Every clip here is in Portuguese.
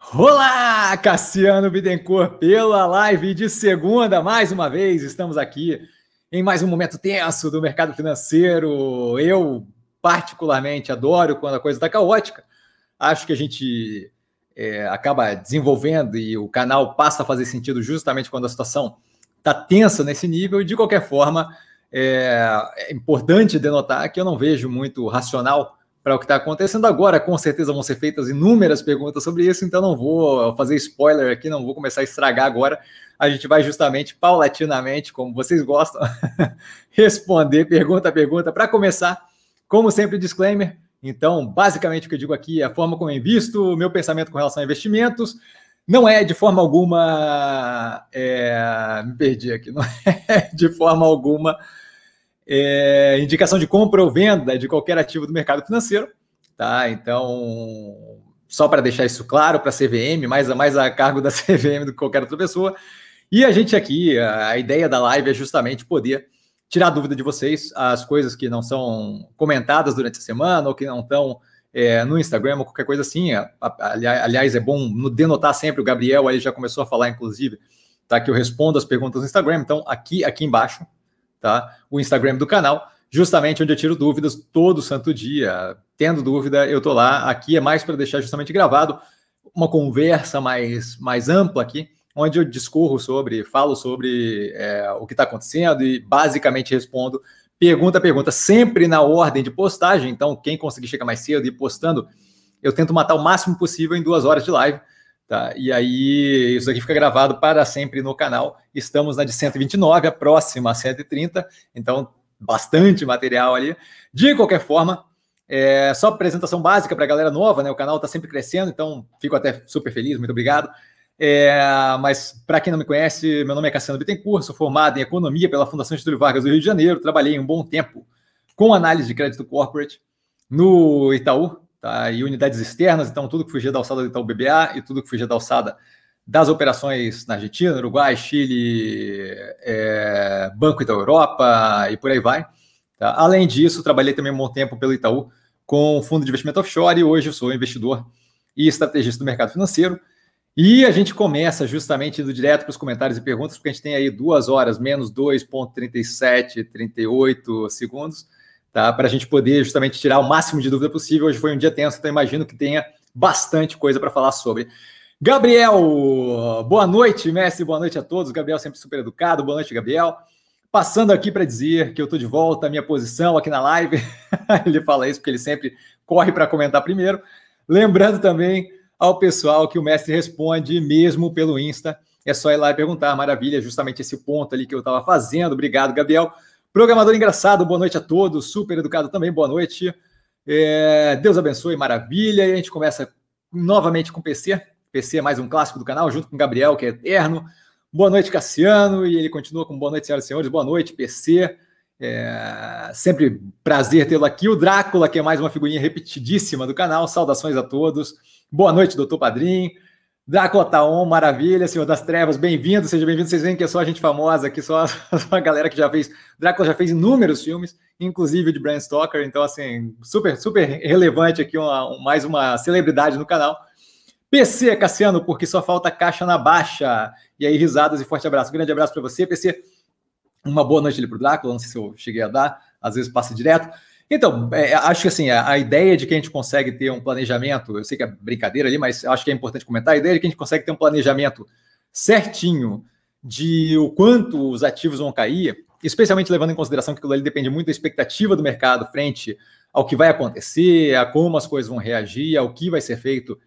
Olá, Cassiano Bittencourt, pela live de segunda, mais uma vez, estamos aqui em mais um momento tenso do mercado financeiro. Eu, particularmente, adoro quando a coisa está caótica. Acho que a gente é, acaba desenvolvendo e o canal passa a fazer sentido justamente quando a situação está tensa nesse nível. E, de qualquer forma, é, é importante denotar que eu não vejo muito racional para o que está acontecendo agora. Com certeza vão ser feitas inúmeras perguntas sobre isso, então não vou fazer spoiler aqui, não vou começar a estragar agora. A gente vai justamente, paulatinamente, como vocês gostam, responder pergunta a pergunta. Para começar, como sempre, disclaimer. Então, basicamente, o que eu digo aqui é a forma como eu invisto, o meu pensamento com relação a investimentos. Não é de forma alguma. É, me perdi aqui, não é de forma alguma é, indicação de compra ou venda de qualquer ativo do mercado financeiro, tá? Então, só para deixar isso claro para a CVM, mais a, mais a cargo da CVM do que qualquer outra pessoa. E a gente aqui, a, a ideia da live é justamente poder tirar dúvida de vocês, as coisas que não são comentadas durante a semana ou que não estão é, no Instagram ou qualquer coisa assim. Aliás, é bom denotar sempre, o Gabriel aí já começou a falar, inclusive, tá? Que eu respondo as perguntas no Instagram. Então, aqui, aqui embaixo, tá? O Instagram do canal, justamente onde eu tiro dúvidas todo santo dia. Tendo dúvida, eu tô lá. Aqui é mais para deixar justamente gravado uma conversa mais, mais ampla aqui, onde eu discorro sobre, falo sobre é, o que está acontecendo e basicamente respondo pergunta a pergunta, sempre na ordem de postagem. Então, quem conseguir chegar mais cedo e postando, eu tento matar o máximo possível em duas horas de live. Tá? E aí, isso aqui fica gravado para sempre no canal. Estamos na de 129, a próxima a 130, então bastante material ali. De qualquer forma, é só apresentação básica para a galera nova, né? O canal está sempre crescendo, então fico até super feliz, muito obrigado. É, mas para quem não me conhece, meu nome é Cassiano Bittencourt, sou formado em Economia pela Fundação Getúlio Vargas do Rio de Janeiro, trabalhei um bom tempo com análise de crédito corporate no Itaú, tá? e unidades externas, então tudo que fugia da alçada do Itaú BBA e tudo que fugia da alçada das operações na Argentina, Uruguai, Chile, é, Banco Itaú Europa e por aí vai. Tá? Além disso, trabalhei também um bom tempo pelo Itaú com fundo de investimento offshore e hoje eu sou investidor e estrategista do mercado financeiro. E a gente começa justamente indo direto para os comentários e perguntas, porque a gente tem aí duas horas, menos 2,37, 38 segundos tá? Para a gente poder justamente tirar o máximo de dúvida possível. Hoje foi um dia tenso, então imagino que tenha bastante coisa para falar sobre. Gabriel, boa noite, mestre, boa noite a todos. Gabriel sempre super educado, boa noite, Gabriel. Passando aqui para dizer que eu estou de volta à minha posição aqui na live. ele fala isso porque ele sempre corre para comentar primeiro. Lembrando também ao pessoal que o mestre responde mesmo pelo Insta. É só ir lá e perguntar. Maravilha, justamente esse ponto ali que eu estava fazendo. Obrigado, Gabriel. Programador engraçado, boa noite a todos. Super educado também, boa noite. É, Deus abençoe, maravilha. E a gente começa novamente com PC. PC é mais um clássico do canal, junto com o Gabriel, que é eterno. Boa noite, Cassiano. E ele continua com boa noite, senhoras e senhores. Boa noite, PC. É, sempre prazer tê-lo aqui. O Drácula, que é mais uma figurinha repetidíssima do canal. Saudações a todos. Boa noite, doutor Padrinho. Dracotaon, maravilha, Senhor das Trevas, bem-vindo, seja bem-vindo. Vocês veem que é só a gente famosa aqui, só, a galera que já fez. Drácula já fez inúmeros filmes, inclusive de Bram Stoker, então, assim, super, super relevante aqui, uma, mais uma celebridade no canal. PC, Cassiano, porque só falta caixa na baixa. E aí, risadas e forte abraço. Grande abraço para você, PC. Uma boa noite ali para o Drácula, não sei se eu cheguei a dar, às vezes passa direto. Então, é, acho que assim, a, a, ideia de que a gente consegue ter um planejamento, eu sei que é brincadeira ali, mas acho que é importante comentar, a ideia de que a gente consegue ter um planejamento certinho de o quanto os ativos vão cair, especialmente levando em consideração que aquilo ali depende muito da expectativa do mercado frente ao que vai acontecer, a como as coisas vão reagir, ao que vai ser feito,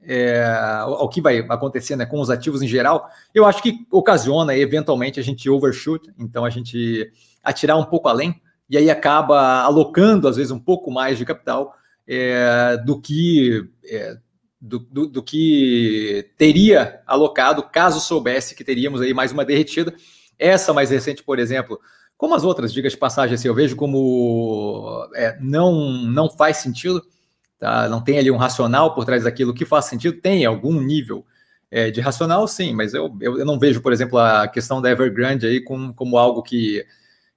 é, ao que vai acontecer né, com os ativos em geral, eu acho que ocasiona eventualmente a gente overshoot, então a gente atirar um pouco além e aí acaba alocando, às vezes, um pouco mais de capital é, do que. É, do, do, do, que teria alocado caso soubesse que teríamos aí mais uma derretida. Essa mais recente, por exemplo, como as outras, diga de passagem, assim, eu vejo como é, não, não faz sentido, tá? não tem ali um racional por trás daquilo que faz sentido, tem algum nível é, de racional, sim, mas eu, eu, eu, não vejo, por exemplo, a questão da Evergrande aí como, como algo que,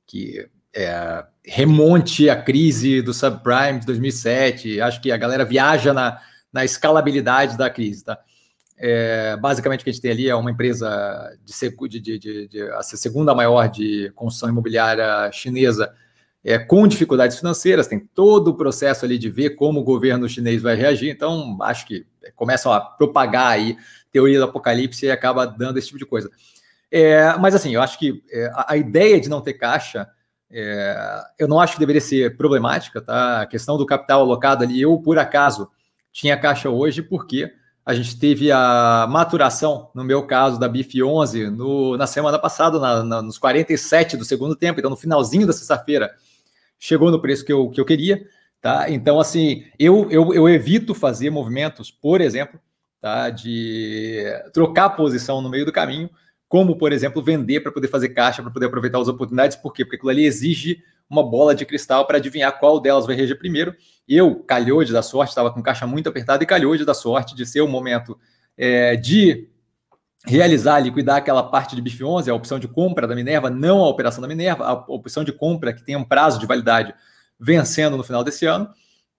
que é, remonte a crise do subprime de 2007. Acho que a galera viaja na, na escalabilidade da crise, tá? É, basicamente, o que a gente tem ali é uma empresa de, de, de, de a segunda maior de construção imobiliária chinesa é, com dificuldades financeiras, tem todo o processo ali de ver como o governo chinês vai reagir. Então, acho que começam a propagar aí teoria do apocalipse e acaba dando esse tipo de coisa. É, mas assim, eu acho que é, a, a, ideia de não ter caixa, é, eu não acho que deveria ser problemática, tá? A questão do capital alocado ali, eu por acaso tinha caixa hoje porque a gente teve a maturação, no meu caso, da BIF 11 no, na semana passada, na, na, nos 47 do segundo tempo, então no finalzinho da sexta-feira, chegou no preço que eu, que eu queria. Tá? Então, assim, eu, eu, eu evito fazer movimentos, por exemplo, tá? de trocar posição no meio do caminho, como, por exemplo, vender para poder fazer caixa, para poder aproveitar as oportunidades. Por quê? Porque aquilo ali exige uma bola de cristal para adivinhar qual delas vai reger primeiro. Eu, calhou de dar sorte, estava com caixa muito apertada e calhou de dar sorte de ser o momento é, de realizar, liquidar aquela parte de BIF 11, a opção de compra da Minerva, não a operação da Minerva, a opção de compra que tem um prazo de validade vencendo no final desse ano,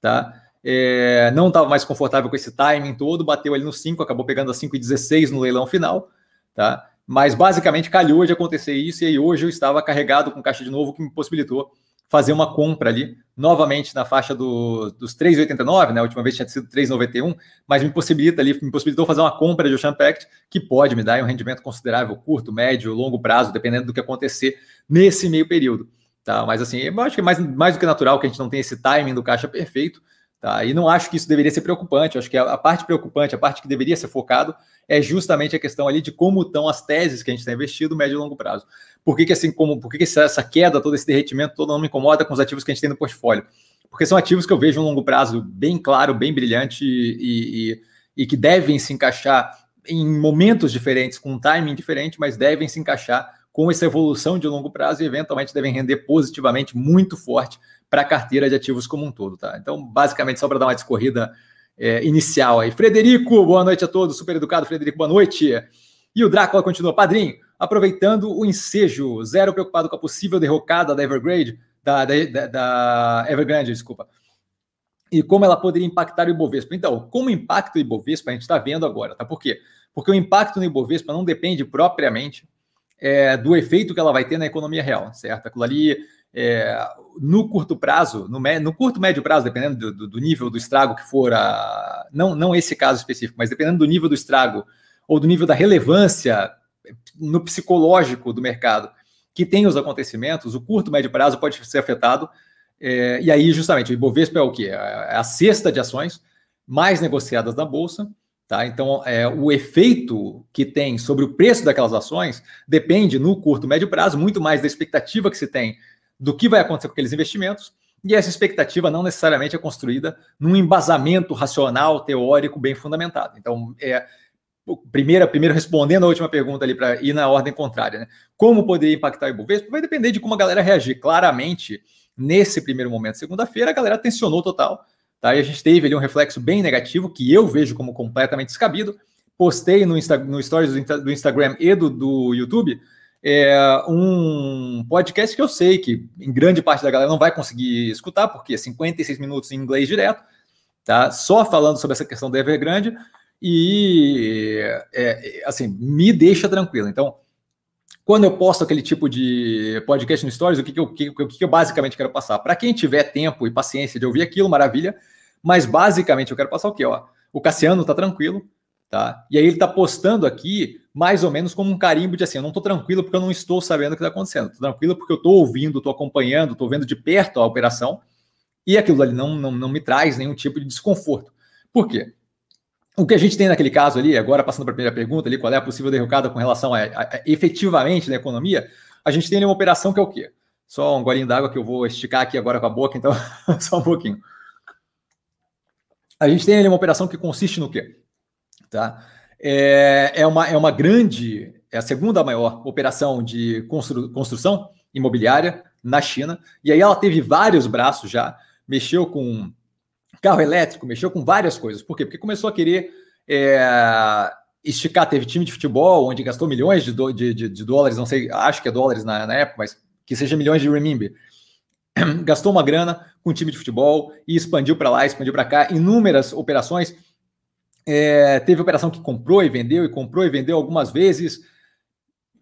tá? É, não estava mais confortável com esse timing todo, bateu ali no 5, acabou pegando a 5,16 no leilão final, tá? Mas basicamente calhou de acontecer isso, e aí hoje eu estava carregado com caixa de novo, que me possibilitou fazer uma compra ali, novamente na faixa do, dos 3,89, né? A última vez tinha sido 3,91, mas me possibilita ali, me possibilitou fazer uma compra de Ocean Pact que pode me dar um rendimento considerável, curto, médio, longo prazo, dependendo do que acontecer nesse meio período. Tá? Mas assim, eu acho que é mais, mais do que natural que a gente não tenha esse timing do caixa perfeito. Tá? E não acho que isso deveria ser preocupante. Eu acho que a, a, parte preocupante, a parte que deveria ser focado, é justamente a questão ali de como estão as teses que a gente está investido médio e longo prazo. Por que, que assim, como, por que, que essa queda, todo esse derretimento todo não me incomoda com os ativos que a gente tem no portfólio? Porque são ativos que eu vejo um longo prazo bem claro, bem brilhante e, e, e que devem se encaixar em momentos diferentes, com um timing diferente, mas devem se encaixar com essa evolução de longo prazo e eventualmente devem render positivamente muito forte para a carteira de ativos como um todo, tá? Então, basicamente, só para dar uma discorrida é, inicial aí. Frederico, boa noite a todos, super educado, Frederico, boa noite. E o Drácula continua, padrinho, aproveitando o ensejo, zero preocupado com a possível derrocada da Evergrande, da, da, da Evergrande, desculpa. E como ela poderia impactar o Ibovespa. Então, como impacta o Ibovespa, a gente está vendo agora, tá? Por quê? Porque o impacto no Ibovespa não depende propriamente é, do efeito que ela vai ter na economia real, certo? Aquilo ali é, no curto prazo, no, no, curto médio prazo, dependendo do, do, nível do estrago que for, a, não, não esse caso específico, mas dependendo do nível do estrago ou do nível da relevância no psicológico do mercado que tem os acontecimentos, o curto médio prazo pode ser afetado. É, e aí, justamente, o Ibovespa é o quê? É a cesta de ações mais negociadas na Bolsa. Tá? Então, é, o efeito que tem sobre o preço daquelas ações depende, no curto médio prazo, muito mais da expectativa que se tem do que vai acontecer com aqueles investimentos, e essa expectativa não necessariamente é construída num embasamento racional, teórico, bem fundamentado. Então, é, primeiro, primeiro respondendo a última pergunta ali para ir na ordem contrária, né? Como poderia impactar o Ibovespa? Vai depender de como a galera reagir. Claramente, nesse primeiro momento, segunda-feira, a galera tensionou total, tá? E a gente teve ali um reflexo bem negativo, que eu vejo como completamente descabido. Postei no, Insta, no stories do, Instagram e do, do YouTube é um podcast que eu sei que em grande parte da galera não vai conseguir escutar, porque é 56 minutos em inglês direto, tá? Só falando sobre essa questão da Evergrande e é, assim me deixa tranquilo. Então, quando eu posto aquele tipo de podcast no Stories, o que, que, eu, que, que eu basicamente quero passar? Para quem tiver tempo e paciência de ouvir aquilo, maravilha. Mas basicamente eu quero passar o quê? Ó, o Cassiano tá tranquilo, tá? E aí ele tá postando aqui mais ou menos como um carimbo de assim, eu não estou tranquilo porque eu não estou sabendo o que está acontecendo. Estou tranquilo porque eu estou ouvindo, estou acompanhando, estou vendo de perto a operação e aquilo ali não, não, não me traz nenhum tipo de desconforto. Por quê? O que a gente tem naquele caso ali, agora passando para a primeira pergunta ali, qual é a possível derrocada com relação a, a, a efetivamente na economia, a gente tem ali uma operação que é o quê? Só um golinho d'água que eu vou esticar aqui agora com a boca, então só um pouquinho. A gente tem ali uma operação que consiste no quê? Tá? é, é, uma, é uma grande, é a segunda maior operação de constru, construção imobiliária na China. E aí ela teve vários braços já, mexeu com carro elétrico, mexeu com várias coisas. Por quê? Porque começou a querer é, esticar, teve time de futebol, onde gastou milhões de, do, de, de, de dólares, não sei, acho que é dólares na, na época, mas que seja milhões de renminbi. Gastou uma grana com time de futebol e expandiu para lá, expandiu para cá, inúmeras operações É, teve operação que comprou e vendeu, e comprou e vendeu algumas vezes.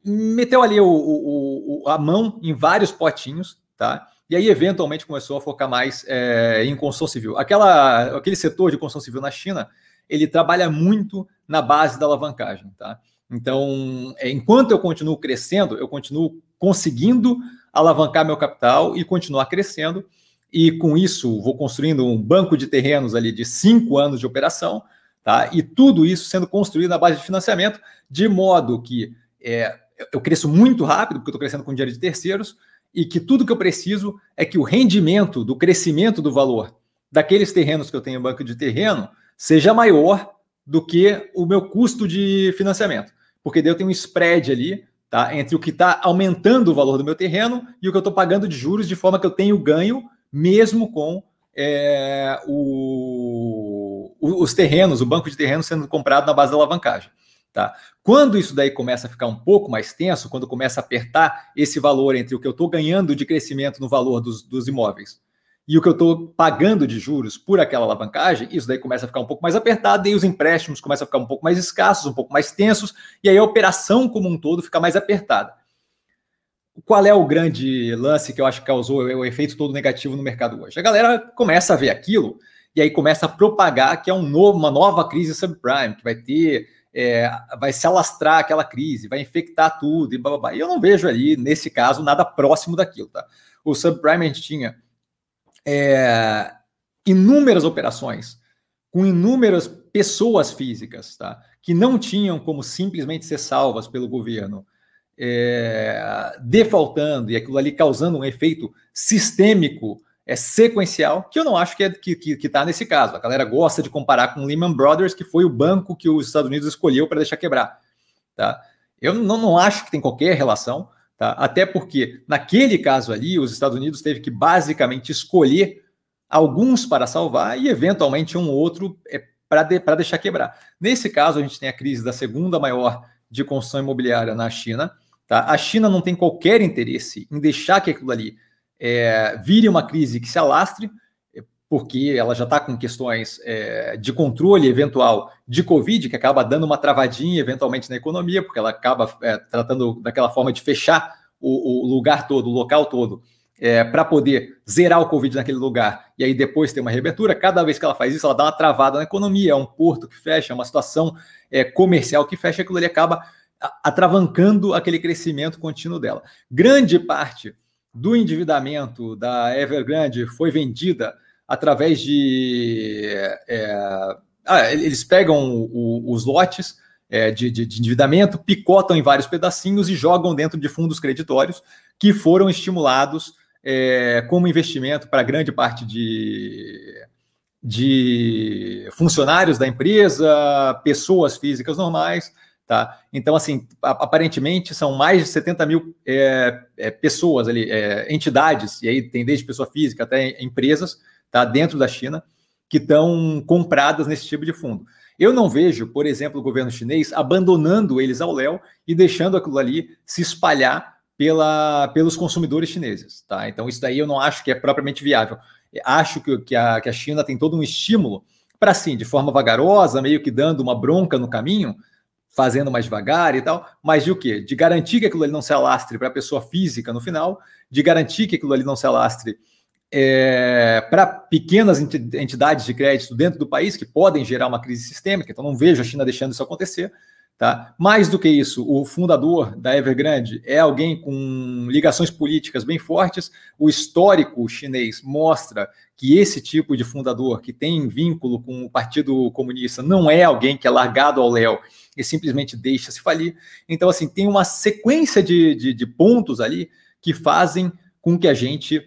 Meteu ali o, o, o, a mão em vários potinhos, tá? E aí, eventualmente, começou a focar mais é, em construção civil. Aquela, aquele setor de construção civil na China, ele trabalha muito na base da alavancagem, tá? Então, é, enquanto eu continuo crescendo, eu continuo conseguindo alavancar meu capital e continuar crescendo. E com isso, vou construindo um banco de terrenos ali de cinco anos de operação, tá? E tudo isso sendo construído na base de financiamento, de modo que é, eu cresço muito rápido, porque estou crescendo com dinheiro de terceiros, e que tudo que eu preciso é que o rendimento do crescimento do valor daqueles terrenos que eu tenho em banco de terreno seja maior do que o meu custo de financiamento. Porque daí eu tenho um spread ali, tá? Entre o que está aumentando o valor do meu terreno e o que eu estou pagando de juros, de forma que eu tenho ganho mesmo com é, o, os terrenos, o banco de terrenos sendo comprado na base da alavancagem. Tá? Quando isso daí começa a ficar um pouco mais tenso, quando começa a apertar esse valor entre o que eu estou ganhando de crescimento no valor dos, dos imóveis e o que eu estou pagando de juros por aquela alavancagem, isso daí começa a ficar um pouco mais apertado, e os empréstimos começam a ficar um pouco mais escassos, um pouco mais tensos, e aí a operação como um todo fica mais apertada. Qual é o grande lance que eu acho que causou o efeito todo negativo no mercado hoje? A galera começa a ver aquilo e aí começa a propagar que é um novo, uma nova crise subprime, que vai ter, é, vai se alastrar aquela crise, vai infectar tudo e blá, blá, blá. E eu não vejo ali, nesse caso, nada próximo daquilo. Tá? O subprime a gente tinha é, inúmeras operações com inúmeras pessoas físicas, tá? Que não tinham como simplesmente ser salvas pelo governo, é, defaultando e aquilo ali causando um efeito sistêmico, é sequencial, que eu não acho que é que está que, tá nesse caso. A galera gosta de comparar com Lehman Brothers, que foi o banco que os Estados Unidos escolheu para deixar quebrar, tá? Eu não, não acho que tem qualquer relação. Tá? Até porque, naquele caso ali, os Estados Unidos teve que basicamente escolher alguns para salvar e, eventualmente, um outro é, para de, deixar quebrar. Nesse caso, a gente tem a crise da segunda maior de construção imobiliária na China. Tá? A China não tem qualquer interesse em deixar que aquilo ali é, vire uma crise que se alastre, porque ela já está com questões é, de controle eventual de Covid, que acaba dando uma travadinha eventualmente na economia, porque ela acaba é, tratando daquela forma de fechar o, o lugar todo, o local todo, é, para poder zerar o Covid naquele lugar e aí depois ter uma reabertura. Cada vez que ela faz isso, ela dá uma travada na economia, é um porto que fecha, é uma situação é, comercial que fecha, aquilo ali acaba atravancando aquele crescimento contínuo dela. Grande parte do endividamento da Evergrande foi vendida através de. É, ah, eles pegam o, os lotes é, de, de, de, endividamento, picotam em vários pedacinhos e jogam dentro de fundos creditórios que foram estimulados é, como investimento para grande parte de, de funcionários da empresa, pessoas físicas normais. Tá? Então, assim, aparentemente são mais de 70 mil é, é, pessoas ali, é, entidades, e aí tem desde pessoa física até empresas, tá, dentro da China, que estão compradas nesse tipo de fundo. Eu não vejo, por exemplo, o governo chinês abandonando eles ao léu e deixando aquilo ali se espalhar pela, pelos consumidores chineses. Tá? Então, isso daí eu não acho que é propriamente viável. Acho que, que, a, que a China tem todo um estímulo para, sim, de forma vagarosa, meio que dando uma bronca no caminho, fazendo mais devagar e tal, mas de o quê? De garantir que aquilo ali não se alastre para a pessoa física no final, de garantir que aquilo ali não se alastre é, para pequenas entidades de crédito dentro do país que podem gerar uma crise sistêmica, então não vejo a China deixando isso acontecer. Tá? Mais do que isso, o fundador da Evergrande é alguém com ligações políticas bem fortes. O histórico chinês mostra que esse tipo de fundador que tem vínculo com o Partido Comunista não é alguém que é largado ao léu e simplesmente deixa se falir. Então, assim, tem uma sequência de, de, de pontos ali que fazem com que a gente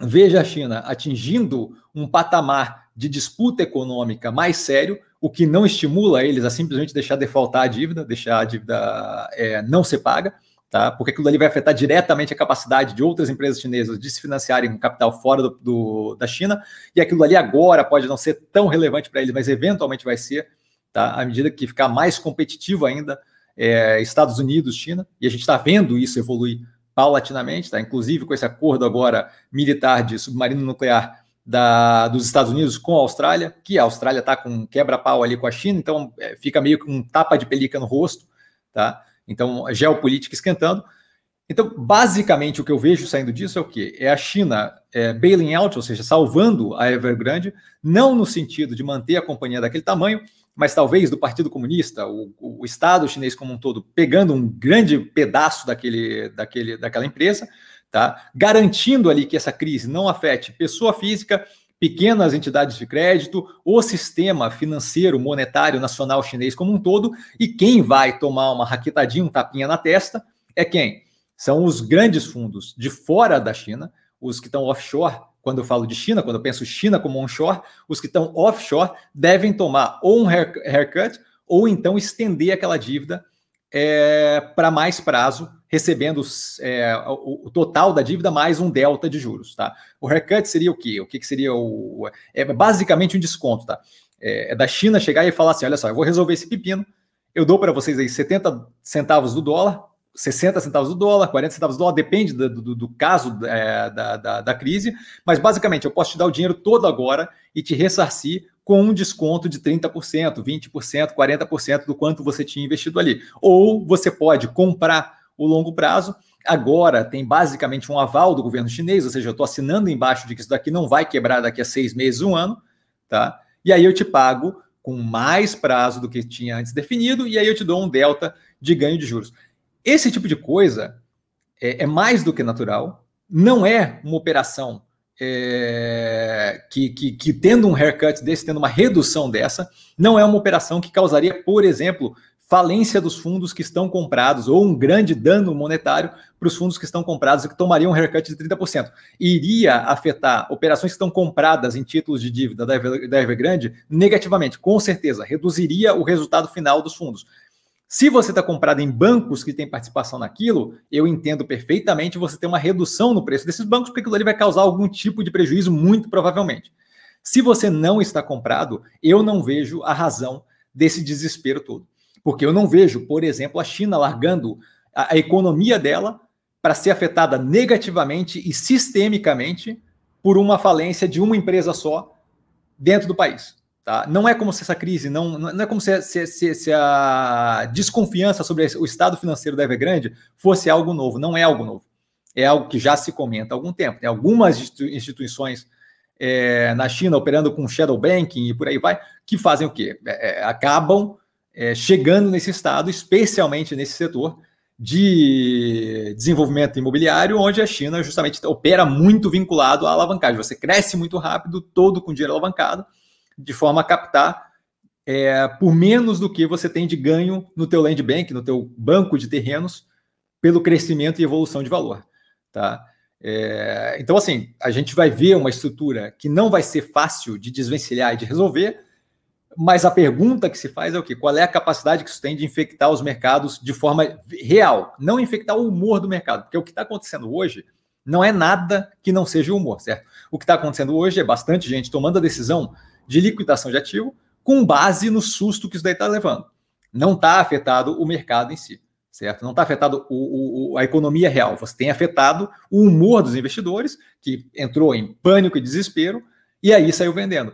veja a China atingindo um patamar de disputa econômica mais sério, o que não estimula eles a simplesmente deixar defaultar a dívida, deixar a dívida é, não ser paga, tá? porque aquilo ali vai afetar diretamente a capacidade de outras empresas chinesas de se financiarem com capital fora do, do, da China, e aquilo ali agora pode não ser tão relevante para eles, mas eventualmente vai ser, tá? à medida que ficar mais competitivo ainda, é, Estados Unidos, China, e a gente está vendo isso evoluir paulatinamente, tá? inclusive com esse acordo agora militar de submarino nuclear da, dos Estados Unidos com a Austrália, que a Austrália está com quebra-pau ali com a China, então é, fica meio que um tapa de pelica no rosto, tá? Então, geopolítica esquentando. Então, basicamente, o que eu vejo saindo disso é o quê? É a China é, bailing out, ou seja, salvando a Evergrande, não no sentido de manter a companhia daquele tamanho, mas talvez do Partido Comunista, o, o Estado chinês como um todo, pegando um grande pedaço daquele, daquele, daquela empresa, tá? garantindo ali que essa crise não afete pessoa física, pequenas entidades de crédito, o sistema financeiro monetário nacional chinês como um todo, e quem vai tomar uma raquetadinha, um tapinha na testa, é quem? São os grandes fundos de fora da China, os que estão offshore, quando eu falo de China, quando eu penso China como onshore, os que estão offshore devem tomar ou um haircut ou então estender aquela dívida é, para mais prazo, recebendo é, o, o, total da dívida mais um delta de juros. Tá? O haircut seria o quê? O que, que seria o. É basicamente um desconto. Tá? É, é da China chegar e falar assim: olha só, eu vou resolver esse pepino, eu dou para vocês aí 70 centavos do dólar, 60 centavos do dólar, 40 centavos do dólar, depende do, do, do caso é, da, da, da, crise, mas basicamente eu posso te dar o dinheiro todo agora e te ressarcir com um desconto de 30%, 20%, 40% do quanto você tinha investido ali. Ou você pode comprar o longo prazo. Agora tem basicamente um aval do governo chinês, ou seja, eu estou assinando embaixo de que isso daqui não vai quebrar daqui a seis meses, um ano, tá? E aí eu te pago com mais prazo do que tinha antes definido, e aí eu te dou um delta de ganho de juros. Esse tipo de coisa é, é mais do que natural, não é uma operação é, que, que, que, tendo um haircut desse, tendo uma redução dessa, não é uma operação que causaria, por exemplo, falência dos fundos que estão comprados ou um grande dano monetário para os fundos que estão comprados e que tomariam um haircut de 30%. Iria afetar operações que estão compradas em títulos de dívida da Evergrande negativamente, com certeza, reduziria o resultado final dos fundos. Se você está comprado em bancos que têm participação naquilo, eu entendo perfeitamente você ter uma redução no preço desses bancos, porque aquilo ali vai causar algum tipo de prejuízo, muito provavelmente. Se você não está comprado, eu não vejo a razão desse desespero todo. Porque eu não vejo, por exemplo, a China largando a, a economia dela para ser afetada negativamente e sistemicamente por uma falência de uma empresa só dentro do país. Tá? Não é como se essa crise, não, não é como se, se, se, se, a desconfiança sobre o estado financeiro da Evergrande fosse algo novo. Não é algo novo. É algo que já se comenta há algum tempo. Tem algumas instituições é, na China operando com shadow banking e por aí vai, que fazem o quê? É, é, acabam é, chegando nesse estado, especialmente nesse setor de desenvolvimento imobiliário, onde a China justamente opera muito vinculado à alavancagem. Você cresce muito rápido, todo com dinheiro alavancado, de forma a captar é, por menos do que você tem de ganho no teu land bank, no teu banco de terrenos, pelo crescimento e evolução de valor, tá? É, então, assim, a gente vai ver uma estrutura que não vai ser fácil de desvencilhar e de resolver, mas a pergunta que se faz é o quê? Qual é a capacidade que isso tem de infectar os mercados de forma real, não infectar o humor do mercado, porque o que está acontecendo hoje não é nada que não seja humor, certo? O que está acontecendo hoje é bastante gente tomando a decisão de liquidação de ativo com base no susto que isso daí está levando. Não está afetado o mercado em si, certo? Não está afetado o, o, a economia real. Você tem afetado o humor dos investidores, que entrou em pânico e desespero, e aí saiu vendendo.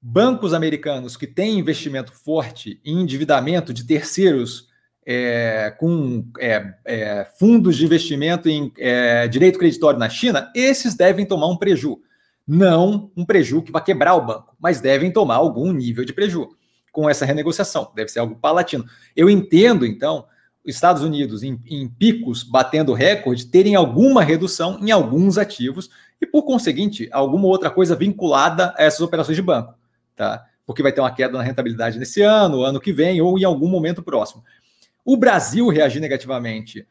Bancos americanos que têm investimento forte em endividamento de terceiros é, com é, é, fundos de investimento em é, direito creditório na China, esses devem tomar um prejuízo não um prejuízo que vai quebrar o banco, mas devem tomar algum nível de prejuízo com essa renegociação. Deve ser algo palatino. Eu entendo, então, os Estados Unidos em, em picos batendo recorde terem alguma redução em alguns ativos e, por conseguinte, alguma outra coisa vinculada a essas operações de banco, tá? Porque vai ter uma queda na rentabilidade nesse ano, ano que vem ou em algum momento próximo. O Brasil reagir negativamente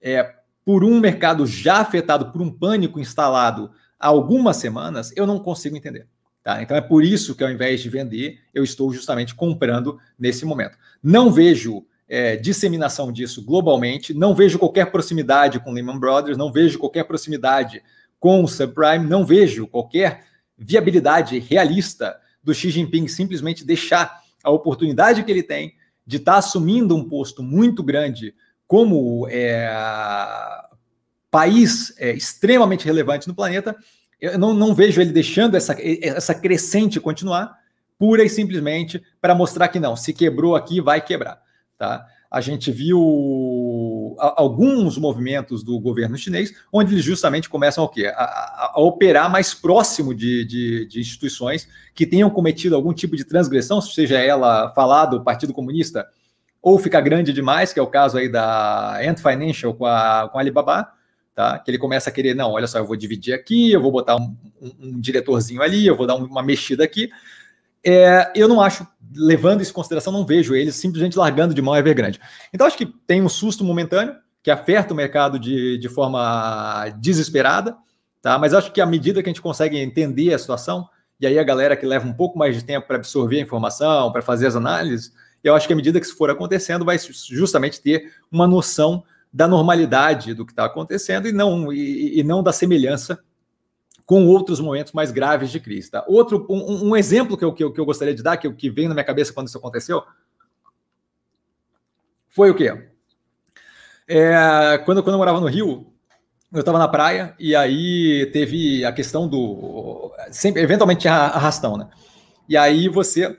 é, por um mercado já afetado por um pânico instalado há algumas semanas, eu não consigo entender. Tá? Então é por isso que ao invés de vender, eu estou justamente comprando nesse momento. Não vejo é, disseminação disso globalmente, não vejo qualquer proximidade com Lehman Brothers, não vejo qualquer proximidade com o subprime, não vejo qualquer viabilidade realista do Xi Jinping simplesmente deixar a oportunidade que ele tem de estar tá assumindo um posto muito grande como é, país é, extremamente relevante no planeta, eu não, não vejo ele deixando essa, essa crescente continuar, pura e simplesmente para mostrar que não, se quebrou aqui, vai quebrar. Tá? A gente viu alguns movimentos do governo chinês, onde eles justamente começam o? A, a, a operar mais próximo de, de, de, instituições que tenham cometido algum tipo de transgressão, seja ela falar do Partido Comunista ou ficar grande demais, que é o caso aí da Ant Financial com a, com a Alibaba, tá? Que ele começa a querer, não, olha só, eu vou dividir aqui, eu vou botar um, um, um diretorzinho ali, eu vou dar uma mexida aqui. É, eu não acho, levando isso em consideração, não vejo eles simplesmente largando de mão Evergrande. Então, acho que tem um susto momentâneo, que afeta o mercado de, de forma desesperada, tá? Mas acho que à medida que a gente consegue entender a situação, e aí a galera que leva um pouco mais de tempo para absorver a informação, para fazer as análises, eu acho que à medida que isso for acontecendo, vai justamente ter uma noção da normalidade do que está acontecendo e não, e, e, não da semelhança com outros momentos mais graves de crise. Tá? Outro, um, um exemplo que eu, que, eu, que eu gostaria de dar, que, que veio na minha cabeça quando isso aconteceu, foi o quê? É, quando, quando eu morava no Rio, eu estava na praia e aí teve a questão do. Sempre, eventualmente tinha arrastão, né? E aí você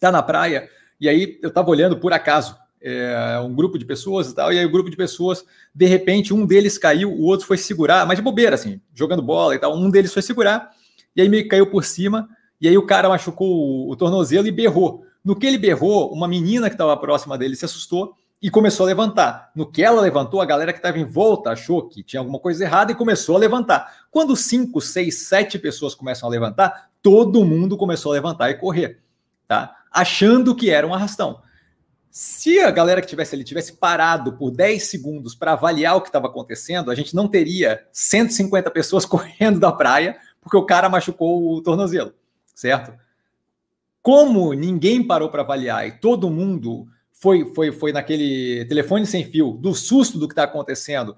tá na praia, e aí eu estava olhando por acaso é, um grupo de pessoas e tal, e aí o grupo de pessoas, de repente, um deles caiu, o outro foi segurar, mas de bobeira, assim, jogando bola e tal, um deles foi segurar, e aí meio que caiu por cima, e aí o cara machucou o, o tornozelo e berrou. No que ele berrou, uma menina que estava próxima dele se assustou e começou a levantar. No que ela levantou, a galera que estava em volta achou que tinha alguma coisa errada e começou a levantar. Quando cinco, seis, sete pessoas começam a levantar, todo mundo começou a levantar e correr, tá? Achando que era um arrastão. Se a galera que tivesse ali tivesse parado por 10 segundos para avaliar o que estava acontecendo, a gente não teria 150 pessoas correndo da praia porque o cara machucou o tornozelo, certo? Como ninguém parou para avaliar e todo mundo foi, foi, foi naquele telefone sem fio do susto do que está acontecendo,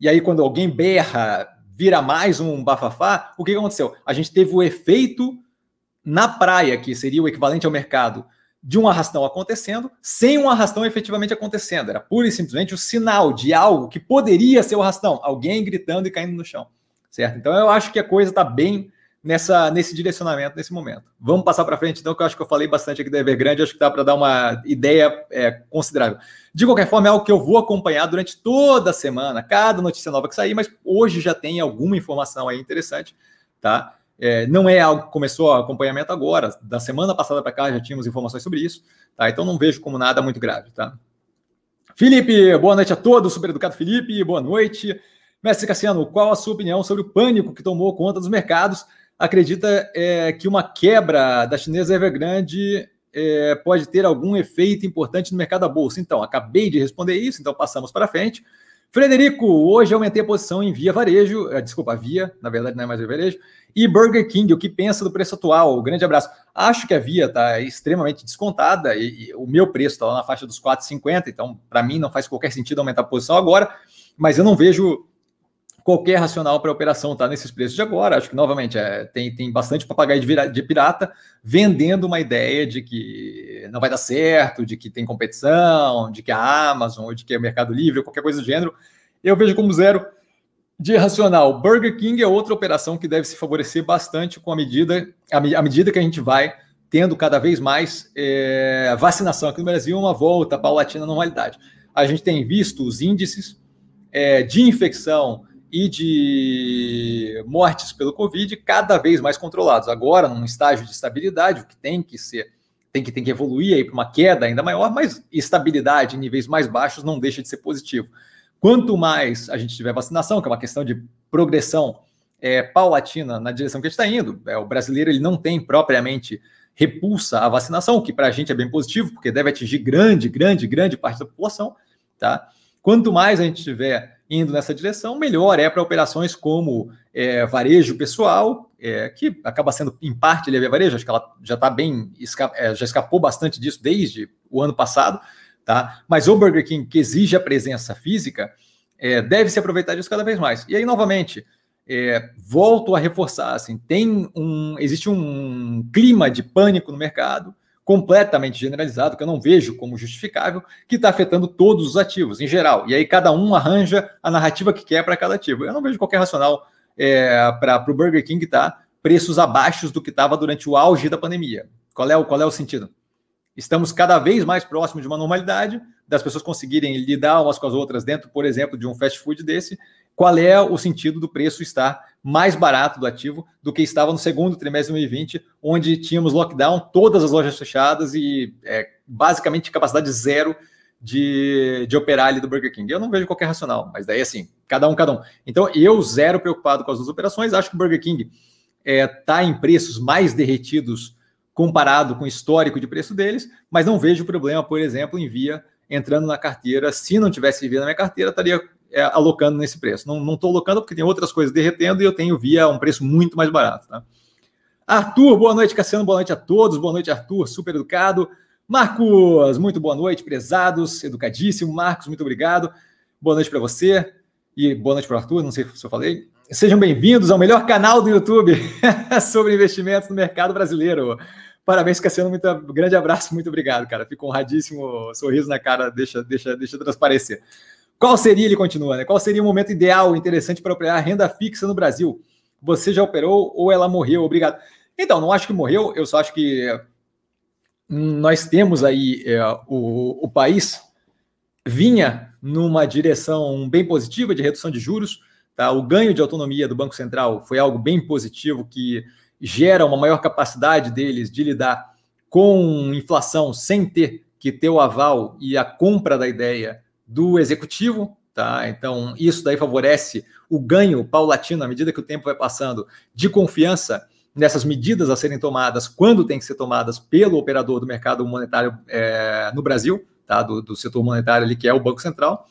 e aí quando alguém berra, vira mais um bafafá, o que aconteceu? A gente teve o efeito na praia, que seria o equivalente ao mercado, de um arrastão acontecendo, sem um arrastão efetivamente acontecendo. Era pura e simplesmente o sinal de algo que poderia ser o arrastão, alguém gritando e caindo no chão, certo? Então eu acho que a coisa está bem nessa nesse direcionamento nesse momento. Vamos passar para frente, então, que eu acho que eu falei bastante aqui da Evergrande, acho que dá para dar uma ideia é, considerável. De qualquer forma, é algo que eu vou acompanhar durante toda a semana, cada notícia nova que sair, mas hoje já tem alguma informação aí interessante, tá? É, não é algo que começou acompanhamento agora. Da semana passada para cá já tínhamos informações sobre isso, tá? Então não vejo como nada muito grave, tá? Felipe, boa noite a todos. Super educado Felipe, boa noite. Mestre Cassiano, qual a sua opinião sobre o pânico que tomou conta dos mercados? Acredita é, que uma quebra da chinesa Evergrande é, pode ter algum efeito importante no mercado da bolsa? Então, acabei de responder isso, então passamos para frente. Frederico, hoje aumentei a posição em Via Varejo, é, desculpa, Via, na verdade não é mais Via Varejo, e Burger King, o que pensa do preço atual? grande abraço. Acho que a Via está extremamente descontada e, e, o meu preço está lá na faixa dos 4,50, então para mim não faz qualquer sentido aumentar a posição agora, mas eu não vejo qualquer racional para a operação tá nesses preços de agora. Acho que, novamente, é, tem, tem bastante papagaio de, de pirata vendendo uma ideia de que não vai dar certo, de que tem competição, de que a Amazon, ou de que é Mercado Livre, qualquer coisa do gênero. Eu vejo como zero de racional. Burger King é outra operação que deve se favorecer bastante com a medida, a medida que a gente vai tendo cada vez mais é, vacinação aqui no Brasil, uma volta paulatina à normalidade. A gente tem visto os índices é, de infecção e de mortes pelo Covid cada vez mais controlados. Agora, num estágio de estabilidade, o que tem que ser, tem que, tem que evoluir aí para uma queda ainda maior, mas estabilidade em níveis mais baixos não deixa de ser positivo. Quanto mais a gente tiver vacinação, que é uma questão de progressão é, paulatina na direção que a gente está indo, é, o brasileiro ele não tem propriamente repulsa à vacinação, o que para a gente é bem positivo, porque deve atingir grande, grande, grande parte da população, tá? Quanto mais a gente tiver indo nessa direção, melhor é para operações como é, varejo pessoal, é, que acaba sendo em parte ele é varejo, acho que ela já está bem, é, já escapou bastante disso desde o ano passado, tá? Mas o Burger King, que exige a presença física, é, deve se aproveitar disso cada vez mais. E aí, novamente, é, volto a reforçar, assim, tem um, existe um clima de pânico no mercado, completamente generalizado, que eu não vejo como justificável, que está afetando todos os ativos, em geral. E aí cada um arranja a narrativa que quer para cada ativo. Eu não vejo qualquer racional é, para o Burger King tá preços abaixo do que estava durante o auge da pandemia. Qual é, o, qual é o sentido? Estamos cada vez mais próximos de uma normalidade, das pessoas conseguirem lidar umas com as outras dentro, por exemplo, de um fast food desse. Qual é o sentido do preço estar mais barato do ativo do que estava no segundo trimestre de 2020, onde tínhamos lockdown, todas as lojas fechadas e é, basicamente capacidade zero de, de operar ali do Burger King. Eu não vejo qualquer racional, mas daí assim, cada um, cada um. Então, eu zero preocupado com as duas operações, acho que o Burger King está é, tá em preços mais derretidos comparado com o histórico de preço deles, mas não vejo problema, por exemplo, em Via entrando na carteira. Se não tivesse Via na minha carteira, estaria é, alocando nesse preço. Não estou alocando porque tem outras coisas derretendo e eu tenho Via um preço muito mais barato. Tá? Arthur, boa noite, Cassiano, boa noite a todos. Boa noite, Arthur, super educado. Marcos, muito boa noite, prezados, educadíssimo. Marcos, muito obrigado. Boa noite para você e boa noite para o Arthur, não sei se eu falei. Sejam bem-vindos ao melhor canal do YouTube sobre investimentos no mercado brasileiro. Parabéns, Cassiano, muito grande abraço, muito obrigado, cara. Fico honradíssimo, sorriso na cara, deixa, deixa, deixa transparecer. Qual seria, ele continua, né? Qual seria o momento ideal, interessante para operar renda fixa no Brasil? Você já operou ou ela morreu? Obrigado. Então, não acho que morreu, eu só acho que nós temos aí é, o, o país vinha numa direção bem positiva de redução de juros. Tá? O ganho de autonomia do Banco Central foi algo bem positivo que gera uma maior capacidade deles de lidar com inflação sem ter que ter o aval e a compra da ideia do executivo. Tá? Então, isso daí favorece o ganho paulatino, à medida que o tempo vai passando, de confiança nessas medidas a serem tomadas, quando tem que ser tomadas pelo operador do mercado monetário é, no Brasil, tá? do, do setor monetário ali, que é o Banco Central.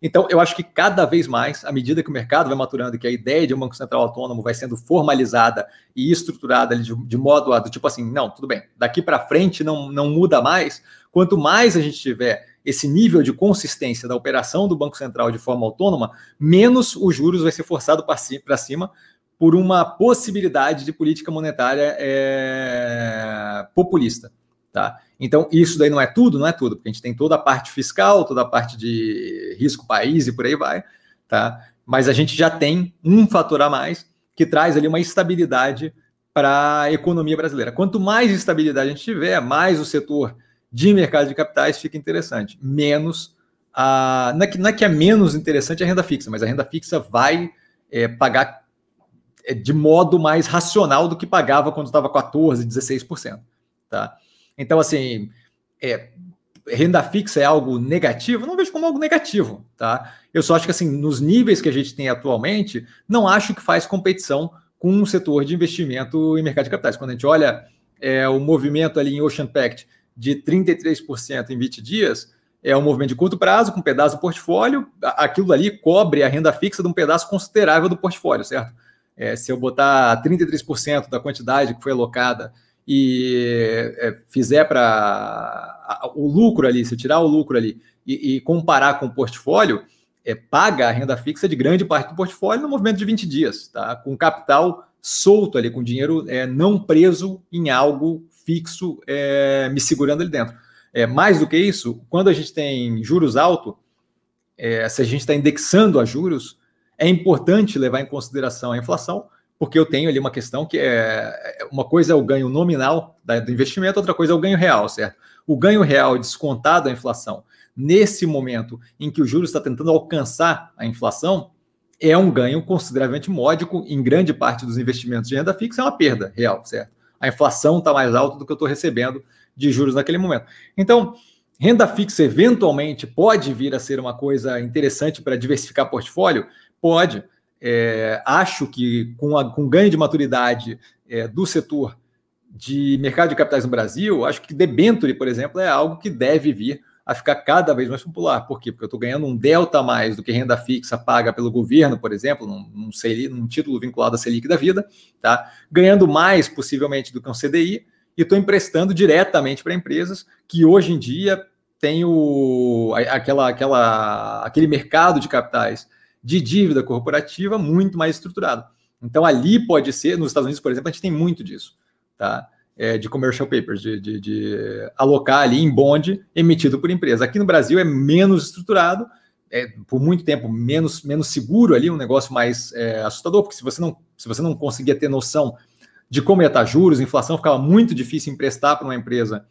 Então, eu acho que cada vez mais, à medida que o mercado vai maturando que a ideia de um Banco Central autônomo vai sendo formalizada e estruturada de, de modo a, do tipo assim, não, tudo bem, daqui para frente não, não muda mais, quanto mais a gente tiver esse nível de consistência da operação do Banco Central de forma autônoma, menos os juros vai ser forçado para cima, por uma possibilidade de política monetária é, populista. Tá? Então, isso daí não é tudo, não é tudo, porque a gente tem toda a parte fiscal, toda a parte de risco país e por aí vai, tá? Mas a gente já tem um fator a mais que traz ali uma estabilidade para a economia brasileira. Quanto mais estabilidade a gente tiver, mais o setor de mercado de capitais fica interessante. Menos a. Não é que, não é, que é menos interessante a renda fixa, mas a renda fixa vai é, pagar é, de modo mais racional do que pagava quando estava 14%, 16%. Tá? Então, assim, é, renda fixa é algo negativo? Não vejo como algo negativo. Tá? Eu só acho que, assim, nos níveis que a gente tem atualmente, não acho que faz competição com um setor de investimento em mercado de capitais. Quando a gente olha é, o movimento ali em Ocean Pact de 33% em 20 dias, é um movimento de curto prazo, com um pedaço do portfólio, aquilo ali cobre a renda fixa de um pedaço considerável do portfólio, certo? É, se eu botar 33% da quantidade que foi alocada e é, fizer para o lucro ali, se tirar o lucro ali e, e comparar com o portfólio, é, paga a renda fixa de grande parte do portfólio no movimento de 20 dias, tá? com capital solto ali, com dinheiro é, não preso em algo fixo é, me segurando ali dentro. É, mais do que isso, quando a gente tem juros altos, é, se a gente está indexando a juros, é importante levar em consideração a inflação, porque eu tenho ali uma questão que é, é uma coisa é o ganho nominal do investimento, outra coisa é o ganho real, certo? O ganho real descontado da inflação, nesse momento em que o juros está tentando alcançar a inflação, é um ganho consideravelmente módico, em grande parte dos investimentos de renda fixa é uma perda real, certo? A inflação está mais alta do que eu estou recebendo de juros naquele momento. Então, renda fixa eventualmente pode vir a ser uma coisa interessante para diversificar portfólio, Pode. É, acho que com, a, com ganho de maturidade é, do setor de mercado de capitais no Brasil, acho que debenture, por exemplo, é algo que deve vir a ficar cada vez mais popular. Por quê? Porque eu estou ganhando um delta a mais do que renda fixa paga pelo governo, por exemplo, num, num, Selic, num título vinculado à Selic da vida, tá? ganhando mais possivelmente do que um CDI, e estou emprestando diretamente para empresas que hoje em dia têm o, aquela, aquela, aquele mercado de capitais de dívida corporativa muito mais estruturado. Então, ali pode ser, nos Estados Unidos, por exemplo, a gente tem muito disso, tá? É, de commercial papers, de, de, de, alocar ali em bonde emitido por empresa. Aqui no Brasil é menos estruturado, é, por muito tempo menos, menos seguro ali, um negócio mais é, assustador, porque se você não, se você não conseguia ter noção de como ia estar juros, inflação, ficava muito difícil emprestar para uma empresa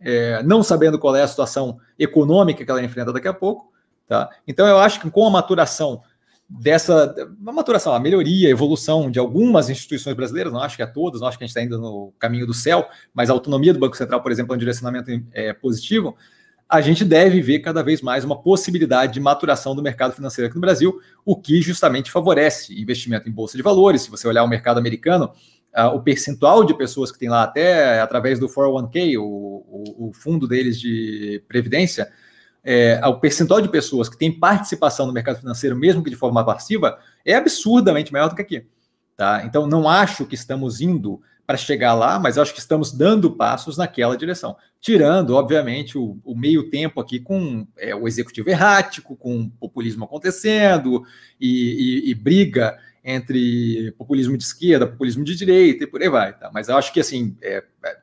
é, não sabendo qual é a situação econômica que ela enfrenta daqui a pouco. Tá? Então, eu acho que com a maturação dessa maturação, a melhoria, a evolução de algumas instituições brasileiras, não acho que é todas, não acho que a gente está indo no caminho do céu, mas a autonomia do Banco Central, por exemplo, é um direcionamento é, positivo, a gente deve ver cada vez mais uma possibilidade de maturação do mercado financeiro aqui no Brasil, o que justamente favorece investimento em bolsa de valores. Se você olhar o mercado americano, uh, o percentual de pessoas que tem lá, até através do 401k, o, o, o fundo deles de previdência, é, o percentual de pessoas que têm participação no mercado financeiro, mesmo que de forma passiva, é absurdamente maior do que aqui. Tá? Então, não acho que estamos indo para chegar lá, mas acho que estamos dando passos naquela direção. Tirando, obviamente, o, o meio tempo aqui com é, o executivo errático, com populismo acontecendo e, e, e briga entre populismo de esquerda, populismo de direita e por aí vai. Tá? Mas acho que assim é, é,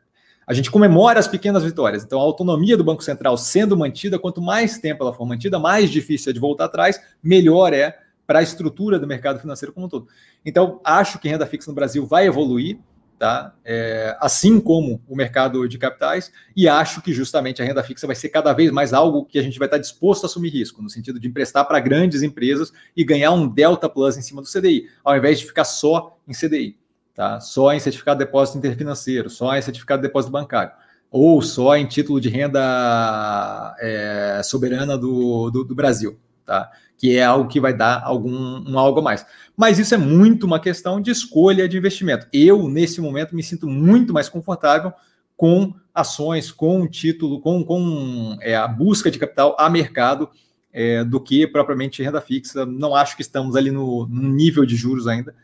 a gente comemora as pequenas vitórias. Então, a autonomia do Banco Central sendo mantida, quanto mais tempo ela for mantida, mais difícil é de voltar atrás, melhor é para a estrutura do mercado financeiro como um todo. Então, acho que renda fixa no Brasil vai evoluir tá? É, assim como o mercado de capitais, e acho que justamente a renda fixa vai ser cada vez mais algo que a gente vai estar disposto a assumir risco, no sentido de emprestar para grandes empresas e ganhar um delta plus em cima do CDI, ao invés de ficar só em CDI, tá? só em certificado de depósito interfinanceiro, só em certificado de depósito bancário, ou só em título de renda é, soberana do, do, do Brasil. Tá? que é algo que vai dar algum um algo a mais. Mas isso é muito uma questão de escolha de investimento. Eu, nesse momento, me sinto muito mais confortável com ações, com título, com, com é, a busca de capital a mercado é, do que propriamente renda fixa. Não acho que estamos ali no, no nível de juros ainda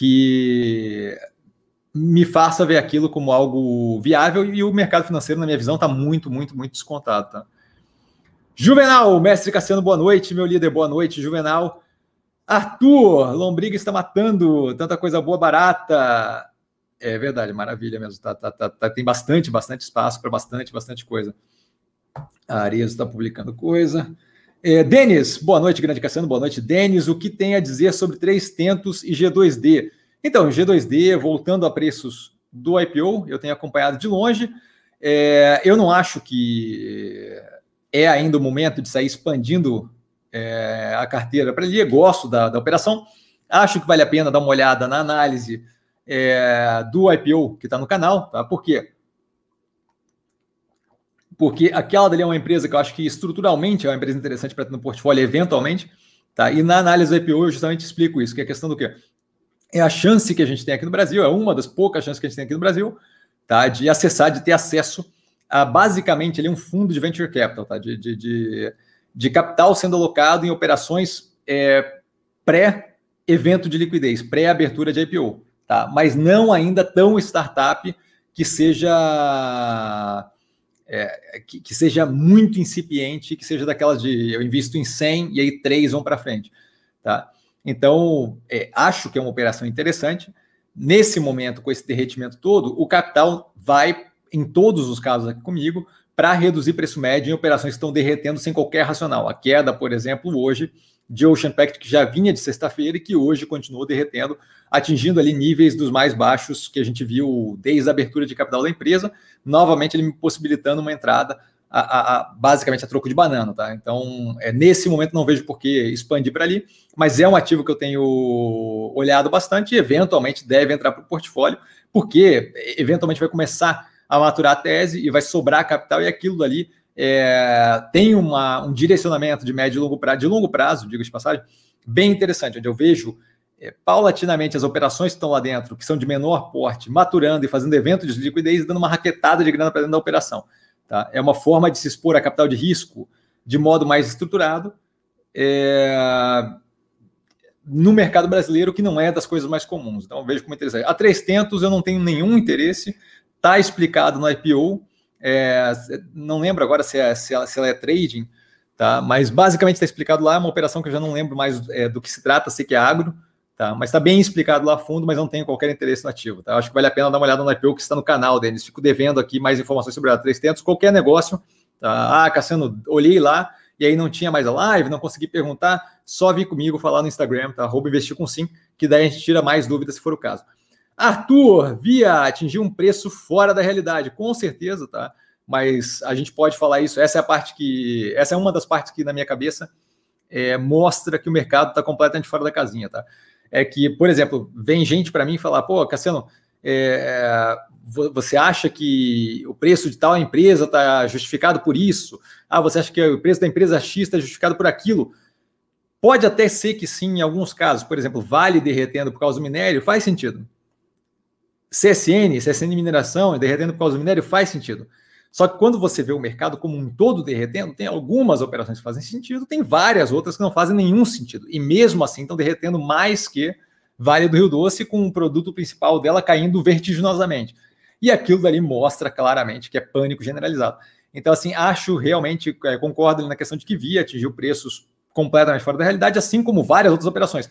que me faça ver aquilo como algo viável e o mercado financeiro, na minha visão, está muito, muito, muito descontado. Tá? Juvenal, mestre Cassiano, boa noite. Meu líder, boa noite, Juvenal. Arthur, Lombriga está matando tanta coisa boa, barata. É verdade, maravilha mesmo. Tá, tá, tá, tá tem bastante, bastante espaço para bastante, bastante coisa. A Arezo está publicando coisa. É, Denis, boa noite, grande Cassiano, boa noite. Denis, o que tem a dizer sobre três tentos e G2D? Então, G2D, voltando a preços do IPO, eu tenho acompanhado de longe. É, eu não acho que é ainda o momento de sair expandindo é, a carteira para ele. Gosto da, da operação. Acho que vale a pena dar uma olhada na análise é, do IPO que está no canal, tá? Por quê? Porque aquela dali é uma empresa que eu acho que estruturalmente é uma empresa interessante para ter no portfólio eventualmente, tá? E na análise do IPO eu justamente explico isso, que é a questão do quê? É a chance que a gente tem aqui no Brasil, é uma das poucas chances que a gente tem aqui no Brasil, tá? De acessar, de ter acesso a basicamente ali um fundo de venture capital, tá? de, de, de, de capital sendo alocado em operações é, pré-evento de liquidez, pré-abertura de IPO, tá? mas não ainda tão startup que seja é, que, que, seja muito incipiente, que seja daquelas de eu invisto em 100 e aí três vão para frente. Tá? Então, é, acho que é uma operação interessante. Nesse momento, com esse derretimento todo, o capital vai em todos os casos aqui comigo, para reduzir preço médio em operações que estão derretendo sem qualquer racional. A queda, por exemplo, hoje de Ocean Pact, que já vinha de sexta-feira e que hoje continuou derretendo, atingindo ali níveis dos mais baixos que a gente viu desde a abertura de capital da empresa, novamente ele me possibilitando uma entrada a, a, a, basicamente a troco de banana, tá? Então, é, nesse momento não vejo por que expandir para ali, mas é um ativo que eu tenho olhado bastante e eventualmente deve entrar para o portfólio, porque eventualmente vai começar a maturar a tese e vai sobrar capital e aquilo dali é, tem uma, um direcionamento de médio e longo prazo, de longo prazo, digo de passagem, bem interessante, onde eu vejo é, paulatinamente as operações que estão lá dentro, que são de menor porte, maturando e fazendo eventos de liquidez, dando uma raquetada de grana para dentro da operação. Tá? É uma forma de se expor a capital de risco de modo mais estruturado. É, no mercado brasileiro, que não é das coisas mais comuns. Então, vejo como interessante. A 300 eu não tenho nenhum interesse, Está explicado no IPO. É, não lembro agora se, é, se, ela, se ela é trading, tá? Mas basicamente está explicado lá, é uma operação que eu já não lembro mais é, do que se trata, sei que é agro, tá? Mas está bem explicado lá a fundo, mas não tenho qualquer interesse no ativo, tá? Acho que vale a pena dar uma olhada no IPO que está no canal, Denis. Fico devendo aqui mais informações sobre a 300, qualquer negócio, tá? Ah, Cassiano, olhei lá e aí não tinha mais a live, não consegui perguntar, só vim comigo falar no Instagram, tá? Investir com sim, que daí a gente tira mais dúvidas se for o caso. Arthur, via atingir um preço fora da realidade, com certeza, tá? Mas a gente pode falar isso. Essa é a parte que, essa é uma das partes que na minha cabeça é, mostra que o mercado está completamente fora da casinha, tá? É que, por exemplo, vem gente para mim falar, pô, Cassiano, é, você acha que o preço de tal empresa está justificado por isso? Ah, você acha que o preço da empresa X está justificado por aquilo? Pode até ser que sim, em alguns casos. Por exemplo, Vale derretendo por causa do minério, faz sentido. CSN, CSN mineração derretendo por causa do minério, faz sentido. Só que quando você vê o mercado como um todo derretendo, tem algumas operações que fazem sentido, tem várias outras que não fazem nenhum sentido. E mesmo assim estão derretendo mais que Vale do Rio Doce, com o produto principal dela caindo vertiginosamente. E aquilo dali mostra claramente que é pânico generalizado. Então, assim, acho realmente, é, concordo na questão de que Via atingiu preços completamente fora da realidade, assim como várias outras operações.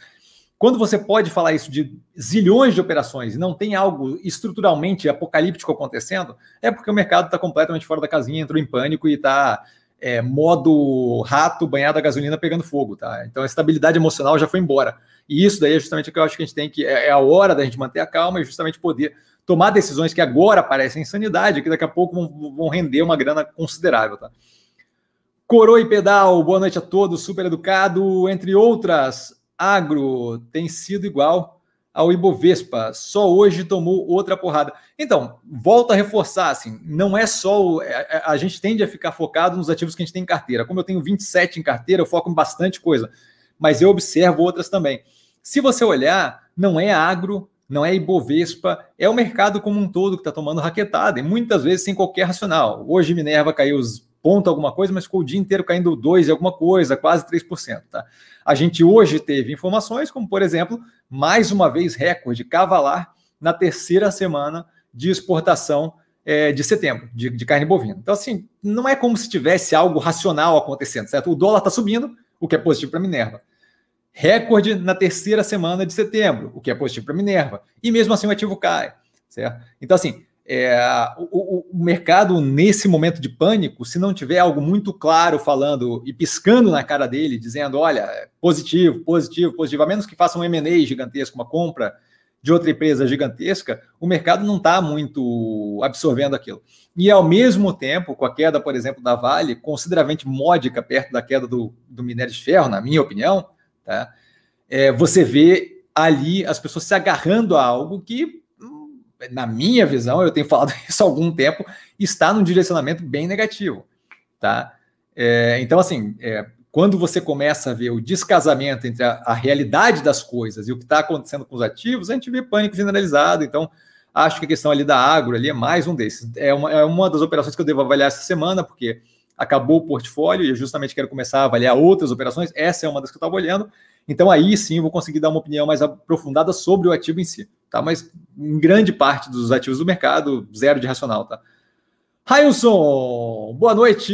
Quando você pode falar isso de zilhões de operações e não tem algo estruturalmente apocalíptico acontecendo, é porque o mercado está completamente fora da casinha, entrou em pânico e está é, modo rato banhado a gasolina pegando fogo, tá? Então a estabilidade emocional já foi embora. E isso daí é justamente o que eu acho que a gente tem que. É, é a hora da gente manter a calma e justamente poder tomar decisões que agora parecem insanidade, que daqui a pouco vão, vão render uma grana considerável, tá? Coroa e Pedal, boa noite a todos, super educado, entre outras, agro tem sido igual ao Ibovespa, só hoje tomou outra porrada. Então, volta a reforçar, assim, não é só, o, a, é, é, a, gente tende a ficar focado nos ativos que a gente tem em carteira. Como eu tenho 27 em carteira, eu foco em bastante coisa, mas eu observo outras também. Se você olhar, não é agro, não é Ibovespa, é o mercado como um todo que está tomando raquetada, e muitas vezes sem qualquer racional. Hoje Minerva caiu os ponto alguma coisa, mas ficou o dia inteiro caindo 2 e alguma coisa, quase 3%. Tá? A gente hoje teve informações como, por exemplo, mais uma vez recorde cavalar na terceira semana de exportação é, de setembro, de, de, carne bovina. Então, assim, não é como se tivesse algo racional acontecendo, certo? O dólar está subindo, o que é positivo para Minerva. Recorde na terceira semana de setembro, o que é positivo para Minerva. E mesmo assim o ativo cai, certo? Então, assim, é, o, o, mercado, nesse momento de pânico, se não tiver algo muito claro falando e piscando na cara dele, dizendo: olha, positivo, positivo, positivo, a menos que faça um MA gigantesco, uma compra de outra empresa gigantesca, o mercado não está muito absorvendo aquilo. E ao mesmo tempo, com a queda, por exemplo, da Vale, consideravelmente módica perto da queda do, do minério de ferro, na minha opinião, Tá? É, você vê ali as pessoas se agarrando a algo que, na minha visão, eu tenho falado isso há algum tempo, está num direcionamento bem negativo. Tá? É, então, assim, é, quando você começa a ver o descasamento entre a, a realidade das coisas e o que está acontecendo com os ativos, a gente vê pânico generalizado. Então, acho que a questão ali da agro ali é mais um desses. É uma, é uma das operações que eu devo avaliar essa semana, porque acabou o portfólio e eu justamente quero começar a avaliar outras operações. Essa é uma das que eu estava olhando. Então aí sim eu vou conseguir dar uma opinião mais aprofundada sobre o ativo em si, tá? Mas em grande parte dos ativos do mercado, zero de racional, tá? Railson, boa noite.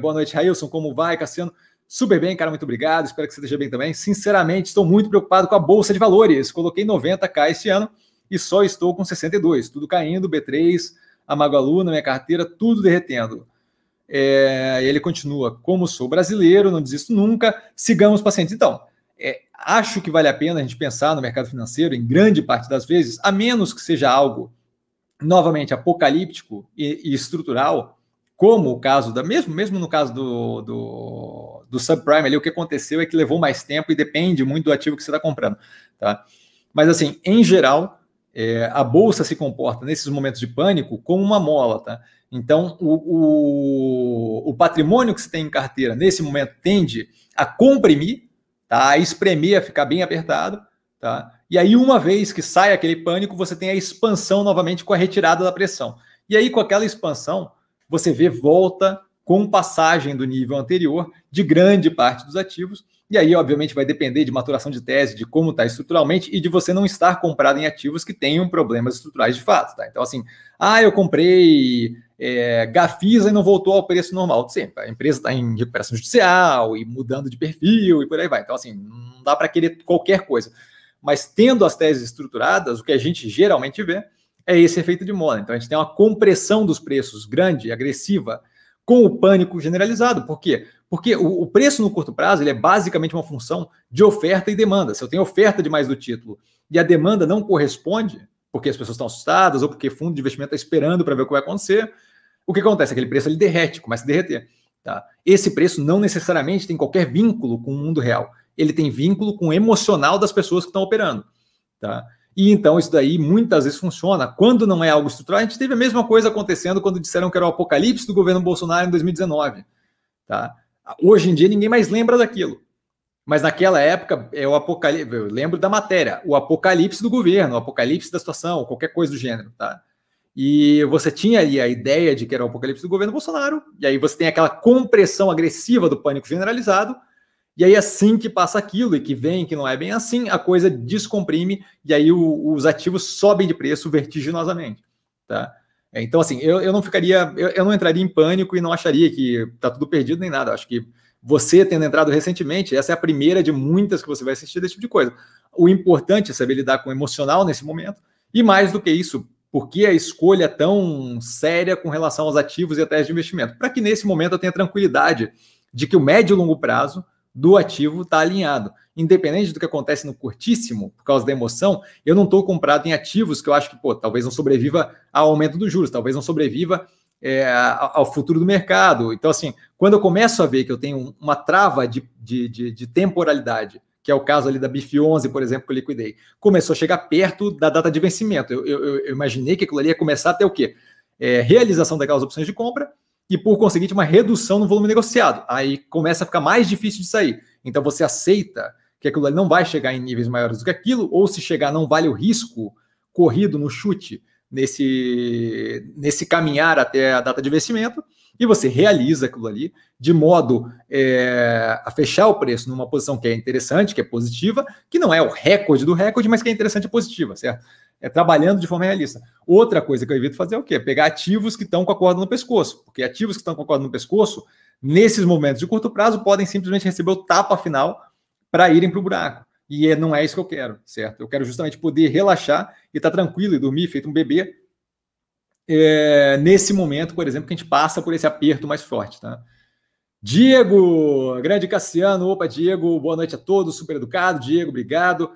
Boa noite, Railson. Como vai, Cassiano? Super bem, cara, muito obrigado. Espero que você esteja bem também. Sinceramente, estou muito preocupado com a bolsa de valores. Coloquei 90k esse ano e só estou com 62. Tudo caindo, B3, a Magalu na minha carteira, tudo derretendo. É, ele continua, como sou brasileiro, não desisto nunca, sigamos pacientes. Então, é, acho que vale a pena a gente pensar no mercado financeiro, em grande parte das vezes, a menos que seja algo novamente apocalíptico e, e estrutural, como o caso da mesmo mesmo no caso do, do, do subprime ali, o que aconteceu é que levou mais tempo e depende muito do ativo que você está comprando, tá? Mas assim, em geral, é, a bolsa se comporta nesses momentos de pânico como uma mola, tá? Então, o, o, o, patrimônio que você tem em carteira nesse momento tende a comprimir, tá? a espremer, a ficar bem apertado. Tá? E aí, uma vez que sai aquele pânico, você tem a expansão novamente com a retirada da pressão. E aí, com aquela expansão, você vê volta com passagem do nível anterior de grande parte dos ativos. E aí, obviamente, vai depender de maturação de tese, de como está estruturalmente e de você não estar comprado em ativos que tenham problemas estruturais de fato. Tá? Então, assim, ah, eu comprei é, Gafisa e não voltou ao preço normal. Sempre, a empresa está em recuperação judicial e mudando de perfil e por aí vai. Então, assim, não dá para querer qualquer coisa. Mas tendo as teses estruturadas, o que a gente geralmente vê é esse efeito de mola. Então, a gente tem uma compressão dos preços grande, agressiva, com o pânico generalizado. Por quê? Porque o, o preço no curto prazo ele é basicamente uma função de oferta e demanda. Se eu tenho oferta demais do título e a demanda não corresponde, porque as pessoas estão assustadas ou porque fundo de investimento está esperando para ver o que vai acontecer, o que acontece? Aquele preço ele derrete, começa a derreter. Tá? Esse preço não necessariamente tem qualquer vínculo com o mundo real. Ele tem vínculo com o emocional das pessoas que estão operando. Tá? E então isso daí muitas vezes funciona. Quando não é algo estrutural, a gente teve a mesma coisa acontecendo quando disseram que era o apocalipse do governo Bolsonaro em 2019. Tá? Hoje em dia ninguém mais lembra daquilo. Mas naquela época é o apocalipse. Eu lembro da matéria, o apocalipse do governo, o apocalipse da situação, qualquer coisa do gênero, tá? E você tinha ali a ideia de que era o apocalipse do governo Bolsonaro, e aí você tem aquela compressão agressiva do pânico generalizado, e aí assim que passa aquilo e que vem que não é bem assim, a coisa descomprime e aí o, os ativos sobem de preço vertiginosamente, tá? Então assim, eu, eu não ficaria, eu, eu não entraria em pânico e não acharia que tá tudo perdido nem nada. Eu acho que você tendo entrado recentemente, essa é a primeira de muitas que você vai assistir desse tipo de coisa. O importante é saber lidar com o emocional nesse momento, e mais do que isso, por que a escolha é tão séria com relação aos ativos e a tese de investimento? Para que nesse momento eu tenha tranquilidade de que o médio e longo prazo do ativo está alinhado. Independente do que acontece no curtíssimo, por causa da emoção, eu não estou comprado em ativos que eu acho que, pô, talvez não sobreviva ao aumento dos juros, talvez não sobreviva é, ao futuro do mercado. Então, assim, quando eu começo a ver que eu tenho uma trava de, de, de, de temporalidade, que é o caso ali da BIF 11, por exemplo, que eu liquidei, começou a chegar perto da data de vencimento. Eu, eu, eu imaginei que aquilo ali ia começar a ter o quê? É, realização daquelas opções de compra e, por conseguinte, uma redução no volume negociado. Aí começa a ficar mais difícil de sair. Então, você aceita que aquilo ali não vai chegar em níveis maiores do que aquilo, ou se chegar, não vale o risco corrido no chute nesse, nesse caminhar até a data de vencimento, e você realiza aquilo ali de modo é, a fechar o preço numa posição que é interessante, que é positiva, que não é o recorde do recorde, mas que é interessante e positiva, certo? É trabalhando de forma realista. Outra coisa que eu evito fazer é o quê? Pegar ativos que estão com a corda no pescoço, porque ativos que estão com a corda no pescoço, nesses momentos de curto prazo, podem simplesmente receber o tapa final para irem para o buraco. E é, não é isso que eu quero, certo? Eu quero justamente poder relaxar e estar tá tranquilo e dormir feito um bebê é, nesse momento, por exemplo, que a gente passa por esse aperto mais forte, tá? Diego, grande Cassiano, opa, Diego, boa noite a todos, super educado, Diego, obrigado.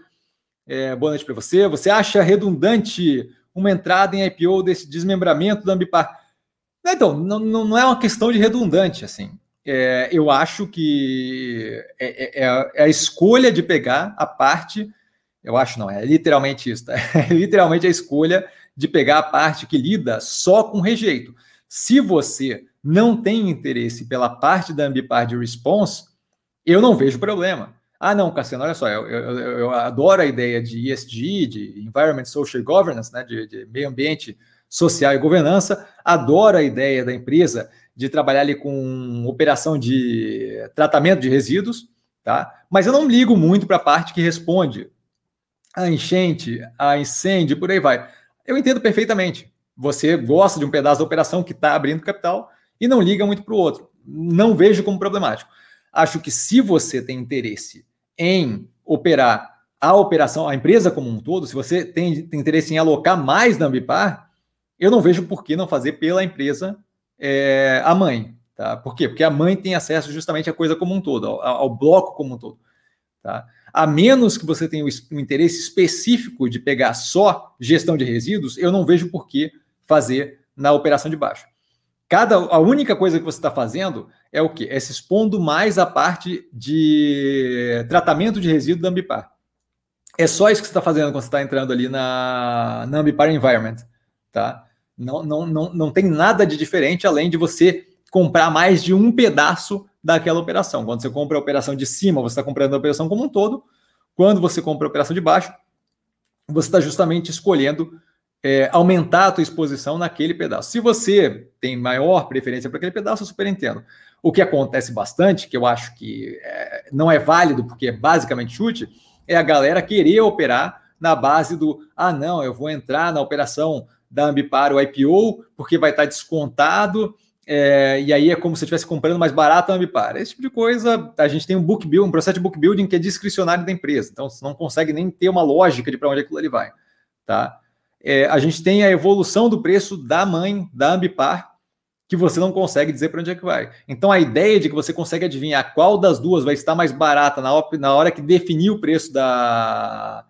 É, boa noite para você. Você acha redundante uma entrada em IPO desse desmembramento da Ambipar? Então, não, não é uma questão de redundante, assim é, eu acho que é, é, é, a escolha de pegar a parte, eu acho não, é literalmente isso, tá? é literalmente a escolha de pegar a parte que lida só com rejeito. Se você não tem interesse pela parte da Ambipar de response, eu não vejo problema. Ah, não, Cassiano, olha só, eu, eu, eu adoro a ideia de ESG, de Environment Social Governance, né, de, de meio ambiente social e governança, adoro a ideia da empresa de trabalhar ali com operação de tratamento de resíduos, tá? Mas eu não ligo muito para a parte que responde a enchente, a incêndio, por aí vai. Eu entendo perfeitamente. Você gosta de um pedaço da operação que está abrindo capital e não liga muito para o outro. Não vejo como problemático. Acho que se você tem interesse em operar a operação, a empresa como um todo, se você tem, tem interesse em alocar mais na Ambipar, eu não vejo por que não fazer pela empresa é, a mãe. Tá? Por quê? Porque a mãe tem acesso justamente à coisa como um todo, ao, ao bloco como um todo. Tá? A menos que você tenha um interesse específico de pegar só gestão de resíduos, eu não vejo por que fazer na operação de baixo. Cada, a única coisa que você está fazendo é o quê? É se expondo mais à parte de tratamento de resíduo da Ambipar. É só isso que você está fazendo quando você está entrando ali na, na Ambipar Environment. Tá? Não, não, não, não tem nada de diferente além de você comprar mais de um pedaço daquela operação. Quando você compra a operação de cima, você está comprando a operação como um todo. Quando você compra a operação de baixo, você está justamente escolhendo é, aumentar a tua exposição naquele pedaço. Se você tem maior preferência para aquele pedaço, eu super entendo. O que acontece bastante, que eu acho que é, não é válido, porque é basicamente chute, é a galera querer operar na base do ah, não, eu vou entrar na operação da Ambipar o IPO, porque vai estar descontado, é, e aí é como se estivesse comprando mais barato a Ambipar. Esse tipo de coisa, a gente tem um book build, um processo de book building que é discricionário da empresa, então você não consegue nem ter uma lógica de para onde aquilo ali vai. Tá? É, a gente tem a evolução do preço da mãe, da Ambipar, que você não consegue dizer para onde é que vai. Então a ideia de que você consegue adivinhar qual das duas vai estar mais barata na, na hora que definir o preço da,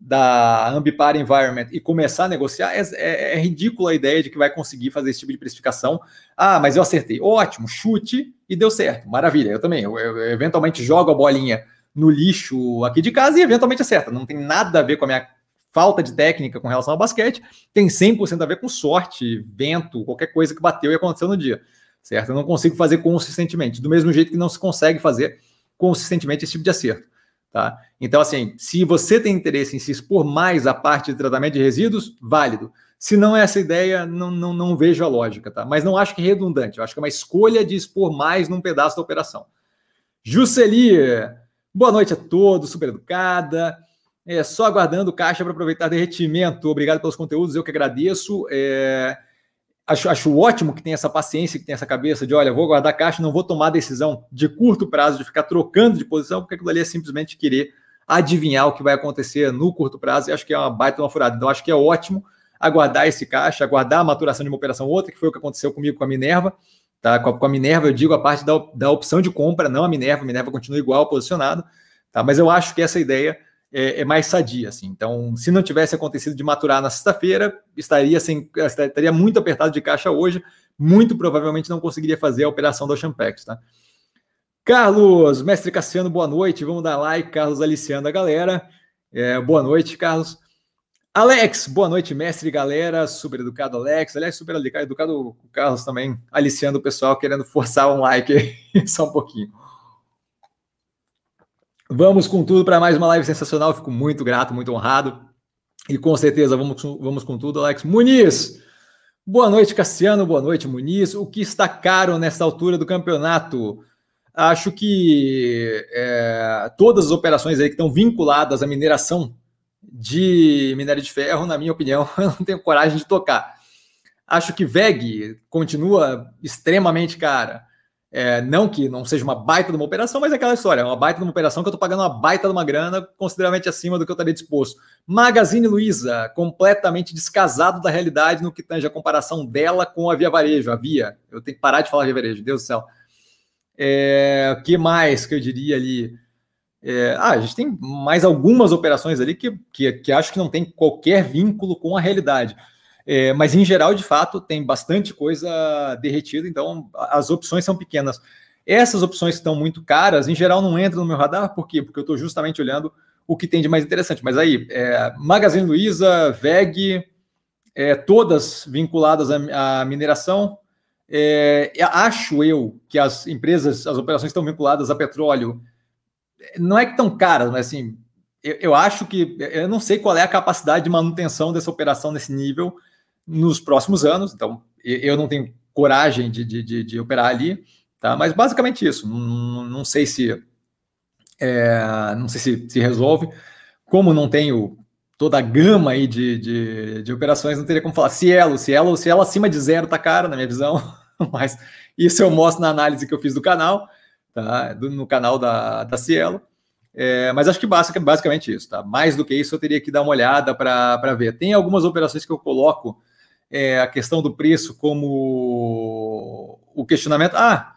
da Ambipar Environment e começar a negociar, é, é, é ridícula a ideia de que vai conseguir fazer esse tipo de precificação. Ah, mas eu acertei. Ótimo, chute e deu certo. Maravilha, eu também. Eu, eu eventualmente jogo a bolinha no lixo aqui de casa e eventualmente acerta. Não tem nada a ver com a minha falta de técnica com relação ao basquete, tem 100% a ver com sorte, vento, qualquer coisa que bateu e aconteceu no dia, certo? Eu não consigo fazer consistentemente, do mesmo jeito que não se consegue fazer consistentemente esse tipo de acerto, tá? Então, assim, se você tem interesse em se expor mais à parte de tratamento de resíduos, válido. Se não é essa ideia, não, não, não vejo a lógica, tá? Mas não acho que é redundante, eu acho que é uma escolha de expor mais num pedaço da operação. Juscelia, boa noite a todos, super educada. É, só aguardando caixa para aproveitar derretimento. Obrigado pelos conteúdos, eu que agradeço. É, acho, acho ótimo que tem essa paciência, que tem essa cabeça de, olha, vou guardar caixa, não vou tomar decisão de curto prazo, de ficar trocando de posição, porque aquilo ali é simplesmente querer adivinhar o que vai acontecer no curto prazo, e acho que é uma baita uma furada. Então, acho que é ótimo aguardar esse caixa, aguardar a maturação de uma operação ou outra, que foi o que aconteceu comigo com a Minerva. Tá? Com, a, com a Minerva, eu digo a parte da, da opção de compra, não a Minerva, a Minerva continua igual posicionado, tá? mas eu acho que essa ideia é, é, mais sadia. Assim. Então, se não tivesse acontecido de maturar na sexta-feira, estaria, sem, estaria muito apertado de caixa hoje, muito provavelmente não conseguiria fazer a operação da Champex. Tá? Carlos, mestre Cassiano, boa noite. Vamos dar like, Carlos aliciando a galera. É, boa noite, Carlos. Alex, boa noite, mestre galera. Super educado, Alex. Aliás, super educado o Carlos também, aliciando o pessoal, querendo forçar um like só um pouquinho. Vamos com tudo para mais uma live sensacional. Fico muito grato, muito honrado. E com certeza vamos, vamos com tudo, Alex. Muniz, boa noite, Cassiano. Boa noite, Muniz. O que está caro nesta altura do campeonato? Acho que é, todas as operações aí que estão vinculadas à mineração de minério de ferro, na minha opinião, eu não tenho coragem de tocar. Acho que VEG continua extremamente cara. É, não que não seja uma baita de uma operação, mas é aquela história, é uma baita de uma operação que eu estou pagando uma baita de uma grana consideravelmente acima do que eu estaria disposto. Magazine Luiza, completamente descasado da realidade no que tange a comparação dela com a Via Varejo, a Via. Eu tenho que parar de falar Via Varejo, Deus do céu. É, o que mais que eu diria ali? É, ah, a gente tem mais algumas operações ali que, que, que acho que não tem qualquer vínculo com a realidade. É, mas em geral, de fato, tem bastante coisa derretida, então as opções são pequenas. Essas opções que estão muito caras, em geral, não entram no meu radar, por quê? Porque eu estou justamente olhando o que tem de mais interessante. Mas aí, é, Magazine Luiza, VEG, é, todas vinculadas à, à mineração. É, acho eu que as empresas, as operações estão vinculadas a petróleo, não é que estão caras, mas assim, eu, eu, acho que eu não sei qual é a capacidade de manutenção dessa operação nesse nível, nos próximos anos. Então, eu não tenho coragem de, de, de, de operar ali, tá? Mas basicamente isso. Não, não sei se é, não sei se se resolve. Como não tenho toda a gama aí de, de, de operações, não teria como falar. Cielo, Cielo, Cielo acima de zero tá cara, na minha visão. Mas isso eu mostro na análise que eu fiz do canal, tá? Do, no canal da, da Cielo. É, mas acho que básica, basicamente isso, tá? Mais do que isso, eu teria que dar uma olhada para ver. Tem algumas operações que eu coloco é, a questão do preço como o questionamento. Ah,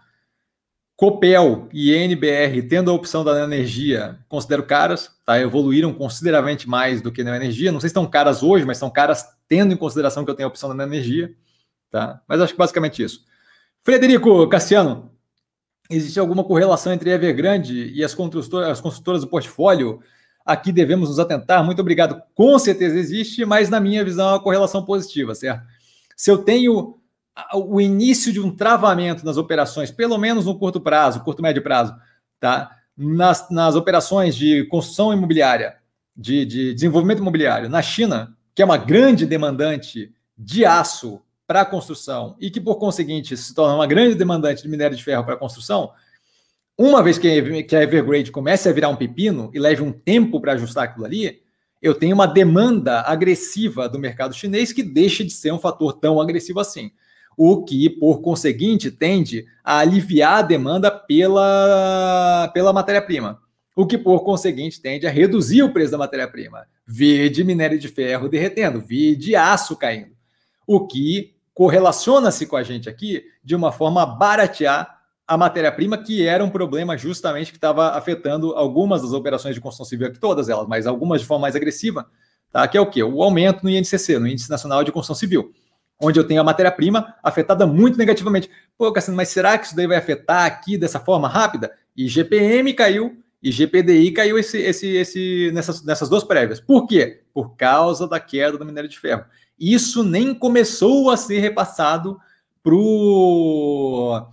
Copel e NBR, tendo a opção da energia, considero caras, tá? Evoluíram consideravelmente mais do que na energia. Não sei se estão caras hoje, mas são caras tendo em consideração que eu tenho a opção da energia, tá? Mas acho que basicamente isso. Frederico Cassiano, existe alguma correlação entre Evergrande e as construtoras, as construtoras do portfólio? Aqui devemos nos atentar. Muito obrigado. Com certeza existe, mas na minha visão é uma correlação positiva, certo? Se eu tenho o início de um travamento nas operações, pelo menos no curto prazo, curto médio prazo, tá? Nas, nas operações de construção imobiliária, de, de desenvolvimento imobiliário na China, que é uma grande demandante de aço para a construção e que, por conseguinte, se torna uma grande demandante de minério de ferro para a construção, uma vez que a Evergrande comece a virar um pepino e leve um tempo para ajustar aquilo ali, eu tenho uma demanda agressiva do mercado chinês que deixa de ser um fator tão agressivo assim. O que, por conseguinte, tende a aliviar a demanda pela, pela matéria-prima. O que, por conseguinte, tende a reduzir o preço da matéria-prima. de minério de ferro derretendo, de aço caindo. O que correlaciona-se com a gente aqui de uma forma a baratear a matéria-prima, que era um problema justamente que estava afetando algumas das operações de construção civil, aqui todas elas, mas algumas de forma mais agressiva, tá? que é o quê? O aumento no INCC, no Índice Nacional de Construção Civil, onde eu tenho a matéria-prima afetada muito negativamente. Pô, Cassino, mas será que isso daí vai afetar aqui dessa forma rápida? E GPM caiu, e GPDI caiu esse, esse, esse, nessas, nessas duas prévias. Por quê? Por causa da queda do minério de ferro. Isso nem começou a ser repassado para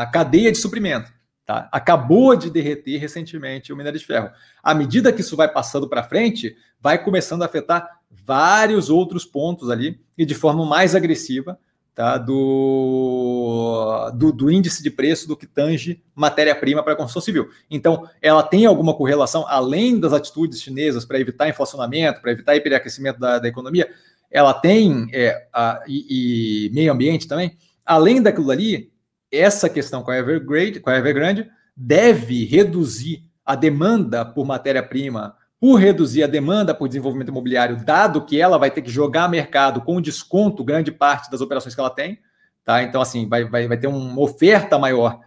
a cadeia de suprimento. Tá? Acabou de derreter recentemente o minério de ferro. À medida que isso vai passando para frente, vai começando a afetar vários outros pontos ali e de forma mais agressiva tá, do, do, do, índice de preço do que tange matéria-prima para a construção civil. Então, ela tem alguma correlação, além das atitudes chinesas para evitar inflacionamento, para evitar hiperaquecimento da, da economia, ela tem, é, a, e, e, meio ambiente também, além daquilo ali, essa questão com a Evergrande, com a Evergrande deve reduzir a demanda por matéria-prima por reduzir a demanda por desenvolvimento imobiliário, dado que ela vai ter que jogar mercado com desconto grande parte das operações que ela tem, tá? Então, assim, vai, vai, vai ter uma oferta maior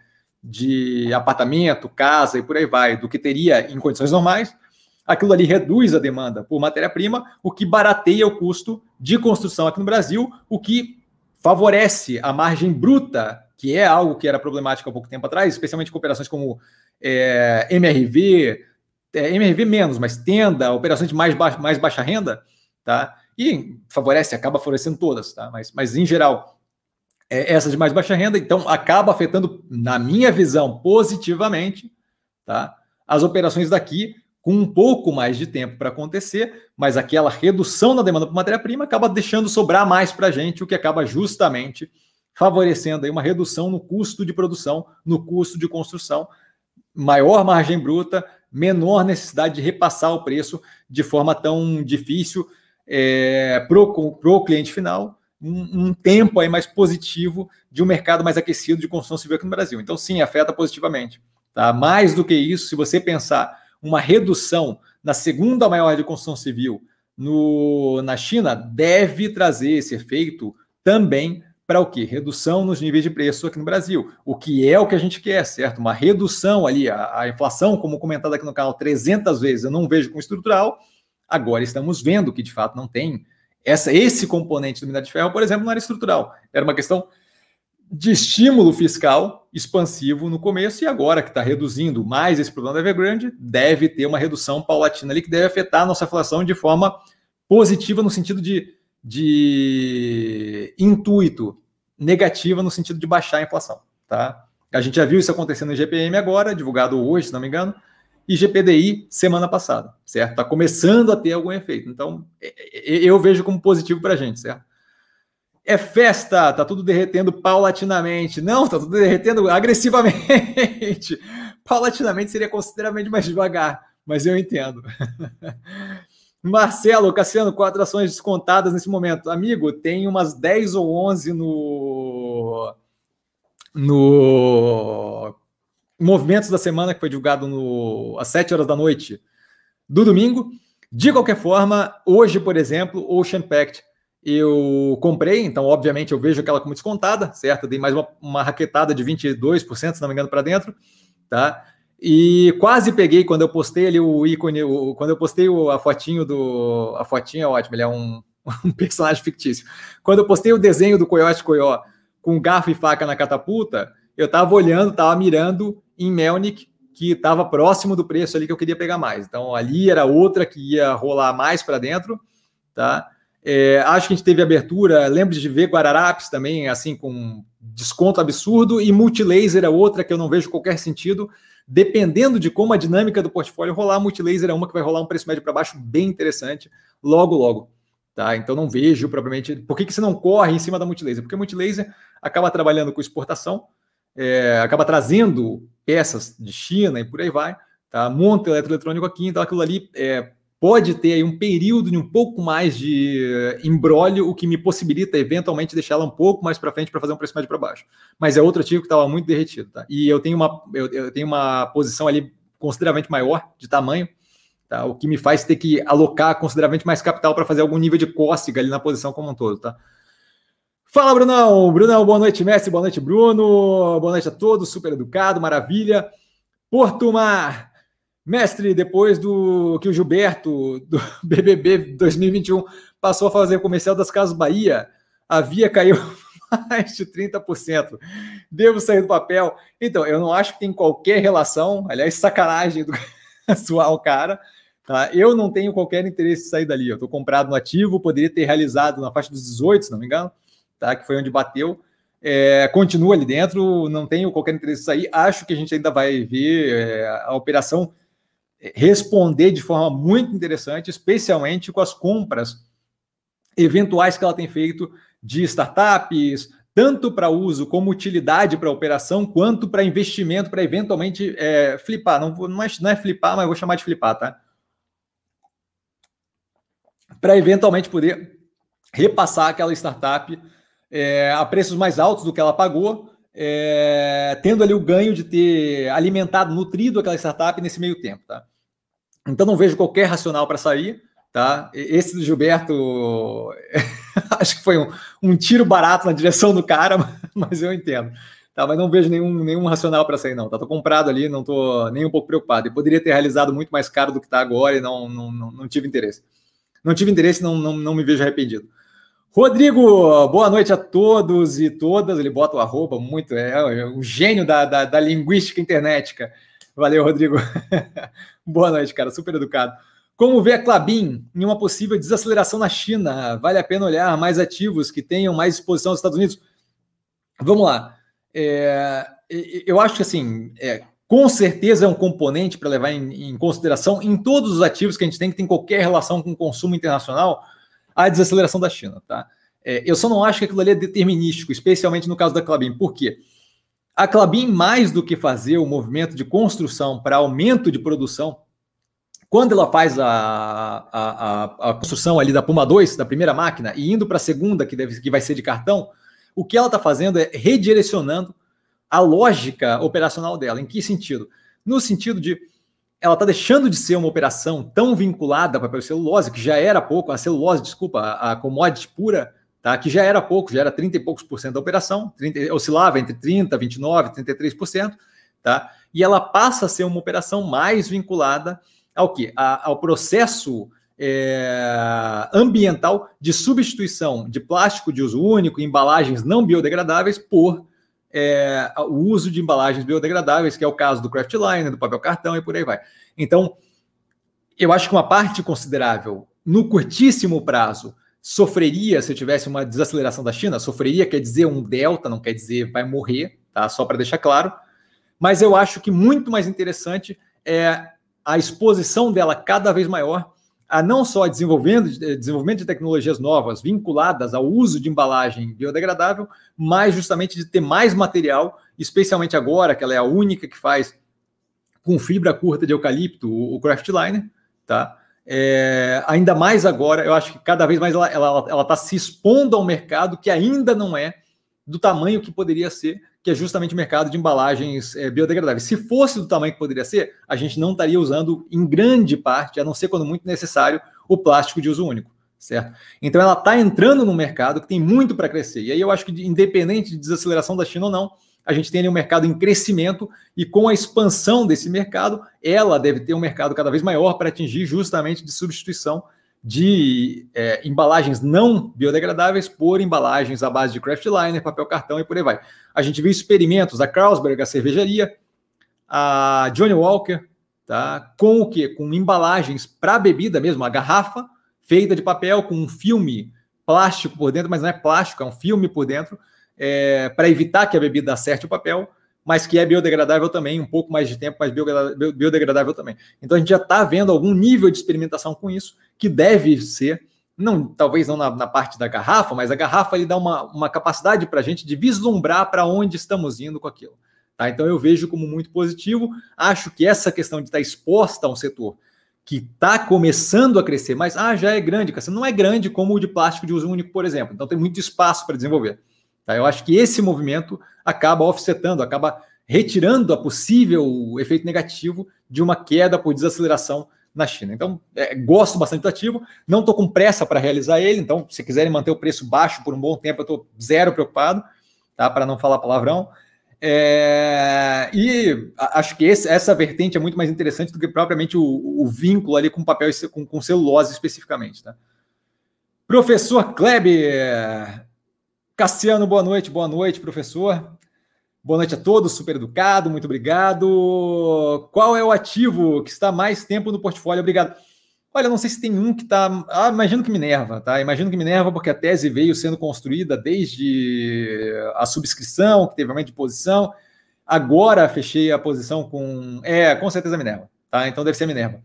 de apartamento, casa e por aí vai, do que teria em condições normais. Aquilo ali reduz a demanda por matéria-prima, o que barateia o custo de construção aqui no Brasil, o que favorece a margem bruta, que é algo que era problemático há pouco tempo atrás, especialmente com operações como é, MRV, é, MRV menos, mas tenda, operações de mais, ba mais baixa renda, tá? E favorece, acaba favorecendo todas, tá? Mas, mas em geral, é, de mais baixa renda, então acaba afetando, na minha visão, positivamente, tá? As operações daqui com um pouco mais de tempo para acontecer, mas aquela redução na demanda por matéria-prima acaba deixando sobrar mais para a gente, o que acaba justamente favorecendo aí uma redução no custo de produção, no custo de construção, maior margem bruta, menor necessidade de repassar o preço de forma tão difícil é, para o cliente final, um, um, tempo aí mais positivo de um mercado mais aquecido de construção civil aqui no Brasil. Então, sim, afeta positivamente. Tá? Mais do que isso, se você pensar uma redução na segunda maior de construção civil no, na China, deve trazer esse efeito também para o quê? Redução nos níveis de preço aqui no Brasil, o que é o que a gente quer, certo? Uma redução ali, a, a inflação, como comentado aqui no canal 300 vezes, eu não vejo como estrutural, agora estamos vendo que de fato não tem essa, esse componente do minério de ferro, por exemplo, não era estrutural, era uma questão de estímulo fiscal expansivo no começo e agora que está reduzindo mais esse problema da Evergrande, deve ter uma redução paulatina ali que deve afetar a nossa inflação de forma positiva no sentido de de intuito negativa no sentido de baixar a inflação. Tá? A gente já viu isso acontecendo no GPM agora, divulgado hoje, se não me engano, e GPDI semana passada, certo? Está começando a ter algum efeito. Então, é, é, eu vejo como positivo para a gente, certo? É festa, tá tudo derretendo paulatinamente. Não, tá tudo derretendo agressivamente. paulatinamente seria consideravelmente mais devagar, mas eu entendo. Marcelo, Cassiano, quatro ações descontadas nesse momento. Amigo, tem umas 10 ou 11 no. No. Movimentos da semana, que foi divulgado no, às 7 horas da noite do domingo. De qualquer forma, hoje, por exemplo, Ocean Pact eu comprei, então, obviamente, eu vejo aquela como descontada, certo? Dei mais uma, uma raquetada de 22%, se não me engano, para dentro, tá? E quase peguei quando eu postei ali o ícone, o, quando eu postei a fotinho do. A fotinha é ótima, ele é um, um, personagem fictício. Quando eu postei o desenho do Coyote Coió com garfo e faca na catapulta, eu estava olhando, estava mirando em Melnick, que estava próximo do preço ali que eu queria pegar mais. Então ali era outra que ia rolar mais para dentro, tá? É, acho que a gente teve abertura, lembro de ver Guararapes também, assim, com desconto absurdo, e Multilaser é outra que eu não vejo qualquer sentido dependendo de como a dinâmica do portfólio rolar, Multilaser é uma que vai rolar um preço médio para baixo bem interessante logo, logo. Tá? Então não vejo propriamente. Por que, que você não corre em cima da Multilaser? Porque a Multilaser acaba trabalhando com exportação, é, acaba trazendo peças de China e por aí vai, tá? monta eletroeletrônico aqui, então aquilo ali é, pode ter aí um período de um pouco mais de eh, embrólio, o que me possibilita eventualmente deixar ela um pouco mais para frente para fazer um preço médio para baixo. Mas é outro ativo que estava muito derretido, tá? E eu tenho uma eu, eu, tenho uma posição ali consideravelmente maior de tamanho, tá? O que me faz ter que alocar consideravelmente mais capital para fazer algum nível de cócega ali na posição como um todo, tá? Fala, Brunão! Brunão, boa noite, Messi, boa noite, Bruno, boa noite a todos, super educado, maravilha. Porto Mar, mestre, depois do que o Gilberto, do BBB 2021, passou a fazer comercial das Casas Bahia, a via caiu mais de 30%. Devo sair do papel. Então, eu não acho que tem qualquer relação, aliás, sacanagem do atual cara. Tá? Eu não tenho qualquer interesse em sair dali. Eu estou comprado no ativo, poderia ter realizado na faixa dos 18, se não me engano tá? que foi onde bateu. É, continua ali dentro, não tenho qualquer interesse em sair. Acho que a gente ainda vai ver é, a operação responder de forma muito interessante, especialmente com as compras eventuais que ela tem feito de startups, tanto para uso como utilidade para operação, quanto para investimento, para eventualmente é, flipar. Não, não, é, não é flipar, mas vou chamar de flipar, tá? Para eventualmente poder repassar aquela startup é, a preços mais altos do que ela pagou, é, tendo ali o ganho de ter alimentado, nutrido aquela startup nesse meio tempo, tá? Então não vejo qualquer racional para sair, tá? Esse do Gilberto, acho que foi um, um, tiro barato na direção do cara, mas eu entendo. Tá, mas não vejo nenhum, nenhum racional para sair, não. Tá, tô comprado ali, não tô nem um pouco preocupado. E poderia ter realizado muito mais caro do que está agora e não, não, não, não, tive interesse. Não tive interesse, não, não, não me vejo arrependido. Rodrigo, boa noite a todos e todas. Ele bota o arroba muito, é, é um gênio da, da, da linguística internetica. Valeu, Rodrigo. boa noite, cara, super educado. Como vê a Clabin em uma possível desaceleração na China? Vale a pena olhar mais ativos que tenham mais exposição aos Estados Unidos? Vamos lá. É, eu acho que assim, é, com certeza é um componente para levar em, em consideração em todos os ativos que a gente tem que tem qualquer relação com o consumo internacional a desaceleração da China, tá? É, eu só não acho que aquilo ali é determinístico, especialmente no caso da Clabin. Por quê? A Clabin, mais do que fazer o movimento de construção para aumento de produção, quando ela faz a, a, a, a, construção ali da Puma 2, da primeira máquina, e indo para a segunda, que, deve, que vai ser de cartão, o que ela está fazendo é redirecionando a lógica operacional dela. Em que sentido? No sentido de ela está deixando de ser uma operação tão vinculada para a celulose, que já era pouco, a celulose, desculpa, a, a commodity pura, tá? que já era pouco, já era 30 e poucos por cento da operação, 30, oscilava entre 30, 29, 33%, tá? e ela passa a ser uma operação mais vinculada ao que? ao processo é, ambiental de substituição de plástico de uso único, embalagens não biodegradáveis, por é, o uso de embalagens biodegradáveis, que é o caso do craft liner, do papel cartão e por aí vai. Então, eu acho que uma parte considerável, no curtíssimo prazo, sofreria se eu tivesse uma desaceleração da China. Sofreria quer dizer um delta, não quer dizer vai morrer, tá? Só para deixar claro. Mas eu acho que muito mais interessante é a exposição dela cada vez maior a não só desenvolvendo, eh, desenvolvimento de tecnologias novas vinculadas ao uso de embalagem biodegradável, mas justamente de ter mais material, especialmente agora, que ela é a única que faz com fibra curta de eucalipto, o craft liner, tá? É, ainda mais agora, eu acho que cada vez mais ela está tá se expondo ao mercado que ainda não é do tamanho que poderia ser que é justamente o mercado de embalagens é, biodegradáveis. Se fosse do tamanho que poderia ser, a gente não estaria usando, em grande parte, a não ser quando muito necessário, o plástico de uso único, certo? Então ela está entrando no mercado que tem muito para crescer. E aí eu acho que, independente de desaceleração da China ou não, a gente tem ali um mercado em crescimento e com a expansão desse mercado, ela deve ter um mercado cada vez maior para atingir justamente de substituição de é, embalagens não biodegradáveis por embalagens à base de craft liner, papel cartão e por aí vai. A gente viu experimentos da Carlsberg, a cervejaria, a Johnny Walker, tá? Com o quê? Com embalagens para bebida mesmo, a garrafa feita de papel com um filme plástico por dentro, mas não é plástico, é um filme por dentro, é, para evitar que a bebida acerte o papel mas que é biodegradável também, um pouco mais de tempo, mas biodegradável também. Então a gente já está vendo algum nível de experimentação com isso, que deve ser, não, talvez não na, na parte da garrafa, mas a garrafa ele dá uma, uma capacidade para a gente de vislumbrar para onde estamos indo com aquilo. Tá? Então eu vejo como muito positivo. Acho que essa questão de estar tá exposta a um setor que está começando a crescer, mas ah, já é grande, não é grande como o de plástico de uso único, por exemplo. Então tem muito espaço para desenvolver. Tá? Eu acho que esse movimento acaba offsetando, acaba retirando a possível efeito negativo de uma queda por desaceleração na China. Então, é, gosto bastante do ativo, não estou com pressa para realizar ele, então, se quiserem manter o preço baixo por um bom tempo, eu estou zero preocupado, tá? Para não falar palavrão. É, e acho que esse, essa vertente é muito mais interessante do que propriamente o, o vínculo ali com papel com, com celulose especificamente. Tá? Professor Kleber, Cassiano, boa noite, boa noite, professor. Boa noite a todos, super educado, muito obrigado. Qual é o ativo que está mais tempo no portfólio? Obrigado. Olha, não sei se tem um que está. Ah, imagino que Minerva, tá? Imagino que Minerva, porque a tese veio sendo construída desde a subscrição, que teve aumento de posição. Agora fechei a posição com. É, com certeza Minerva, tá? Então deve ser Minerva.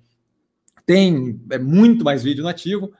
Tem é, muito mais vídeo no ativo,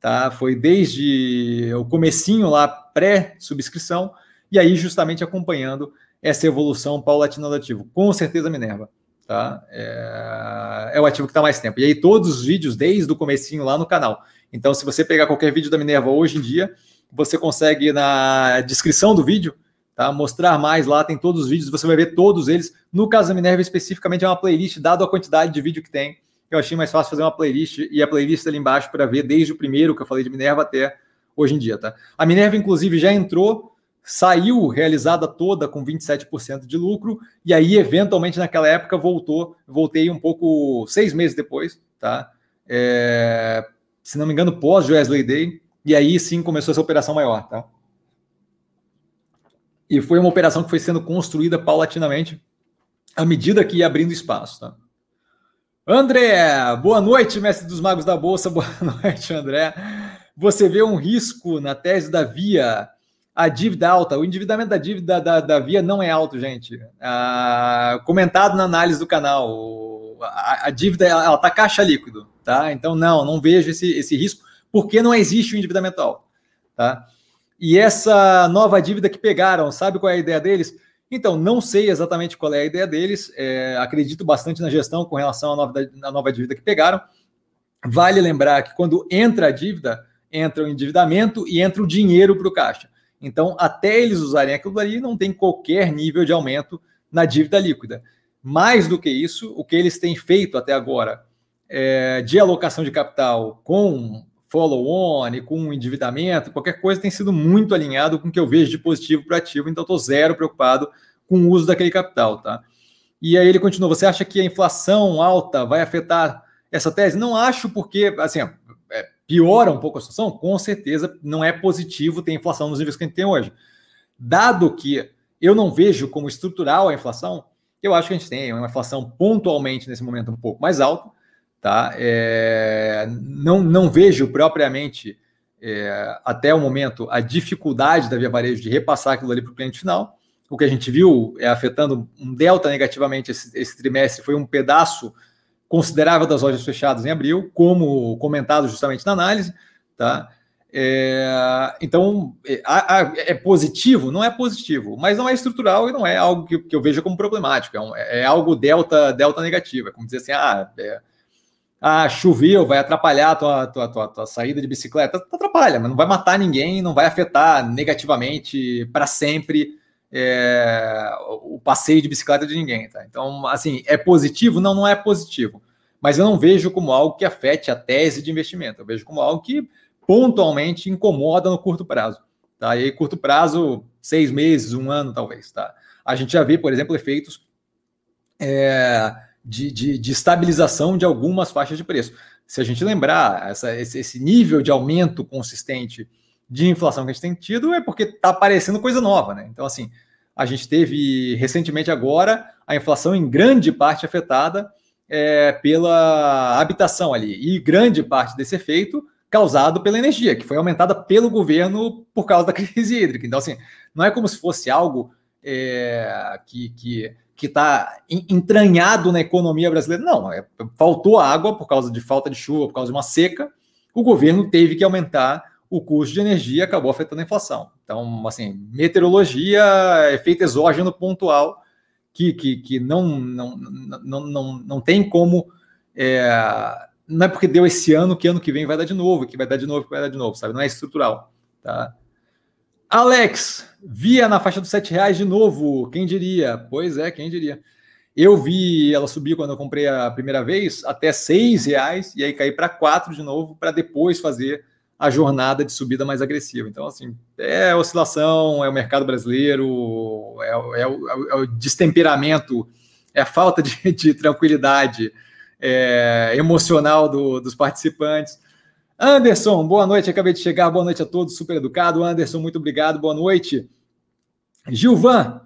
tá? Foi desde o comecinho lá, pré-subscrição, e aí justamente acompanhando essa evolução paulatina do ativo. Com certeza, Minerva. Tá? É, é o ativo que está mais tempo. E aí, todos os vídeos, desde o comecinho lá no canal. Então, se você pegar qualquer vídeo da Minerva hoje em dia, você consegue na descrição do vídeo tá? mostrar mais lá, tem todos os vídeos, você vai ver todos eles. No caso da Minerva, especificamente, é uma playlist, dado a quantidade de vídeo que tem. Eu achei mais fácil fazer uma playlist e a playlist ali embaixo para ver desde o primeiro que eu falei de Minerva até hoje em dia. Tá? A Minerva, inclusive, já entrou saiu realizada toda com 27% de lucro, e aí, eventualmente, naquela época, voltou, voltei um pouco, seis meses depois, tá? É, se não me engano, pós Wesley Day, e aí sim começou essa operação maior, tá? E foi uma operação que foi sendo construída paulatinamente à medida que ia abrindo espaço, tá? André, boa noite, mestre dos magos da Bolsa, boa noite, André. Você vê um risco na tese da Via a dívida alta. O endividamento da dívida da, da Via não é alto, gente. Ah, comentado na análise do canal, a, a dívida ela está caixa líquido, tá? Então não, não vejo esse, esse risco porque não existe o endividamento alto, tá? E essa nova dívida que pegaram, sabe qual é a ideia deles? Então, não sei exatamente qual é a ideia deles, é, acredito bastante na gestão com relação à nova, à nova dívida que pegaram. Vale lembrar que quando entra a dívida, entra o endividamento e entra o dinheiro para o caixa. Então, até eles usarem aquilo ali, não tem qualquer nível de aumento na dívida líquida. Mais do que isso, o que eles têm feito até agora é, de alocação de capital com follow-on com endividamento, qualquer coisa tem sido muito alinhado com o que eu vejo de positivo para ativo, então estou zero preocupado com o uso daquele capital, tá? E aí ele continua, você acha que a inflação alta vai afetar essa tese? Não acho, porque, assim, piora um pouco a situação? Com certeza não é positivo ter inflação nos níveis que a gente tem hoje. Dado que eu não vejo como estrutural a inflação, eu acho que a gente tem uma inflação pontualmente nesse momento um pouco mais alta, tá? É, não, não vejo propriamente é, até o momento a dificuldade da Via Varejo de repassar aquilo ali para o cliente final. O que a gente viu é afetando um delta negativamente esse, esse trimestre foi um pedaço considerável das lojas fechadas em abril, como comentado justamente na análise, tá? É, então, é, é, positivo? Não é positivo, mas não é estrutural e não é algo que, que eu vejo como problemático. É, um, é, algo delta, delta negativo. É como dizer assim: ah, é, ah choveu, vai atrapalhar a tua, tua, tua, tua saída de bicicleta. Atrapalha, mas não vai matar ninguém, não vai afetar negativamente para sempre é, o passeio de bicicleta de ninguém, tá? Então, assim, é positivo? Não, não é positivo. Mas eu não vejo como algo que afete a tese de investimento. Eu vejo como algo que pontualmente incomoda no curto prazo. Tá? E aí, curto prazo, seis meses, um ano, talvez. Tá? A gente já vê, por exemplo, efeitos é, de, de, de, estabilização de algumas faixas de preço. Se a gente lembrar, essa, esse, esse nível de aumento consistente de inflação que a gente tem tido é porque está aparecendo coisa nova, né? Então, assim, a gente teve recentemente agora a inflação em grande parte afetada é, pela habitação ali, e grande parte desse efeito causado pela energia, que foi aumentada pelo governo por causa da crise hídrica. Então, assim, não é como se fosse algo é, que, que que está entranhado na economia brasileira. Não, é, faltou água por causa de falta de chuva, por causa de uma seca. O governo teve que aumentar o custo de energia acabou afetando a inflação. Então, assim, meteorologia, efeito exógeno pontual, que, que, que não, não, não, não, não tem como. É, não é porque deu esse ano que ano que vem vai dar de novo, que vai dar de novo, que vai dar de novo, sabe? Não é estrutural. Tá? Alex, via na faixa dos sete reais de novo, quem diria? Pois é, quem diria. Eu vi ela subir quando eu comprei a primeira vez até seis reais e aí cair para quatro de novo para depois fazer a jornada de subida mais agressiva. Então, assim, é oscilação, é o mercado brasileiro, é, é, o, é o, destemperamento, é a falta de, de tranquilidade é, emocional do, dos participantes. Anderson, boa noite, acabei de chegar, boa noite a todos, super educado. Anderson, muito obrigado, boa noite. Gilvan,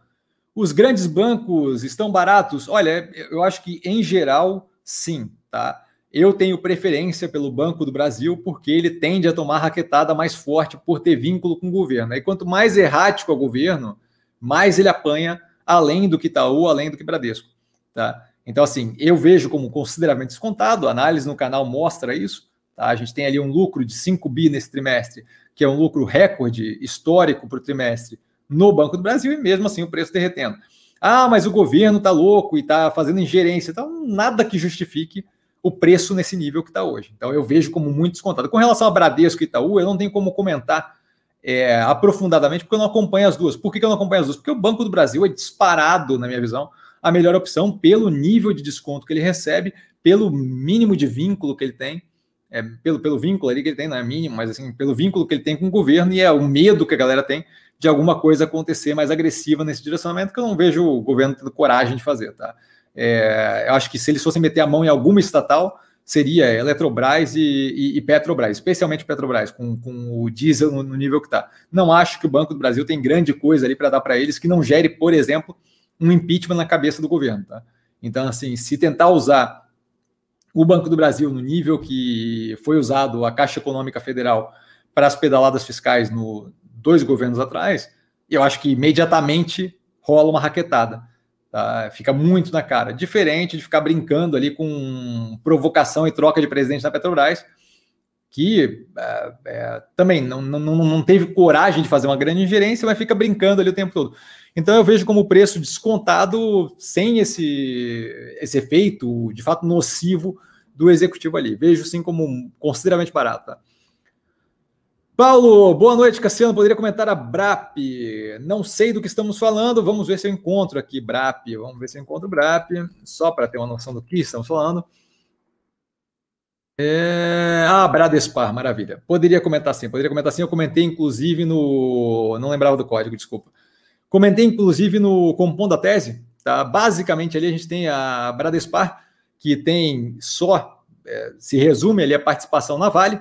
os grandes bancos estão baratos? Olha, eu acho que em geral, sim, tá? Eu tenho preferência pelo Banco do Brasil porque ele tende a tomar raquetada mais forte por ter vínculo com o governo. E quanto mais errático é o governo, mais ele apanha, além do que Itaú, além do que Bradesco. Tá? Então, assim, eu vejo como consideravelmente descontado, a análise no canal mostra isso. Tá? A gente tem ali um lucro de 5 bi nesse trimestre, que é um lucro recorde histórico para o trimestre no Banco do Brasil, e mesmo assim o preço derretendo. Ah, mas o governo está louco e está fazendo ingerência. Então, nada que justifique o preço nesse nível que está hoje. Então, eu vejo como muito descontado. Com relação a Bradesco e Itaú, eu não tenho como comentar é, aprofundadamente, porque eu não acompanho as duas. Por que, eu não acompanho as duas? Porque o Banco do Brasil é disparado, na minha visão, a melhor opção pelo nível de desconto que ele recebe, pelo mínimo de vínculo que ele tem, é, pelo, pelo vínculo ali que ele tem, não é mínimo, mas assim, pelo vínculo que ele tem com o governo e é o medo que a galera tem de alguma coisa acontecer mais agressiva nesse direcionamento, que eu não vejo o governo tendo coragem de fazer, tá? É, eu acho que se eles fossem meter a mão em alguma estatal, seria Eletrobras e, e, e Petrobras, especialmente Petrobras, com, com o diesel no, no nível que está. Não acho que o Banco do Brasil tem grande coisa ali para dar para eles que não gere, por exemplo, um impeachment na cabeça do governo. Tá? Então, assim, se tentar usar o Banco do Brasil no nível que foi usado a Caixa Econômica Federal para as pedaladas fiscais no dois governos atrás, eu acho que imediatamente rola uma raquetada. Tá? Fica muito na cara. Diferente de ficar brincando ali com provocação e troca de presidente na Petrobras, que é, é, também não, não, não teve coragem de fazer uma grande ingerência, mas fica brincando ali o tempo todo. Então eu vejo como preço descontado sem esse, esse efeito, de fato, nocivo do executivo ali. Vejo sim como consideravelmente barato. Tá? Paulo, boa noite, Cassiano. Poderia comentar a BRAP? Não sei do que estamos falando. Vamos ver se eu encontro aqui BRAP. Vamos ver se eu encontro BRAP, só para ter uma noção do que estamos falando. É... Ah, Bradespar, maravilha. Poderia comentar sim, poderia comentar sim. Eu comentei, inclusive, no. Não lembrava do código, desculpa. Comentei, inclusive, no compondo a tese. Tá? Basicamente, ali a gente tem a Bradespar, que tem só, é, se resume ali a participação na Vale.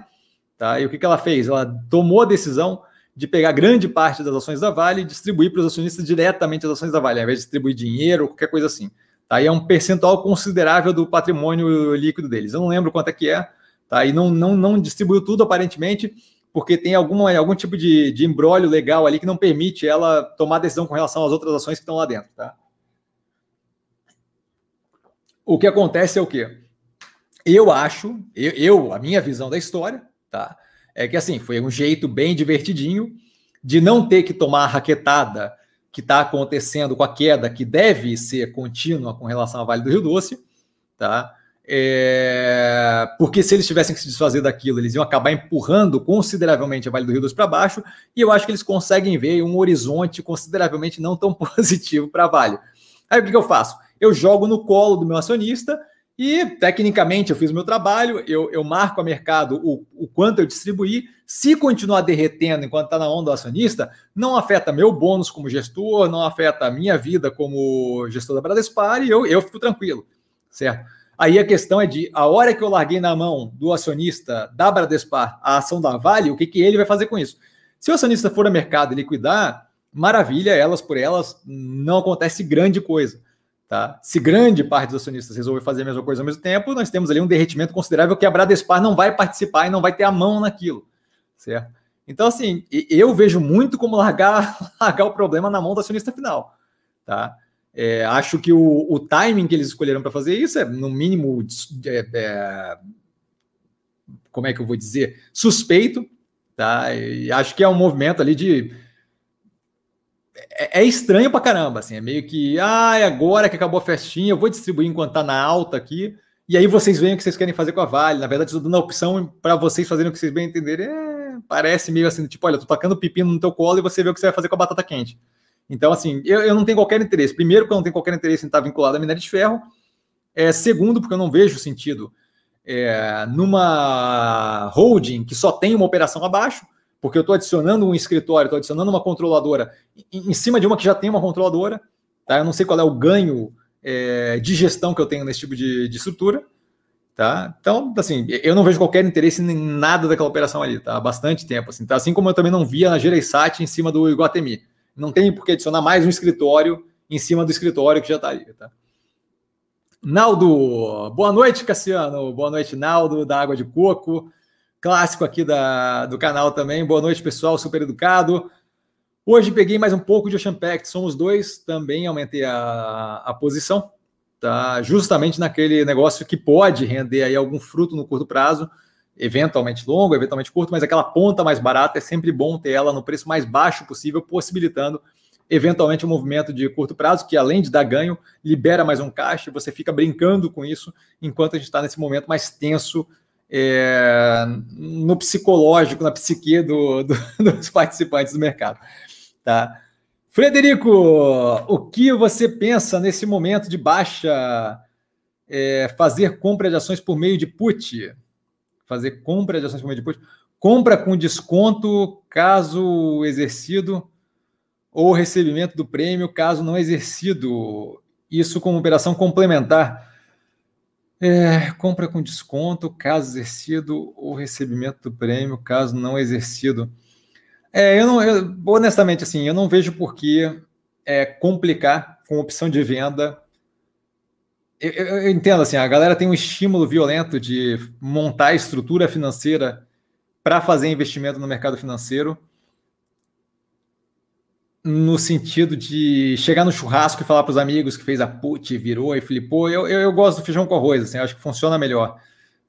Tá? E o que, que ela fez? Ela tomou a decisão de pegar grande parte das ações da Vale e distribuir para os acionistas diretamente as ações da Vale, ao invés de distribuir dinheiro ou qualquer coisa assim. Tá? E é um percentual considerável do patrimônio líquido deles. Eu não lembro quanto é que é, tá? e não, não, não distribuiu tudo aparentemente, porque tem alguma, algum tipo de, de embrólio legal ali que não permite ela tomar decisão com relação às outras ações que estão lá dentro. Tá? O que acontece é o quê? Eu acho, eu, eu, a minha visão da história, tá? É que assim, foi um jeito bem divertidinho de não ter que tomar a raquetada que está acontecendo com a queda, que deve ser contínua com relação à Vale do Rio Doce, tá? É, porque se eles tivessem que se desfazer daquilo, eles iam acabar empurrando consideravelmente a Vale do Rio Doce para baixo, e eu acho que eles conseguem ver um horizonte consideravelmente não tão positivo para a Vale. Aí o que eu faço? Eu jogo no colo do meu acionista e, tecnicamente, eu fiz o meu trabalho, eu, eu marco a mercado o, o quanto eu distribuí. Se continuar derretendo enquanto está na onda do acionista, não afeta meu bônus como gestor, não afeta a minha vida como gestor da Bradespar e eu, eu fico tranquilo, certo? Aí a questão é de a hora que eu larguei na mão do acionista da Bradespar a ação da Vale, o que, que ele vai fazer com isso? Se o acionista for a mercado e liquidar, maravilha, elas por elas, não acontece grande coisa. Tá? Se grande parte dos acionistas resolver fazer a mesma coisa ao mesmo tempo, nós temos ali um derretimento considerável que a Bradespar não vai participar e não vai ter a mão naquilo, certo? Então, assim, eu vejo muito como largar, largar o problema na mão do acionista final, tá? É, acho que o, o, timing que eles escolheram para fazer isso é, no mínimo, é, é, como é que eu vou dizer, suspeito, tá? E acho que é um movimento ali de é, é estranho pra caramba, assim, é meio que, ah, agora que acabou a festinha, eu vou distribuir enquanto tá na alta aqui, e aí vocês veem o que vocês querem fazer com a Vale. Na verdade, estou dando a opção para vocês fazerem o que vocês bem entenderem. É, parece meio assim, tipo, olha, tô tacando pepino no teu colo e você vê o que você vai fazer com a batata quente. Então, assim, eu, eu não tenho qualquer interesse. Primeiro, porque eu não tenho qualquer interesse em estar vinculado à minério de ferro. É, segundo, porque eu não vejo sentido é, numa holding que só tem uma operação abaixo, porque eu estou adicionando um escritório, estou adicionando uma controladora em, cima de uma que já tem uma controladora. Tá? Eu não sei qual é o ganho é, de gestão que eu tenho nesse tipo de, de estrutura. Tá? Então, assim, eu não vejo qualquer interesse em nada daquela operação ali, tá? Há bastante tempo, assim, tá? Assim como eu também não via na Gereissat em cima do Iguatemi. Não tem por que adicionar mais um escritório em cima do escritório que já está ali, tá? Naldo, boa noite, Cassiano. Boa noite, Naldo, da Água de Coco. Clássico aqui da, do canal também. Boa noite, pessoal, super educado. Hoje peguei mais um pouco de Ocean Pact, somos dois, também aumentei a, a posição tá? Justamente naquele negócio que pode render aí algum fruto no curto prazo, eventualmente longo, eventualmente curto, mas aquela ponta mais barata é sempre bom ter ela no preço mais baixo possível, possibilitando eventualmente um movimento de curto prazo que além de dar ganho, libera mais um caixa, você fica brincando com isso enquanto a gente está nesse momento mais tenso é, no psicológico, na psique do, do, dos participantes do mercado, tá? Frederico, o que você pensa nesse momento de baixa é, fazer compra de ações por meio de put? Fazer compra de ações por meio de put? Compra com desconto caso exercido ou recebimento do prêmio caso não exercido. Isso como operação complementar. É, compra com desconto caso exercido ou recebimento do prêmio caso não exercido. É, eu não, eu, honestamente, assim, eu não vejo por que é, complicar com opção de venda. Eu, eu, entendo, assim, a galera tem um estímulo violento de montar estrutura financeira para fazer investimento no mercado financeiro, no sentido de chegar no churrasco e falar para os amigos que fez a put, virou e flipou. Eu, eu, eu gosto do feijão com arroz, assim, acho que funciona melhor,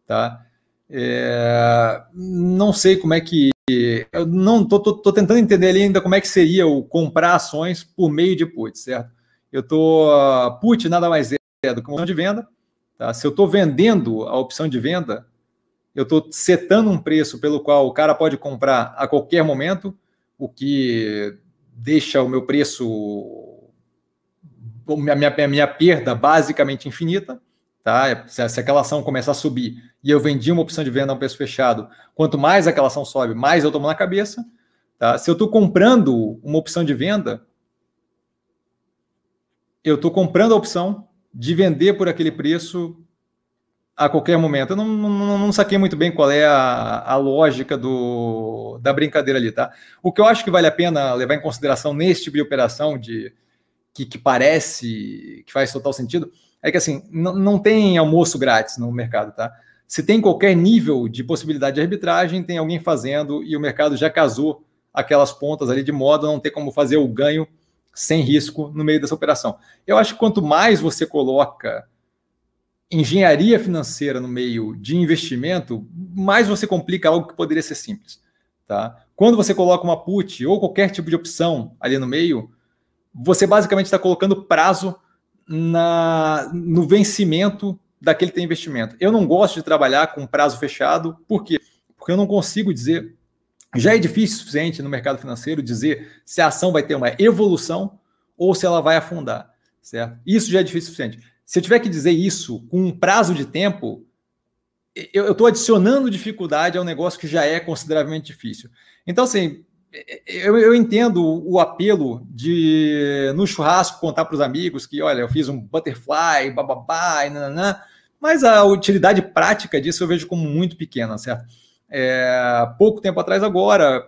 tá? É, não sei como é que eu não tô, tô, tô, tentando entender ali ainda como é que seria o comprar ações por meio de put, certo? Eu tô put nada mais é do que uma opção de venda. Tá? Se eu estou vendendo a opção de venda, eu estou setando um preço pelo qual o cara pode comprar a qualquer momento, o que deixa o meu preço, minha, minha, minha perda basicamente infinita. Tá? Se, se aquela ação começar a subir e eu vendi uma opção de venda a um preço fechado, quanto mais aquela ação sobe, mais eu tomo na cabeça. Tá? Se eu estou comprando uma opção de venda, eu estou comprando a opção de vender por aquele preço a qualquer momento. Eu não, não, não saquei muito bem qual é a, a lógica do, da brincadeira ali, tá? O que eu acho que vale a pena levar em consideração nesse tipo de operação de que, que parece que faz total sentido é que assim, não, não tem almoço grátis no mercado, tá? Se tem qualquer nível de possibilidade de arbitragem, tem alguém fazendo e o mercado já casou aquelas pontas ali de modo a não ter como fazer o ganho sem risco no meio dessa operação. Eu acho que quanto mais você coloca engenharia financeira no meio de investimento, mais você complica algo que poderia ser simples. Tá? Quando você coloca uma put ou qualquer tipo de opção ali no meio, você basicamente está colocando prazo na, no vencimento daquele teu investimento. Eu não gosto de trabalhar com prazo fechado, por quê? Porque eu não consigo dizer, já é difícil o suficiente no mercado financeiro dizer se a ação vai ter uma evolução ou se ela vai afundar, certo? Isso já é difícil o suficiente. Se eu tiver que dizer isso com um prazo de tempo, eu estou adicionando dificuldade ao negócio que já é consideravelmente difícil. Então, assim, eu, eu, entendo o apelo de no churrasco contar para os amigos que, olha, eu fiz um butterfly, bababá, e nananã, mas a utilidade prática disso eu vejo como muito pequena, certo? É, pouco tempo atrás, agora,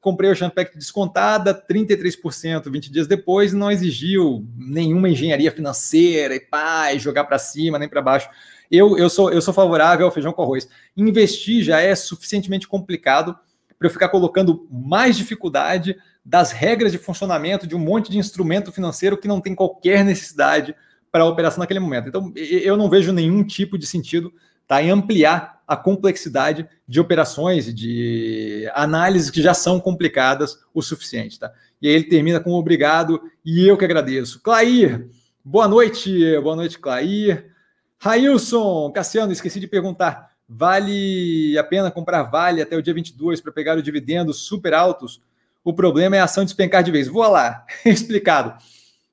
comprei o Champagne descontada, 33% 20 dias depois, não exigiu nenhuma engenharia financeira e pá, e jogar para cima nem para baixo. Eu, eu, sou, eu sou favorável ao feijão com arroz. Investir já é suficientemente complicado para eu ficar colocando mais dificuldade das regras de funcionamento de um monte de instrumento financeiro que não tem qualquer necessidade para a operação naquele momento. Então, eu não vejo nenhum tipo de sentido tá, em ampliar a complexidade de operações, de análises que já são complicadas o suficiente. Tá? E aí ele termina com obrigado e eu que agradeço. Clair, boa noite, boa noite, Clair. Railson, Cassiano, esqueci de perguntar. Vale a pena comprar Vale até o dia 22 para pegar os dividendos super altos o problema é a ação despencar de vez. Vou lá, explicado.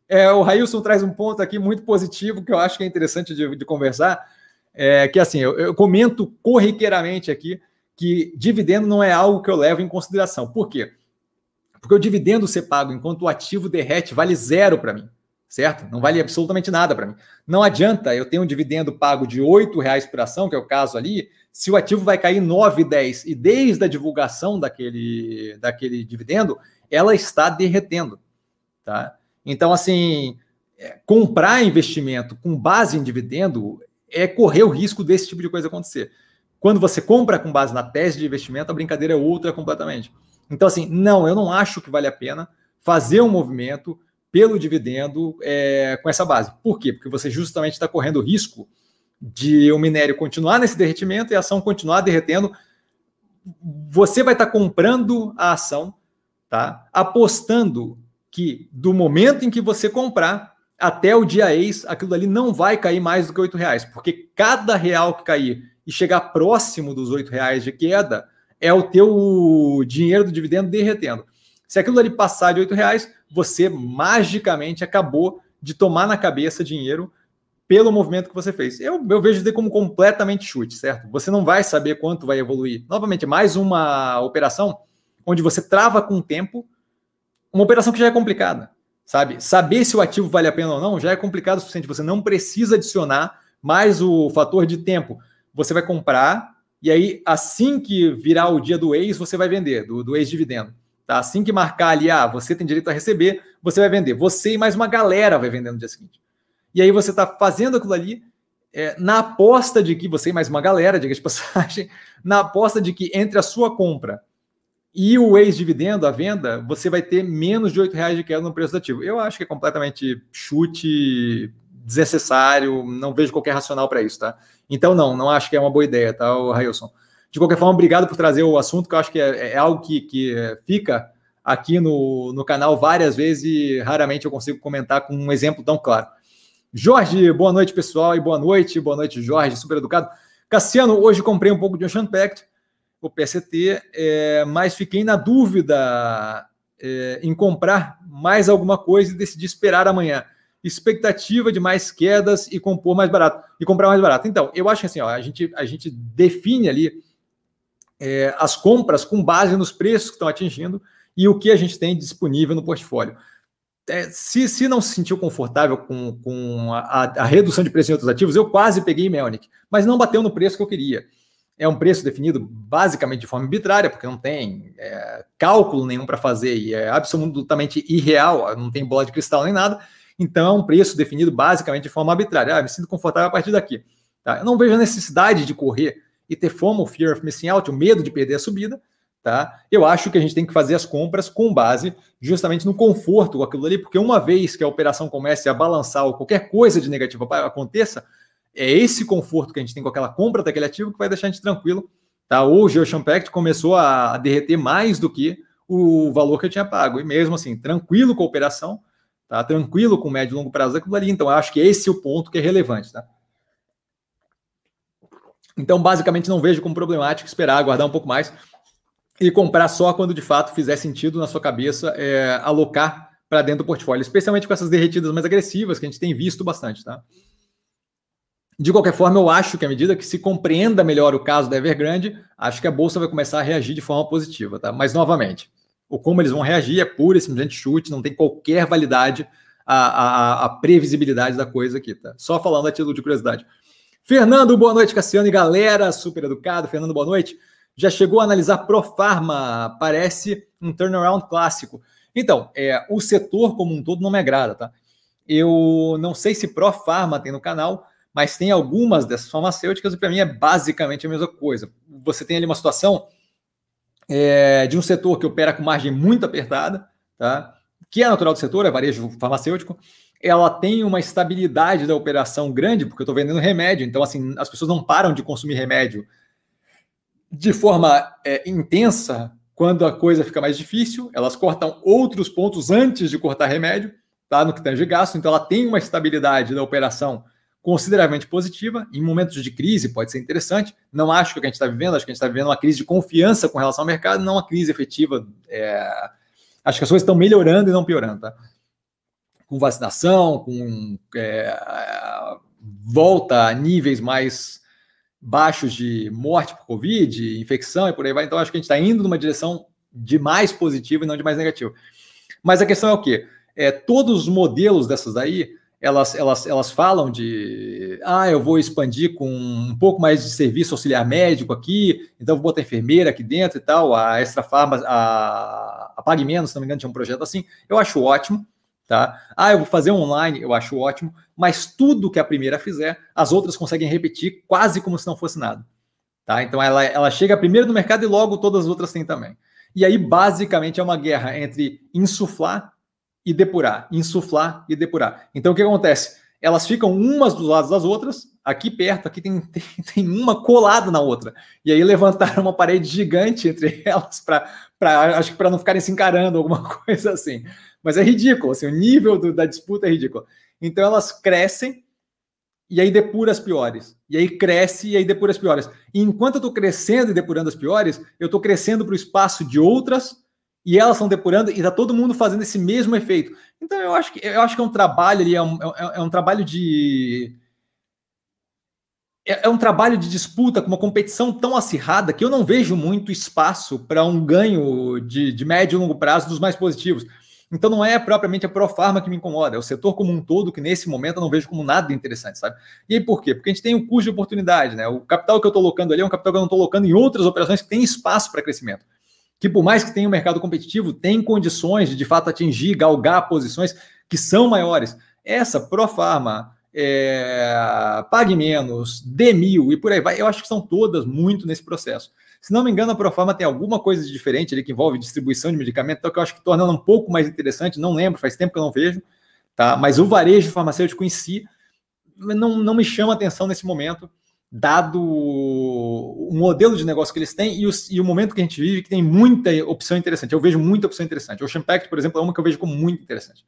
É, o Railson traz um ponto aqui muito positivo que eu acho que é interessante de, de conversar, é que assim, eu, eu, comento corriqueiramente aqui que dividendo não é algo que eu levo em consideração. Por quê? Porque o dividendo ser pago enquanto o ativo derrete vale zero para mim, certo? Não vale absolutamente nada para mim. Não adianta eu ter um dividendo pago de R$ reais por ação, que é o caso ali, se o ativo vai cair 9, 10 e desde a divulgação daquele, daquele dividendo, ela está derretendo, tá? Então, assim, é, comprar investimento com base em dividendo é correr o risco desse tipo de coisa acontecer. Quando você compra com base na tese de investimento, a brincadeira é outra completamente. Então, assim, não, eu não acho que vale a pena fazer um movimento pelo dividendo é, com essa base. Por quê? Porque você justamente está correndo o risco de o minério continuar nesse derretimento e a ação continuar derretendo. Você vai estar tá comprando a ação, tá? apostando que do momento em que você comprar até o dia ex, aquilo ali não vai cair mais do que oito reais, porque cada real que cair e chegar próximo dos oito reais de queda é o teu dinheiro do dividendo derretendo. Se aquilo ali passar de oito reais, você magicamente acabou de tomar na cabeça dinheiro pelo movimento que você fez. Eu, eu vejo isso como completamente chute, certo? Você não vai saber quanto vai evoluir. Novamente, mais uma operação onde você trava com o tempo uma operação que já é complicada, sabe? Saber se o ativo vale a pena ou não já é complicado o suficiente. Você não precisa adicionar mais o fator de tempo. Você vai comprar e aí, assim que virar o dia do ex, você vai vender, do, do ex-dividendo. Tá? Assim que marcar ali, ah, você tem direito a receber, você vai vender. Você e mais uma galera vai vender no dia seguinte. E aí você está fazendo aquilo ali é, na aposta de que você e mais uma galera, diga de passagem, na aposta de que entre a sua compra e o ex-dividendo, a venda, você vai ter menos de R$ reais de queda no preço do ativo. Eu acho que é completamente chute, desnecessário, não vejo qualquer racional para isso, tá? Então, não, não acho que é uma boa ideia, tá, Railson? De qualquer forma, obrigado por trazer o assunto, que eu acho que é, é algo que, que fica aqui no, no canal várias vezes e raramente eu consigo comentar com um exemplo tão claro. Jorge, boa noite, pessoal, e boa noite, boa noite, Jorge, super educado. Cassiano, hoje comprei um pouco de Ocean Pact, o PST, é, mas fiquei na dúvida é, em comprar mais alguma coisa e decidi esperar amanhã. Expectativa de mais quedas e compor mais barato e comprar mais barato. Então, eu acho que assim, ó, a, gente, a gente define ali é, as compras com base nos preços que estão atingindo e o que a gente tem disponível no portfólio. É, se, se não se sentiu confortável com, com a, a, redução de preço em outros ativos, eu quase peguei Melnick, mas não bateu no preço que eu queria é um preço definido basicamente de forma arbitrária, porque não tem é, cálculo nenhum para fazer e é absolutamente irreal, não tem bola de cristal nem nada. Então, é um preço definido basicamente de forma arbitrária. Ah, me sinto confortável a partir daqui. Tá? Eu não vejo a necessidade de correr e ter fome, o fear of missing out, o medo de perder a subida. Tá? Eu acho que a gente tem que fazer as compras com base justamente no conforto com aquilo ali, porque uma vez que a operação comece a balançar ou qualquer coisa de negativa aconteça, é esse conforto que a gente tem com aquela compra daquele ativo que vai deixar a gente tranquilo. Tá? Hoje o Ocean Pact começou a derreter mais do que o valor que eu tinha pago. E mesmo assim, tranquilo com a operação, tá? tranquilo com médio e longo prazo daquilo ali. Então, acho que esse é o ponto que é relevante. Tá? Então, basicamente, não vejo como problemático esperar, aguardar um pouco mais e comprar só quando de fato fizer sentido na sua cabeça é, alocar para dentro do portfólio, especialmente com essas derretidas mais agressivas que a gente tem visto bastante. Tá? De qualquer forma, eu acho que à medida que se compreenda melhor o caso da Evergrande, acho que a bolsa vai começar a reagir de forma positiva, tá? Mas novamente, o como eles vão reagir é pura e simplesmente chute, não tem qualquer validade a, a, a, previsibilidade da coisa aqui, tá? Só falando a título de curiosidade. Fernando, boa noite, Cassiano e galera, super educado. Fernando, boa noite. Já chegou a analisar Profarma, parece um turnaround clássico. Então, é, o setor como um todo não me agrada, tá? Eu não sei se Profarma tem no canal, mas tem algumas dessas farmacêuticas e para mim é basicamente a mesma coisa. Você tem ali uma situação é, de um setor que opera com margem muito apertada, tá? que é natural do setor, é varejo farmacêutico, ela tem uma estabilidade da operação grande, porque eu estou vendendo remédio, então assim, as pessoas não param de consumir remédio de forma é, intensa quando a coisa fica mais difícil, elas cortam outros pontos antes de cortar remédio, tá? No que tange gasto, então ela tem uma estabilidade da operação consideravelmente positiva. Em momentos de crise pode ser interessante. Não acho que o que a gente está vivendo, acho que a gente está vivendo uma crise de confiança com relação ao mercado, não uma crise efetiva é, Acho que as coisas estão melhorando e não piorando, tá? Com vacinação, com é, volta a níveis mais baixos de morte por Covid, infecção e por aí vai. Então, acho que a gente está indo numa direção de mais positivo e não de mais negativo. Mas a questão é o quê? É, todos os modelos dessas daí, elas, elas, elas falam de ah, eu vou expandir com um pouco mais de serviço auxiliar médico aqui, então vou botar enfermeira aqui dentro e tal, a Extra Farma, a, a Pague Menos, se não me engano, tinha um projeto assim, eu acho ótimo, tá? Ah, eu vou fazer online, eu acho ótimo, mas tudo que a primeira fizer, as outras conseguem repetir quase como se não fosse nada, tá? Então ela, ela chega primeiro no mercado e logo todas as outras têm também. E aí, basicamente, é uma guerra entre insuflar e depurar, insuflar e depurar. Então, o que acontece? Elas ficam umas dos lados das outras, aqui perto, aqui tem, tem, tem uma colada na outra. E aí levantaram uma parede gigante entre elas para, acho que para não ficarem se encarando, alguma coisa assim. Mas é ridículo, assim, o nível do, da disputa é ridículo. Então elas crescem e aí depura as piores. E aí cresce e aí depura as piores. E enquanto eu estou crescendo e depurando as piores, eu estou crescendo para o espaço de outras e elas estão depurando e está todo mundo fazendo esse mesmo efeito. Então eu acho que eu acho que é um trabalho ali, é um, é, é um trabalho de é, é um trabalho de disputa com uma competição tão acirrada que eu não vejo muito espaço para um ganho de, de médio e longo prazo dos mais positivos. Então não é propriamente a Profarma que me incomoda, é o setor como um todo que nesse momento eu não vejo como nada interessante, sabe? E aí por quê? Porque a gente tem um custo de oportunidade, né? O capital que eu estou colocando ali é um capital que eu não estou colocando em outras operações que têm espaço para crescimento que por mais que tenha um mercado competitivo, tem condições de de fato atingir, galgar posições que são maiores. Essa Profarma, é, Pague Menos, Demil e por aí vai, eu acho que são todas muito nesse processo. Se não me engano, a Profarma tem alguma coisa de diferente ali que envolve distribuição de medicamento, então que eu acho que torna ela um pouco mais interessante, não lembro, faz tempo que eu não vejo, tá? Mas o varejo farmacêutico em si não, não me chama atenção nesse momento dado o modelo de negócio que eles têm e o, e o, momento que a gente vive, que tem muita opção interessante. Eu vejo muita opção interessante. O Ocean Pact, por exemplo, é uma que eu vejo como muito interessante.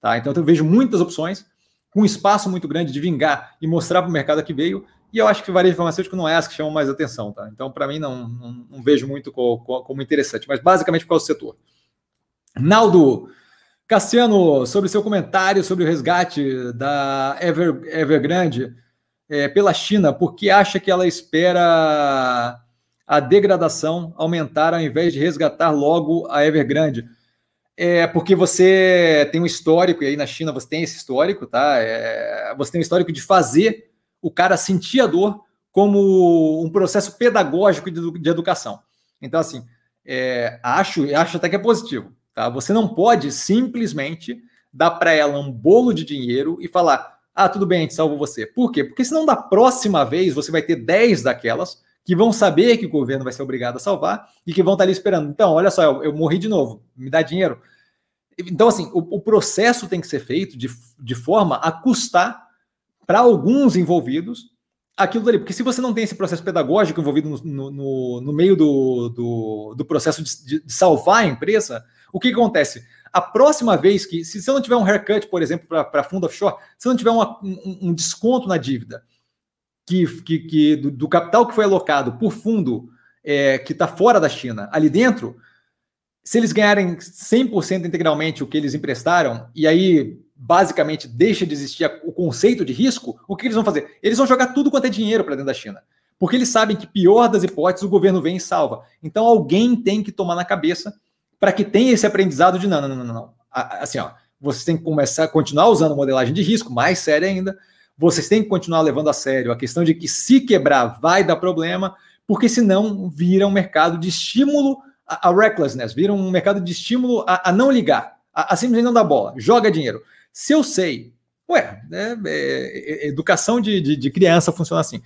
Tá? Então eu vejo muitas opções, com um espaço muito grande de vingar e mostrar para o mercado que veio. E eu acho que o varejo farmacêutico não é as que chamam mais atenção. Tá? Então, para mim, não, não, não, vejo muito como, interessante, mas basicamente por causa do setor. Naldo, Cassiano, sobre seu comentário sobre o resgate da Ever, Evergrande é, pela China porque acha que ela espera a degradação aumentar ao invés de resgatar logo a Evergrande. É porque você tem um histórico, e aí na China você tem esse histórico, tá? É, você tem um histórico de fazer o cara sentir a dor como um processo pedagógico de, de educação. Então, assim, é, acho, acho até que é positivo. Tá? Você não pode simplesmente dar para ela um bolo de dinheiro e falar: ah, tudo bem, a gente salva você. Por quê? Porque senão da próxima vez você vai ter 10 daquelas que vão saber que o governo vai ser obrigado a salvar e que vão estar ali esperando. Então, olha só, eu, eu morri de novo, me dá dinheiro. Então, assim, o, o processo tem que ser feito de, de forma a custar para alguns envolvidos aquilo dali. Porque se você não tem esse processo pedagógico envolvido no, no, no meio do, do, do processo de, de, salvar a empresa, o que acontece? A próxima vez que, se você não tiver um haircut, por exemplo, para fundo offshore, se não tiver uma, um, um, desconto na dívida que, que, que do, do, capital que foi alocado por fundo é, que está fora da China, ali dentro, se eles ganharem 100% integralmente o que eles emprestaram, e aí basicamente deixa de existir o conceito de risco, o que eles vão fazer? Eles vão jogar tudo quanto é dinheiro para dentro da China. Porque eles sabem que, pior das hipóteses, o governo vem e salva. Então alguém tem que tomar na cabeça para que tenha esse aprendizado de não, não, não, não, não. Assim, ó, vocês têm que começar a continuar usando modelagem de risco, mais séria ainda. Vocês têm que continuar levando a sério a questão de que se quebrar vai dar problema, porque senão vira um mercado de estímulo a, a recklessness, vira um mercado de estímulo a, a não ligar, a, a, simplesmente não dar bola, joga dinheiro. Se eu sei, ué, é, é, é, educação de, de, de criança funciona assim.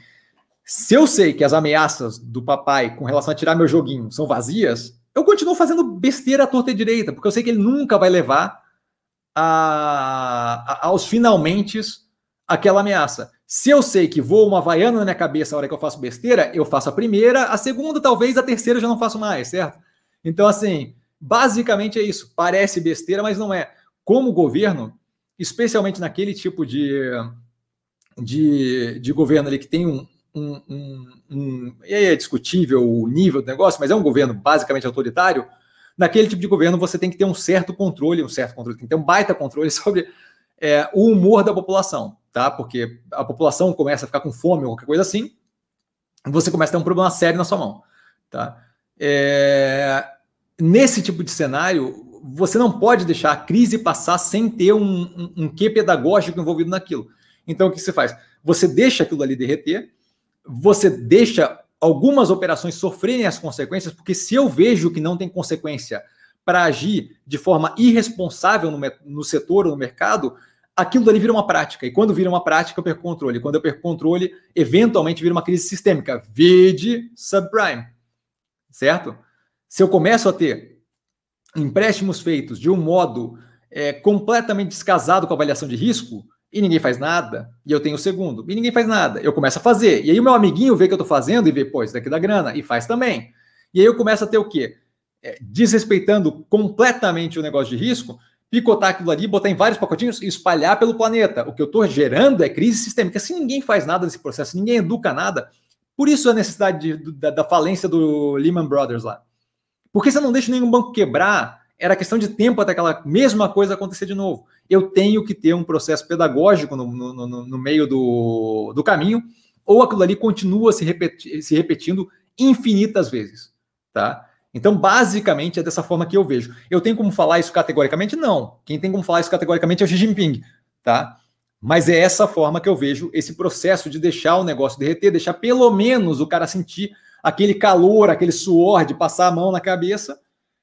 Se eu sei que as ameaças do papai com relação a tirar meu joguinho são vazias, eu continuo fazendo besteira à torta e direita, porque eu sei que ele nunca vai levar a, a, aos finalmente aquela ameaça. Se eu sei que voa uma vaiana na minha cabeça a hora que eu faço besteira, eu faço a primeira, a segunda, talvez, a terceira eu já não faço mais, certo? Então, assim, basicamente é isso. Parece besteira, mas não é. Como governo, especialmente naquele tipo de, de, de governo ali que tem um, um, um, um, é discutível o nível do negócio, mas é um governo basicamente autoritário, naquele tipo de governo você tem que ter um certo controle, um certo controle, tem que ter um baita controle sobre é, o humor da população, tá? Porque a população começa a ficar com fome ou qualquer coisa assim, você começa a ter um problema sério na sua mão, tá? É, nesse tipo de cenário, você não pode deixar a crise passar sem ter um, um, um quê pedagógico envolvido naquilo. Então, o que você faz? Você deixa aquilo ali derreter, você deixa algumas operações sofrerem as consequências, porque se eu vejo que não tem consequência para agir de forma irresponsável no, no setor ou no mercado, aquilo ali vira uma prática. E quando vira uma prática, eu perco controle. Quando eu perco controle, eventualmente vira uma crise sistêmica. Vide subprime. Certo? Se eu começo a ter empréstimos feitos de um modo é, completamente descasado com a avaliação de risco, e ninguém faz nada, e eu tenho o segundo, e ninguém faz nada, eu começo a fazer. E aí o meu amiguinho vê que eu estou fazendo e vê, pô, isso daqui dá grana, e faz também. E aí eu começo a ter o quê? É, desrespeitando completamente o negócio de risco, picotar aquilo ali, botar em vários pacotinhos e espalhar pelo planeta. O que eu estou gerando é crise sistêmica. Se ninguém faz nada nesse processo, ninguém educa nada, por isso a necessidade de, da, da falência do Lehman Brothers lá. Porque você não deixa nenhum banco quebrar, era questão de tempo até aquela mesma coisa acontecer de novo. Eu tenho que ter um processo pedagógico no, no, no, no meio do, do caminho, ou aquilo ali continua se, repeti se repetindo infinitas vezes, tá? Então, basicamente, é dessa forma que eu vejo. Eu tenho como falar isso categoricamente? Não. Quem tem como falar isso categoricamente é o Xi Jinping, tá? Mas é essa forma que eu vejo esse processo de deixar o negócio derreter, deixar pelo menos o cara sentir aquele calor, aquele suor de passar a mão na cabeça,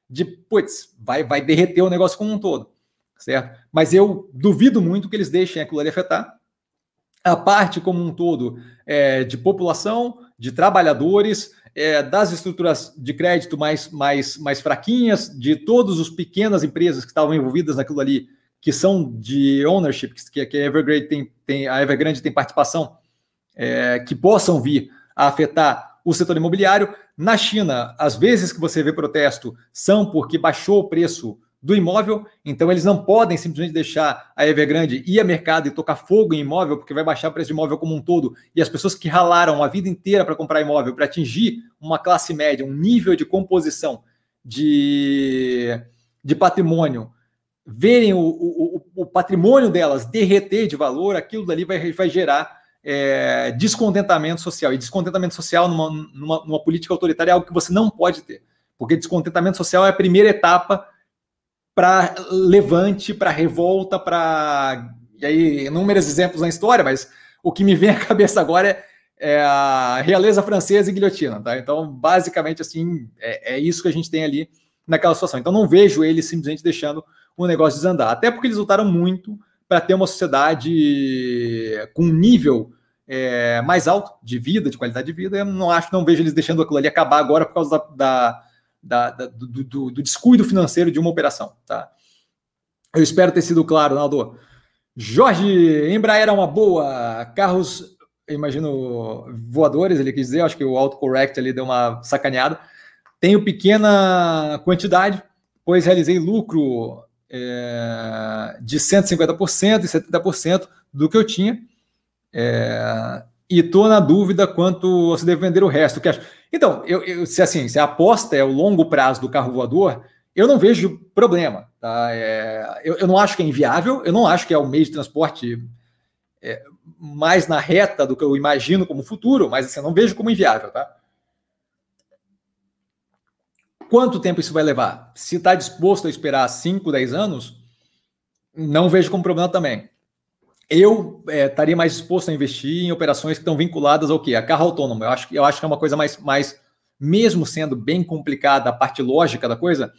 de, putz, vai, vai derreter o negócio como um todo, certo? Mas eu duvido muito que eles deixem aquilo ali afetar a parte como um todo é, de população, de trabalhadores, é, das estruturas de crédito mais, mais, mais fraquinhas, de todas as pequenas empresas que estavam envolvidas naquilo ali, que são de ownership, que, que a Evergrande tem, tem, a Evergrande tem participação, é, que possam vir a afetar o setor imobiliário. Na China, as vezes que você vê protesto são porque baixou o preço do imóvel, então eles não podem simplesmente deixar a Evergrande ir a mercado e tocar fogo em imóvel, porque vai baixar o preço de imóvel como um todo, e as pessoas que ralaram a vida inteira para comprar imóvel, para atingir uma classe média, um nível de composição de, de patrimônio, verem o, o, o patrimônio delas derreter de valor, aquilo dali vai, vai gerar é, descontentamento social. E descontentamento social numa, numa, numa, política autoritária é algo que você não pode ter, porque descontentamento social é a primeira etapa para levante, para revolta, para. E aí, inúmeros exemplos na história, mas o que me vem à cabeça agora é, é a realeza francesa e guilhotina, tá? Então, basicamente, assim, é, é isso que a gente tem ali naquela situação. Então, não vejo eles simplesmente deixando o negócio desandar, até porque eles lutaram muito para ter uma sociedade com um nível é, mais alto de vida, de qualidade de vida. Eu não acho, não vejo eles deixando aquilo ali acabar agora por causa da, da, da, do, do, do, descuido financeiro de uma operação. Tá? Eu espero ter sido claro, Naldo. Jorge, Embraer é uma boa. Carros, imagino, voadores, ele quis dizer, acho que o autocorrect ali deu uma sacaneada. Tenho pequena quantidade, pois realizei lucro é, de 150% e 70% do que eu tinha. É, e estou na dúvida quanto se deve vender o resto. Que. Então, eu, eu, se assim, se a aposta é o longo prazo do carro voador, eu não vejo problema. Tá? É, eu, eu, não acho que é inviável, eu não acho que é o meio de transporte é, mais na reta do que eu imagino como futuro, mas assim, eu não vejo como inviável. Tá? Quanto tempo isso vai levar? Se está disposto a esperar 5, 10 anos, não vejo como problema também. Eu é, estaria mais disposto a investir em operações que estão vinculadas ao quê? A carro autônomo. Eu acho, eu acho que é uma coisa mais, mais mesmo sendo bem complicada a parte lógica da coisa,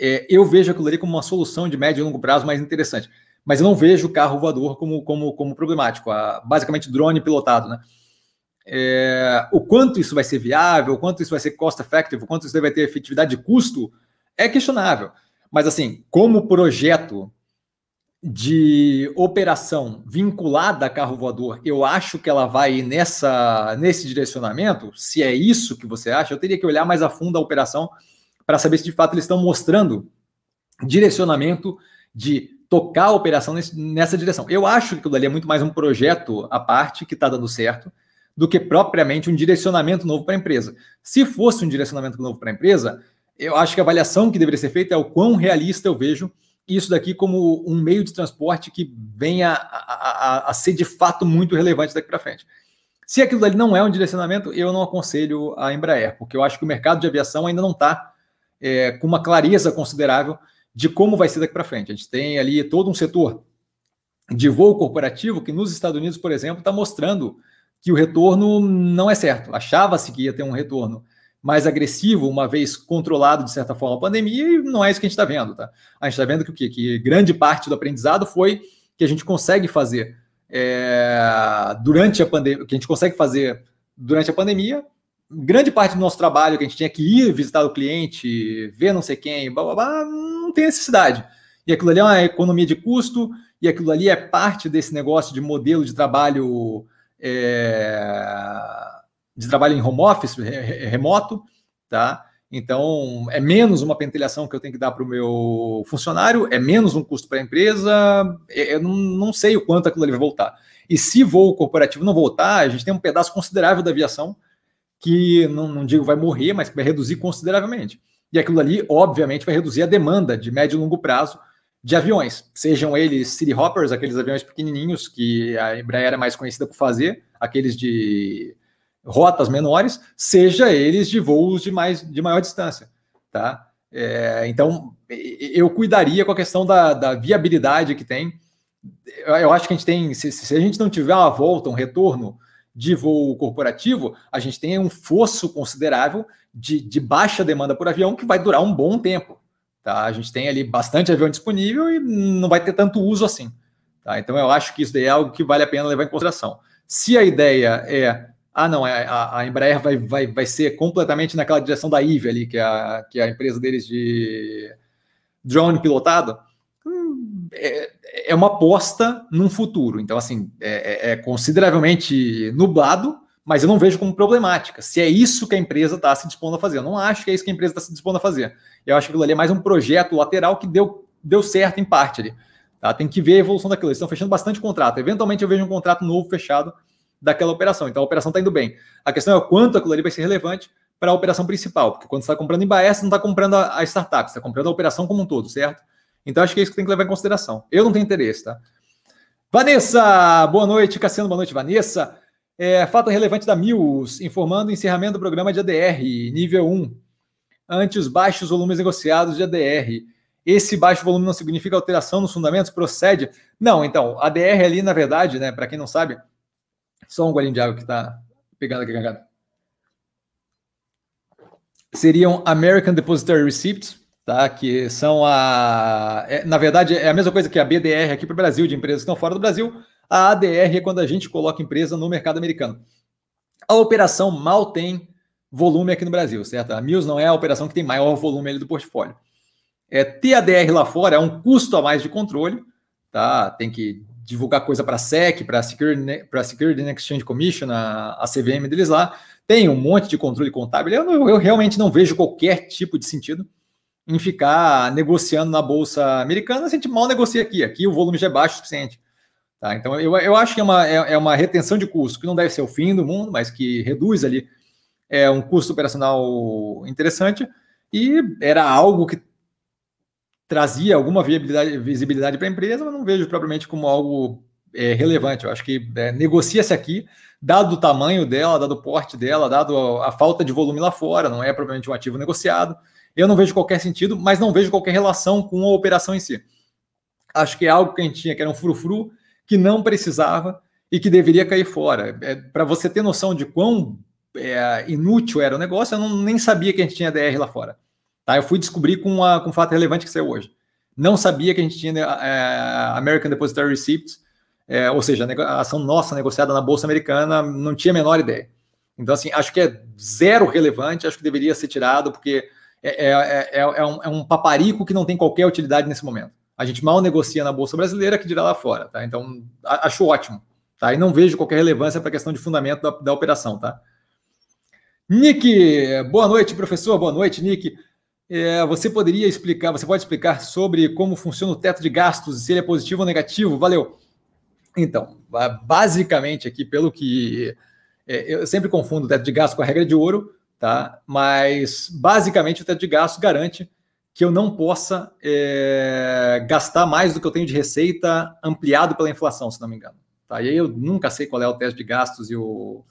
é, eu vejo aquilo ali como uma solução de médio e longo prazo mais interessante. Mas eu não vejo o carro voador como, como, como problemático. A, basicamente, drone pilotado, né? É, o quanto isso vai ser viável, o quanto isso vai ser cost effective, o quanto isso vai ter efetividade de custo, é questionável. Mas, assim, como projeto de operação vinculada a carro voador, eu acho que ela vai nessa, nesse direcionamento. Se é isso que você acha, eu teria que olhar mais a fundo a operação para saber se de fato eles estão mostrando direcionamento de tocar a operação nesse, nessa direção. Eu acho que aquilo ali é muito mais um projeto à parte que está dando certo do que propriamente um direcionamento novo para a empresa. Se fosse um direcionamento novo para a empresa, eu acho que a avaliação que deveria ser feita é o quão realista eu vejo isso daqui como um meio de transporte que venha a, a, a ser de fato muito relevante daqui para frente. Se aquilo dali não é um direcionamento, eu não aconselho a Embraer, porque eu acho que o mercado de aviação ainda não está é, com uma clareza considerável de como vai ser daqui para frente. A gente tem ali todo um setor de voo corporativo que nos Estados Unidos, por exemplo, está mostrando que o retorno não é certo. Achava-se que ia ter um retorno mais agressivo, uma vez controlado, de certa forma, a pandemia, e não é isso que a gente está vendo. Tá? A gente está vendo que o quê? Que grande parte do aprendizado foi que a gente consegue fazer é, durante a pandemia, que a gente consegue fazer durante a pandemia, grande parte do nosso trabalho que a gente tinha que ir visitar o cliente, ver não sei quem, blá, blá, blá, não tem necessidade. E aquilo ali é uma economia de custo, e aquilo ali é parte desse negócio de modelo de trabalho de trabalho em home office, remoto, tá? Então, é menos uma pentelhação que eu tenho que dar para o meu funcionário, é menos um custo para a empresa, é, eu não, não sei o quanto aquilo ali vai voltar. E se voo corporativo não voltar, a gente tem um pedaço considerável da aviação que, não, não digo vai morrer, mas que vai reduzir consideravelmente. E aquilo ali, obviamente, vai reduzir a demanda de médio e longo prazo de aviões, sejam eles city hoppers, aqueles aviões pequenininhos que a Embraer é mais conhecida por fazer, aqueles de rotas menores, seja eles de voos de, mais, de maior distância. Tá? É, então, eu cuidaria com a questão da, da viabilidade que tem. Eu, acho que a gente tem, se, se, a gente não tiver uma volta, um retorno de voo corporativo, a gente tem um fosso considerável de, de baixa demanda por avião que vai durar um bom tempo. Tá? A gente tem ali bastante avião disponível e não vai ter tanto uso assim. Tá? Então, eu acho que isso daí é algo que vale a pena levar em consideração. Se a ideia é ah, não, é, a, a, Embraer vai, vai, vai ser completamente naquela direção da IVE ali, que é a, que é a empresa deles de drone pilotado. É, é, uma aposta num futuro. Então, assim, é, é, é, consideravelmente nublado, mas eu não vejo como problemática. Se é isso que a empresa está se dispondo a fazer. Eu não acho que é isso que a empresa está se dispondo a fazer. Eu acho que aquilo ali é mais um projeto lateral que deu, deu certo em parte ali. Tá? Tem que ver a evolução daquilo. Eles estão fechando bastante contrato. Eventualmente eu vejo um contrato novo fechado daquela operação. Então a operação está indo bem. A questão é o quanto aquilo ali vai ser relevante para a operação principal, porque quando você está comprando em Baes, você não está comprando a, a startup, você está comprando a operação como um todo, certo? Então acho que é isso que tem que levar em consideração. Eu não tenho interesse, tá? Vanessa, boa noite. Cassiano, boa noite, Vanessa. É, fato relevante da Mills, informando o encerramento do programa de ADR, nível 1, ante os baixos volumes negociados de ADR. Esse baixo volume não significa alteração nos fundamentos? Procede? Não, então, ADR ali, na verdade, né, para quem não sabe, só um golinho de água que está pegando aqui, cagada. Seriam American Depository Receipts, tá? Que são a. É, na verdade, é a mesma coisa que a BDR aqui para o Brasil, de empresas que estão fora do Brasil. A ADR é quando a gente coloca empresa no mercado americano. A operação mal tem volume aqui no Brasil, certo? A Mills não é a operação que tem maior volume ali do portfólio. É, TADR lá fora é um custo a mais de controle, tá? Tem que divulgar coisa para a SEC, para a Security, Security and Exchange Commission, a, a CVM deles lá, tem um monte de controle contábil. Eu, eu, realmente não vejo qualquer tipo de sentido em ficar negociando na Bolsa Americana, a gente mal negocia aqui. Aqui o volume já é baixo o suficiente. Tá? Então, eu, eu acho que é uma, é, é uma retenção de custo, que não deve ser o fim do mundo, mas que reduz ali é um custo operacional interessante e era algo que trazia alguma visibilidade para a empresa, mas não vejo propriamente como algo é, relevante. Eu acho que é, negocia-se aqui, dado o tamanho dela, dado o porte dela, dado a, a, falta de volume lá fora, não é propriamente um ativo negociado. Eu não vejo qualquer sentido, mas não vejo qualquer relação com a operação em si. Acho que é algo que a gente tinha, que era um frufru, que não precisava e que deveria cair fora. É, para você ter noção de quão é, inútil era o negócio, eu não, nem sabia que a gente tinha DR lá fora. Tá? Eu fui descobrir com, a, com um fato relevante que saiu hoje. Não sabia que a gente tinha é, American Depository Receipts, é, ou seja, a ação nossa negociada na Bolsa Americana, não tinha a menor ideia. Então, assim, acho que é zero relevante, acho que deveria ser tirado, porque é, é, é, é um, é um paparico que não tem qualquer utilidade nesse momento. A gente mal negocia na Bolsa Brasileira que dirá lá fora, tá? Então, acho ótimo, tá? E não vejo qualquer relevância para a questão de fundamento da, da operação, tá? Nick, boa noite, professor, boa noite, Nick. É, você poderia explicar, você pode explicar sobre como funciona o teto de gastos, se ele é positivo ou negativo? Valeu. Então, basicamente aqui, pelo que é, eu sempre confundo o teto de gastos com a regra de ouro, tá? Mas basicamente o teto de gastos garante que eu não possa é, gastar mais do que eu tenho de receita ampliado pela inflação, se não me engano. Tá? E aí eu nunca sei qual é o teto de gastos e, o,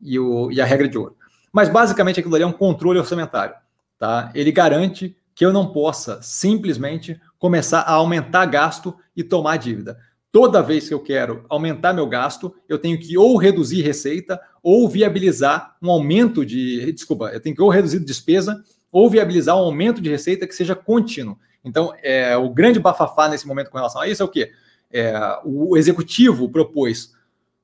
e, o, e a regra de ouro. Mas basicamente aquilo ali é um controle orçamentário. Tá? Ele garante que eu não possa simplesmente começar a aumentar gasto e tomar dívida. Toda vez que eu quero aumentar meu gasto, eu tenho que ou reduzir receita ou viabilizar um aumento de. Desculpa, eu tenho que ou reduzir despesa ou viabilizar um aumento de receita que seja contínuo. Então, é, o grande bafafá nesse momento com relação a isso é o quê? É, o executivo propôs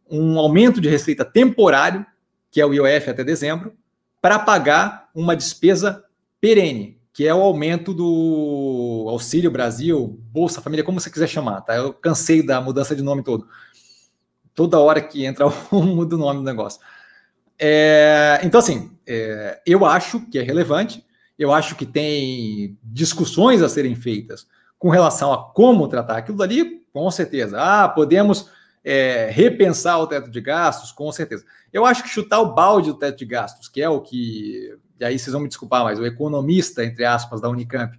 um aumento de receita temporário, que é o IOF até dezembro, para pagar uma despesa perene, que é o aumento do Auxílio Brasil, Bolsa Família, como você quiser chamar, tá? Eu cansei da mudança de nome todo. Toda hora que entra um muda o nome do negócio. É, então, assim, é, eu acho que é relevante, eu acho que tem discussões a serem feitas com relação a como tratar aquilo dali, com certeza. Ah, podemos é, repensar o teto de gastos, com certeza. Eu acho que chutar o balde do teto de gastos, que é o que e aí vocês vão me desculpar, mas o economista, entre aspas, da Unicamp,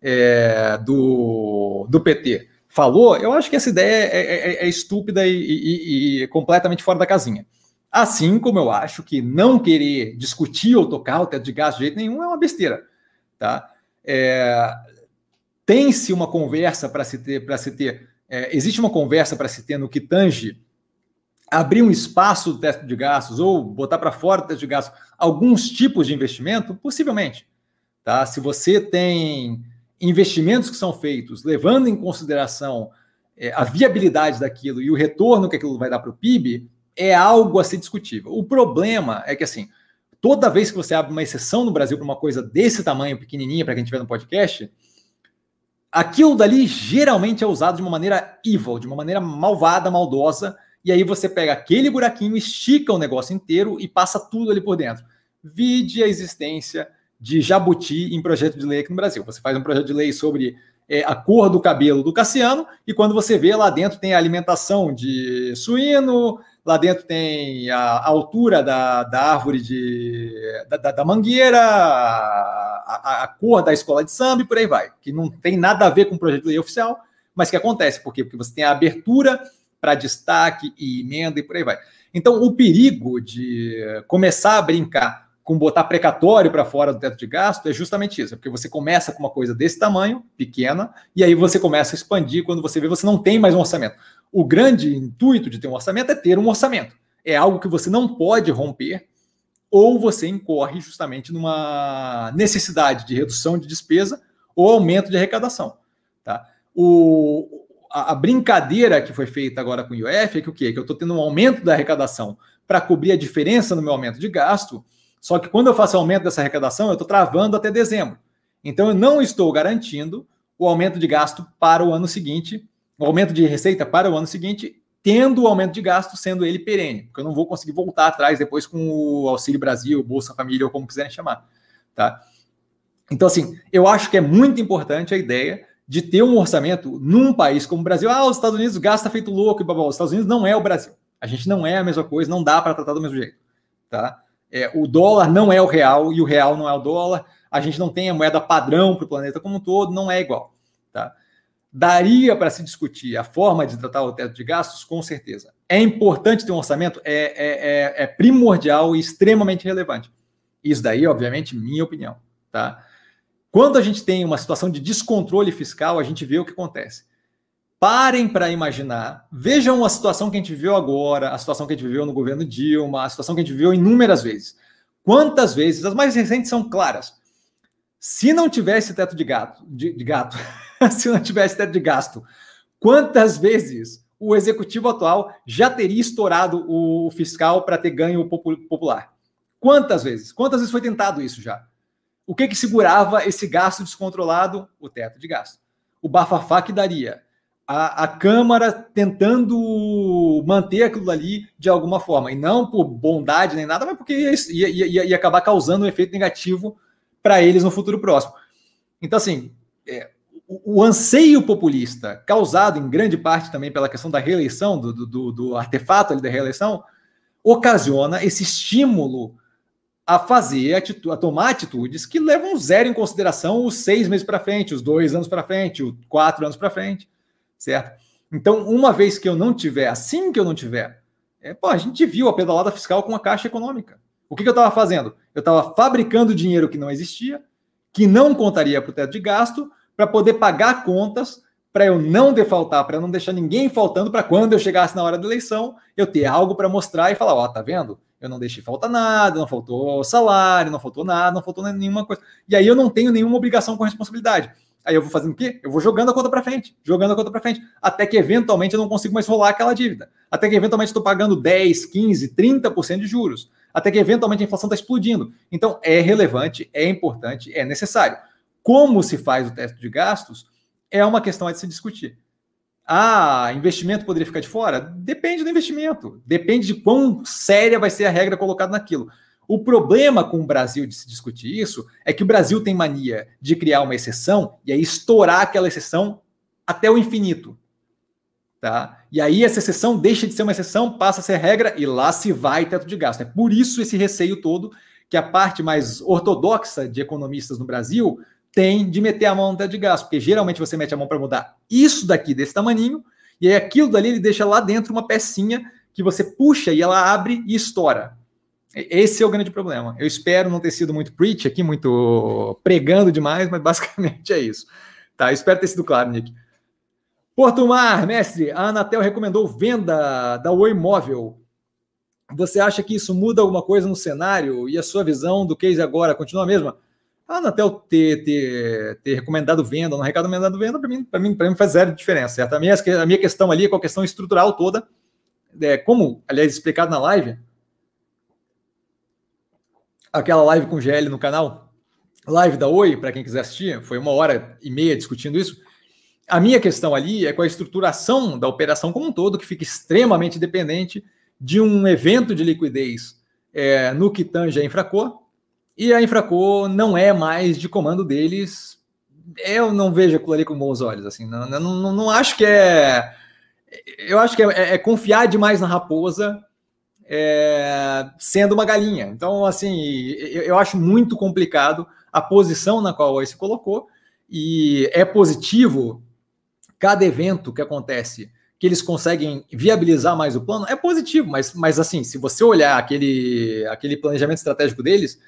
é, do, do PT, falou, eu acho que essa ideia é, é, é, é estúpida e, e, e, completamente fora da casinha. Assim como eu acho que não querer discutir ou tocar o teto de gasto de jeito nenhum é uma besteira. Tá? É, Tem-se uma conversa para se ter, para se ter. É, existe uma conversa para se ter no que tange abrir um espaço do teto de gastos ou botar para fora do teto de gastos alguns tipos de investimento? Possivelmente. Tá? Se você tem investimentos que são feitos levando em consideração é, a viabilidade daquilo e o retorno que aquilo vai dar para o PIB, é algo a ser discutível. O problema é que, assim, toda vez que você abre uma exceção no Brasil para uma coisa desse tamanho, pequenininha, para quem estiver no podcast, aquilo dali geralmente é usado de uma maneira evil, de uma maneira malvada, maldosa, e aí você pega aquele buraquinho, estica o negócio inteiro e passa tudo ali por dentro. Vide a existência de jabuti em projeto de lei aqui no Brasil. Você faz um projeto de lei sobre é, a cor do cabelo do Cassiano, e quando você vê lá dentro tem alimentação de suíno, lá dentro tem a, altura da, da, árvore de, da, da mangueira, a, a, a, cor da escola de samba e por aí vai, que não tem nada a ver com o projeto de lei oficial, mas que acontece, por quê? Porque você tem a abertura para destaque e emenda e por aí vai. Então, o perigo de começar a brincar com botar precatório para fora do teto de gasto é justamente isso, é porque você começa com uma coisa desse tamanho, pequena, e aí você começa a expandir quando você vê você não tem mais um orçamento. O grande intuito de ter um orçamento é ter um orçamento. É algo que você não pode romper, ou você incorre justamente numa necessidade de redução de despesa ou aumento de arrecadação. Tá? O, a, a, brincadeira que foi feita agora com o IOF é que o quê? Que eu estou tendo um aumento da arrecadação para cobrir a diferença no meu aumento de gasto, só que quando eu faço aumento dessa arrecadação, eu estou travando até dezembro. Então eu não estou garantindo o aumento de gasto para o ano seguinte, o aumento de receita para o ano seguinte, tendo o aumento de gasto sendo ele perene, porque eu não vou conseguir voltar atrás depois com o Auxílio Brasil, Bolsa Família ou como quiserem chamar, tá? Então assim, eu acho que é muito importante a ideia de ter um orçamento num país como o Brasil. Ah, os Estados Unidos gasta feito louco e blá. Os Estados Unidos não é o Brasil. A gente não é a mesma coisa, não dá para tratar do mesmo jeito. Tá? É, o dólar não é o real e o real não é o dólar. A gente não tem a moeda padrão para o planeta como um todo, não é igual. Tá? Daria para se discutir a forma de tratar o teto de gastos? Com certeza. É importante ter um orçamento? É, é, é, é primordial e extremamente relevante. Isso daí, obviamente, minha opinião. Tá? Quando a gente tem uma situação de descontrole fiscal, a gente vê o que acontece. Parem para imaginar, vejam a situação que a gente viveu agora, a situação que a gente viveu no governo Dilma, a situação que a gente viveu inúmeras vezes. Quantas vezes, as mais recentes são claras. Se não tivesse teto de gato, de, de gato, se não tivesse teto de gasto, quantas vezes o executivo atual já teria estourado o fiscal para ter ganho popular? Quantas vezes? Quantas vezes foi tentado isso já? O que, que segurava esse gasto descontrolado? O teto de gasto. O bafafá que daria. A, a Câmara tentando manter aquilo ali de alguma forma. E não por bondade nem nada, mas porque ia, ia, ia acabar causando um efeito negativo para eles no futuro próximo. Então, assim, é, o, anseio populista, causado em grande parte também pela questão da reeleição, do, do, do artefato ali da reeleição, ocasiona esse estímulo a fazer, a tomar atitudes que levam zero em consideração os seis meses para frente, os dois anos para frente, os quatro anos para frente, certo? Então, uma vez que eu não tiver, assim que eu não tiver, é, pô, a gente viu a pedalada fiscal com a Caixa Econômica. O que, que eu estava fazendo? Eu estava fabricando dinheiro que não existia, que não contaria para o teto de gasto, para poder pagar contas, para eu não defaltar, para não deixar ninguém faltando, para quando eu chegasse na hora da eleição, eu ter algo para mostrar e falar: ó, oh, tá vendo? Eu não deixei faltar nada, não faltou salário, não faltou nada, não faltou nenhuma coisa. E aí eu não tenho nenhuma obrigação com responsabilidade. Aí eu vou fazendo o quê? Eu vou jogando a conta para frente, jogando a conta para frente, até que eventualmente eu não consigo mais rolar aquela dívida. Até que eventualmente estou pagando 10, 15, 30% de juros. Até que eventualmente a inflação está explodindo. Então é relevante, é importante, é necessário. Como se faz o teste de gastos é uma questão a se discutir. Ah, investimento poderia ficar de fora? Depende do investimento. Depende de quão séria vai ser a regra colocada naquilo. O problema com o Brasil de se discutir isso é que o Brasil tem mania de criar uma exceção e aí estourar aquela exceção até o infinito. Tá? E aí essa exceção deixa de ser uma exceção, passa a ser regra e lá se vai teto de gasto. É por isso esse receio todo que a parte mais ortodoxa de economistas no Brasil tem de meter a mão no teto de gasto, porque geralmente você mete a mão para mudar isso daqui desse tamaninho e aí aquilo dali ele deixa lá dentro uma pecinha que você puxa e ela abre e estoura. Esse é o grande problema. Eu espero não ter sido muito preach aqui, muito pregando demais, mas basicamente é isso. Tá, espero ter sido claro, Nick. Porto Mar, mestre, a Anatel recomendou venda da Oi Móvel. Você acha que isso muda alguma coisa no cenário e a sua visão do case agora continua a mesma? A Anatel ter, ter, ter recomendado venda, não recomendado venda, para mim, para mim, mim faz zero diferença, certo? A minha, a minha questão ali é com a questão estrutural toda, é, como, aliás, explicado na live, aquela live com o GL no canal, live da Oi, para quem quiser assistir, foi uma hora e meia discutindo isso. A minha questão ali é com a estruturação da operação como um todo, que fica extremamente dependente de um evento de liquidez é, no que tange a Infraco, e a Infraco não é mais de comando deles. Eu não vejo aquilo ali com bons olhos, assim, não, não, não, não acho que é. Eu acho que é, é confiar demais na raposa é, sendo uma galinha. Então, assim, eu, eu, acho muito complicado a posição na qual a se colocou, e é positivo cada evento que acontece que eles conseguem viabilizar mais o plano, é positivo, mas, mas assim, se você olhar aquele, aquele planejamento estratégico deles,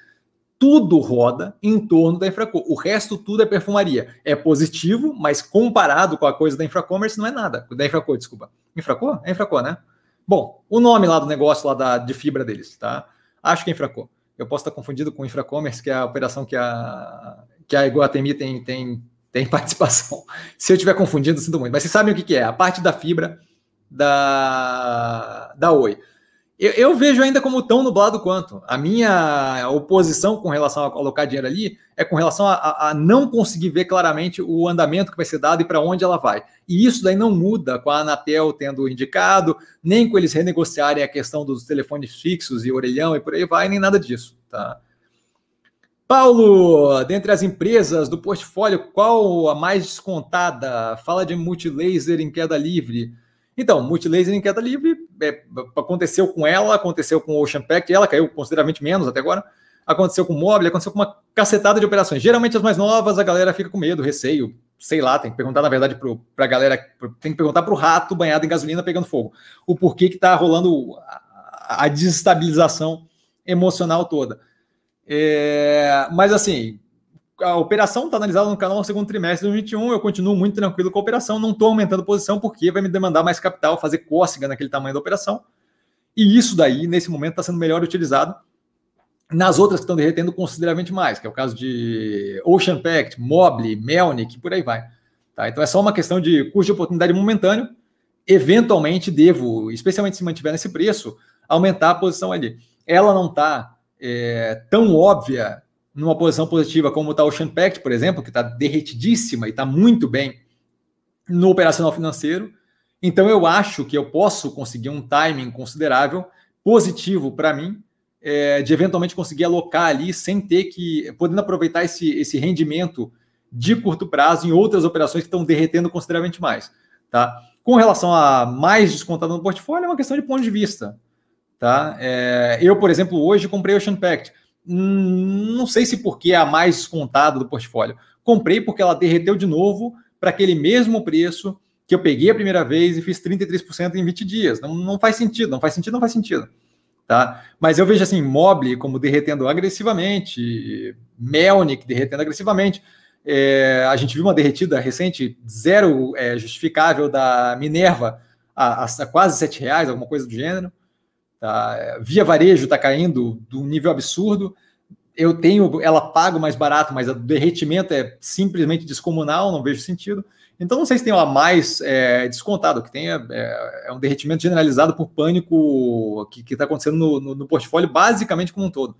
tudo roda em torno da Infraco. O resto tudo é perfumaria. É positivo, mas comparado com a coisa da Infracommerce não é nada. Da Infraco, desculpa. Infraco? É Infraco, né? Bom, o nome lá do negócio lá da, de fibra deles, tá? Acho que é Infraco. Eu posso estar confundido com Infracommerce, que é a operação que a, que a Iguatemi tem, tem, tem participação. Se eu tiver confundido, sinto muito. Mas vocês sabem o que, que é? A parte da fibra da, da Oi. Eu, eu, vejo ainda como tão nublado quanto. A minha oposição com relação a colocar dinheiro ali é com relação a, a não conseguir ver claramente o andamento que vai ser dado e para onde ela vai. E isso daí não muda com a Anatel tendo indicado, nem com eles renegociarem a questão dos telefones fixos e orelhão e por aí vai, nem nada disso. Tá? Paulo, dentre as empresas do portfólio, qual a mais descontada? Fala de multilaser em queda livre. Então, Multilaser em queda livre é, aconteceu com ela, aconteceu com o Ocean Pact, ela caiu consideravelmente menos até agora. Aconteceu com o Mobile, aconteceu com uma cacetada de operações. Geralmente as mais novas, a galera fica com medo, receio, sei lá, tem que perguntar, na verdade, para a galera, tem que perguntar para o rato banhado em gasolina pegando fogo, o porquê que está rolando a, a, desestabilização emocional toda. É, mas assim, a operação está analisada no canal no segundo trimestre de 2021. Eu continuo muito tranquilo com a operação, não estou aumentando posição porque vai me demandar mais capital, fazer cócega naquele tamanho da operação. E isso daí, nesse momento, está sendo melhor utilizado nas outras que estão derretendo consideravelmente mais, que é o caso de Ocean Pact, Mobile, Melnick, por aí vai. Tá? Então é só uma questão de custo de oportunidade momentâneo. Eventualmente devo, especialmente se mantiver nesse preço, aumentar a posição ali. Ela não está é, tão óbvia numa posição positiva como está o Ocean Pact, por exemplo, que está derretidíssima e está muito bem no operacional financeiro. Então eu acho que eu posso conseguir um timing considerável positivo para mim, é, de eventualmente conseguir alocar ali sem ter que, podendo aproveitar esse, esse rendimento de curto prazo em outras operações que estão derretendo consideravelmente mais. Tá? Com relação a mais descontado no portfólio, é uma questão de ponto de vista. Tá? É, eu, por exemplo, hoje comprei o Ocean Pact não sei se porque é a mais descontada do portfólio. Comprei porque ela derreteu de novo para aquele mesmo preço que eu peguei a primeira vez e fiz 33% em 20 dias. Não, não faz sentido, não faz sentido, não faz sentido. Tá? Mas eu vejo assim, Mobile como derretendo agressivamente, Melnick derretendo agressivamente. É, a gente viu uma derretida recente, zero é, justificável da Minerva a, a, quase R$ reais, alguma coisa do gênero. Tá? Via Varejo está caindo de um nível absurdo. Eu tenho, ela paga mais barato, mas o derretimento é simplesmente descomunal, não vejo sentido. Então, não sei se tem uma mais é, descontado, que tem é, é, um derretimento generalizado por pânico que está acontecendo no, no, no, portfólio, basicamente como um todo.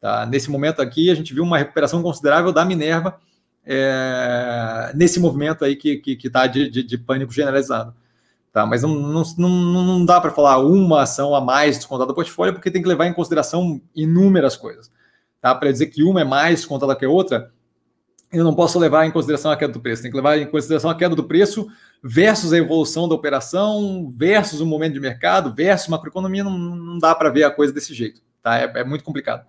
Tá? Nesse momento aqui, a gente viu uma recuperação considerável da Minerva é, nesse movimento aí que está que, que tá de, de, de, pânico generalizado. Tá? Mas não, não, não, não dá para falar uma ação a mais descontada do portfólio, porque tem que levar em consideração inúmeras coisas. Tá? Para dizer que uma é mais descontada que a outra, eu não posso levar em consideração a queda do preço. Tem que levar em consideração a queda do preço versus a evolução da operação, versus o momento de mercado, versus macroeconomia. Não, não dá para ver a coisa desse jeito. Tá? É, é, muito complicado.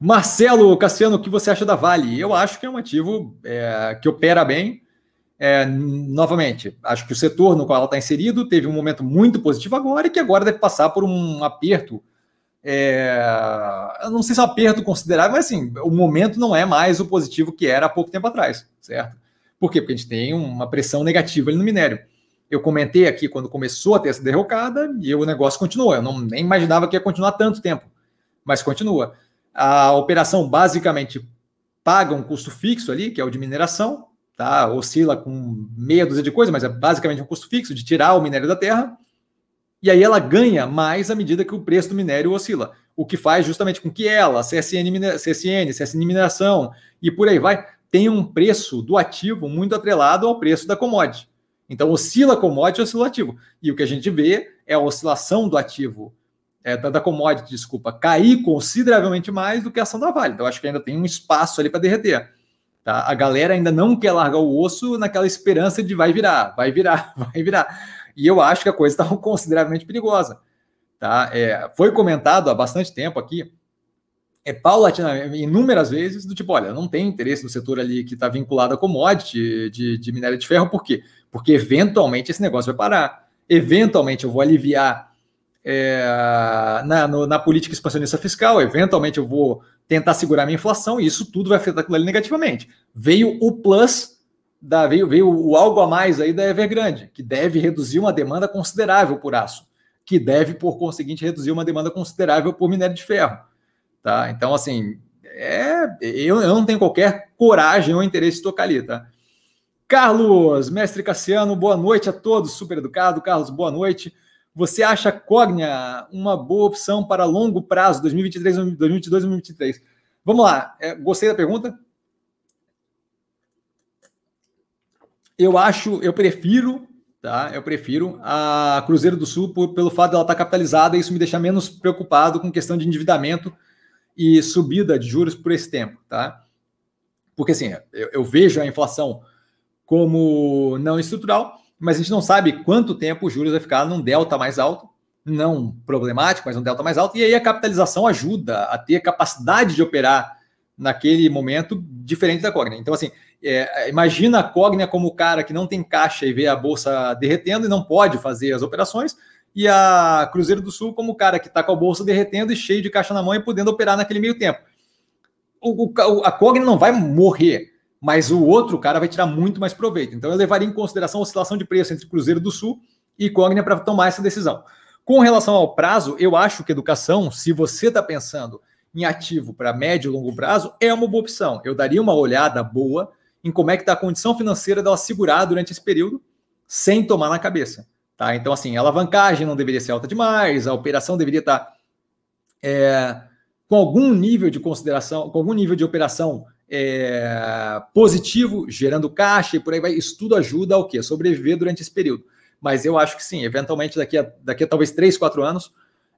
Marcelo Cassiano, o que você acha da Vale? Eu acho que é um ativo é, que opera bem. É, novamente, acho que o setor no qual ela está inserido teve um momento muito positivo agora e que agora deve passar por um aperto é, eu não sei se é um aperto considerável, mas assim, o momento não é mais o positivo que era há pouco tempo atrás, certo? Por quê? Porque a gente tem uma pressão negativa ali no minério. Eu comentei aqui quando começou a ter essa derrocada e o negócio continuou. Eu não, nem imaginava que ia continuar tanto tempo, mas continua. A operação basicamente paga um custo fixo ali, que é o de mineração, tá? Oscila com meia dúzia de coisas, mas é basicamente um custo fixo de tirar o minério da terra e aí ela ganha mais à medida que o preço do minério oscila, o que faz justamente com que ela, CSN, CSN, CSN mineração e por aí vai, tenha um preço do ativo muito atrelado ao preço da commodity. Então oscila commodity, oscila ativo. E o que a gente vê é a oscilação do ativo, é, da, da commodity, desculpa, cair consideravelmente mais do que a ação da Vale. Então acho que ainda tem um espaço ali para derreter. Tá? A galera ainda não quer largar o osso naquela esperança de vai virar, vai virar, vai virar. E eu acho que a coisa está consideravelmente perigosa. Tá? É, foi comentado há bastante tempo aqui, é paulatinamente, inúmeras vezes, do tipo, olha, não tem interesse no setor ali que está vinculado a commodity de, de minério de ferro, por quê? Porque eventualmente esse negócio vai parar. Eventualmente eu vou aliviar é, na, no, na política expansionista fiscal, eventualmente eu vou tentar segurar minha inflação, e isso tudo vai afetar aquilo ali negativamente. Veio o plus da, veio, veio o algo a mais aí da Evergrande, que deve reduzir uma demanda considerável por aço, que deve, por conseguinte, reduzir uma demanda considerável por minério de ferro. Tá? Então, assim, é, eu, eu não tenho qualquer coragem ou interesse de tocar ali, tá? Carlos, mestre Cassiano, boa noite a todos, super educado. Carlos, boa noite. Você acha Cognia uma boa opção para longo prazo, 2023, 2022, 2023? Vamos lá, é, gostei da pergunta? Eu acho, eu prefiro, tá? Eu prefiro a Cruzeiro do Sul por, pelo fato dela estar capitalizada e isso me deixa menos preocupado com questão de endividamento e subida de juros por esse tempo, tá? Porque assim, eu, eu vejo a inflação como não estrutural, mas a gente não sabe quanto tempo os juros vai ficar num delta mais alto, não problemático, mas um delta mais alto, e aí a capitalização ajuda a ter capacidade de operar naquele momento diferente da Cogna. Então, assim, é, imagina a Cogna como o cara que não tem caixa e vê a bolsa derretendo e não pode fazer as operações, e a Cruzeiro do Sul como o cara que está com a bolsa derretendo e cheio de caixa na mão e podendo operar naquele meio tempo. O, o, a Cogna não vai morrer, mas o outro cara vai tirar muito mais proveito. Então eu levaria em consideração a oscilação de preço entre Cruzeiro do Sul e Cogna para tomar essa decisão. Com relação ao prazo, eu acho que educação, se você está pensando em ativo para médio e longo prazo, é uma boa opção. Eu daria uma olhada boa em como é que está a condição financeira dela segurar durante esse período sem tomar na cabeça. Tá? Então, assim, a alavancagem não deveria ser alta demais, a operação deveria estar tá, é, com algum nível de consideração, com algum nível de operação é, positivo, gerando caixa e por aí vai. Isso tudo ajuda ao quê? Sobreviver durante esse período. Mas eu acho que sim, eventualmente daqui a, daqui a talvez 3, 4 anos,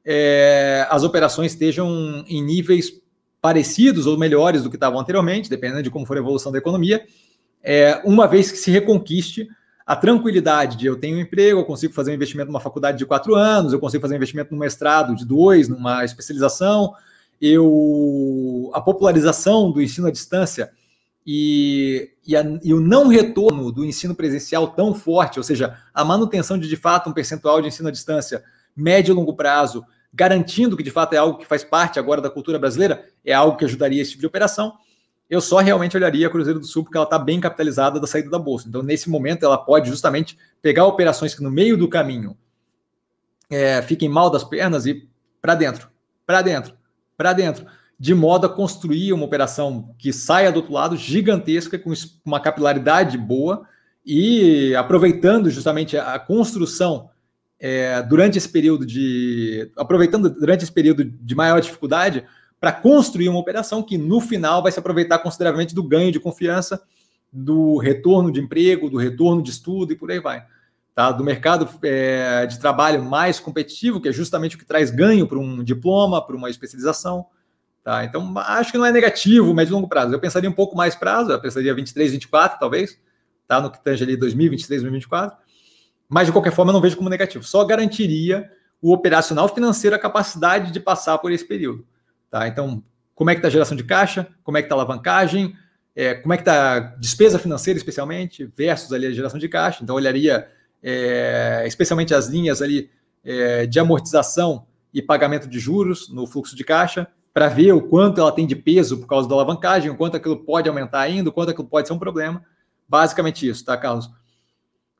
é, as operações estejam em níveis parecidos ou melhores do que estavam anteriormente, dependendo de como for a evolução da economia, é, uma vez que se reconquiste a tranquilidade de eu tenho um emprego, eu consigo fazer um investimento numa faculdade de quatro anos, eu consigo fazer um investimento num mestrado de dois, numa especialização, eu a popularização do ensino à distância e, e, a, e, o não retorno do ensino presencial tão forte, ou seja, a manutenção de de fato um percentual de ensino à distância médio e longo prazo, garantindo que de fato é algo que faz parte agora da cultura brasileira, é algo que ajudaria esse tipo de operação. Eu só realmente olharia a Cruzeiro do Sul porque ela está bem capitalizada da saída da bolsa. Então, nesse momento, ela pode justamente pegar operações que no meio do caminho é, fiquem mal das pernas e para dentro, para dentro, para dentro, de modo a construir uma operação que saia do outro lado gigantesca, com uma capilaridade boa e aproveitando justamente a construção é, durante esse período de. aproveitando durante esse período de maior dificuldade para construir uma operação que no final vai se aproveitar consideravelmente do ganho de confiança, do retorno de emprego, do retorno de estudo e por aí vai. Tá? Do mercado é, de trabalho mais competitivo, que é justamente o que traz ganho para um diploma, para uma especialização. Tá? Então, acho que não é negativo, médio e longo prazo. Eu pensaria um pouco mais prazo, eu pensaria 23, 24, talvez, tá? no que tange ali 2023, 2024 mas de qualquer forma eu não vejo como negativo. Só garantiria o operacional financeiro a capacidade de passar por esse período. Tá? Então, como é que está a geração de caixa, como é que está a alavancagem, é, como é que está a despesa financeira, especialmente, versus ali a geração de caixa. Então, olharia é, especialmente as linhas ali é, de amortização e pagamento de juros no fluxo de caixa, para ver o quanto ela tem de peso por causa da alavancagem, o quanto aquilo pode aumentar ainda, o quanto aquilo pode ser um problema. Basicamente isso, tá, Carlos?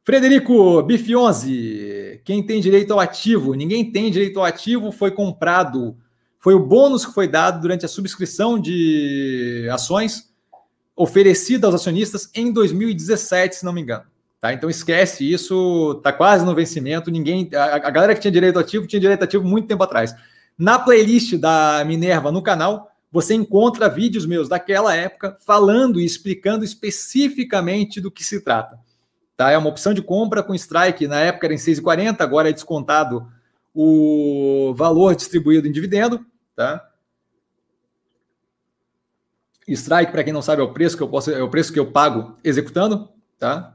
Frederico Bifionzi, quem tem direito ao ativo? Ninguém tem direito ao ativo, foi comprado. Foi o bônus que foi dado durante a subscrição de ações oferecida aos acionistas em 2017, se não me engano. Tá? Então esquece isso, está quase no vencimento. Ninguém, a, a, galera que tinha direito ativo tinha direito ativo muito tempo atrás. Na playlist da Minerva no canal, você encontra vídeos meus daquela época falando e explicando especificamente do que se trata. Tá? É uma opção de compra com strike, na época era em 6,40, agora é descontado o valor distribuído em dividendo. Tá? Strike, para quem não sabe, é o preço que eu posso, é o preço que eu pago executando. Tá?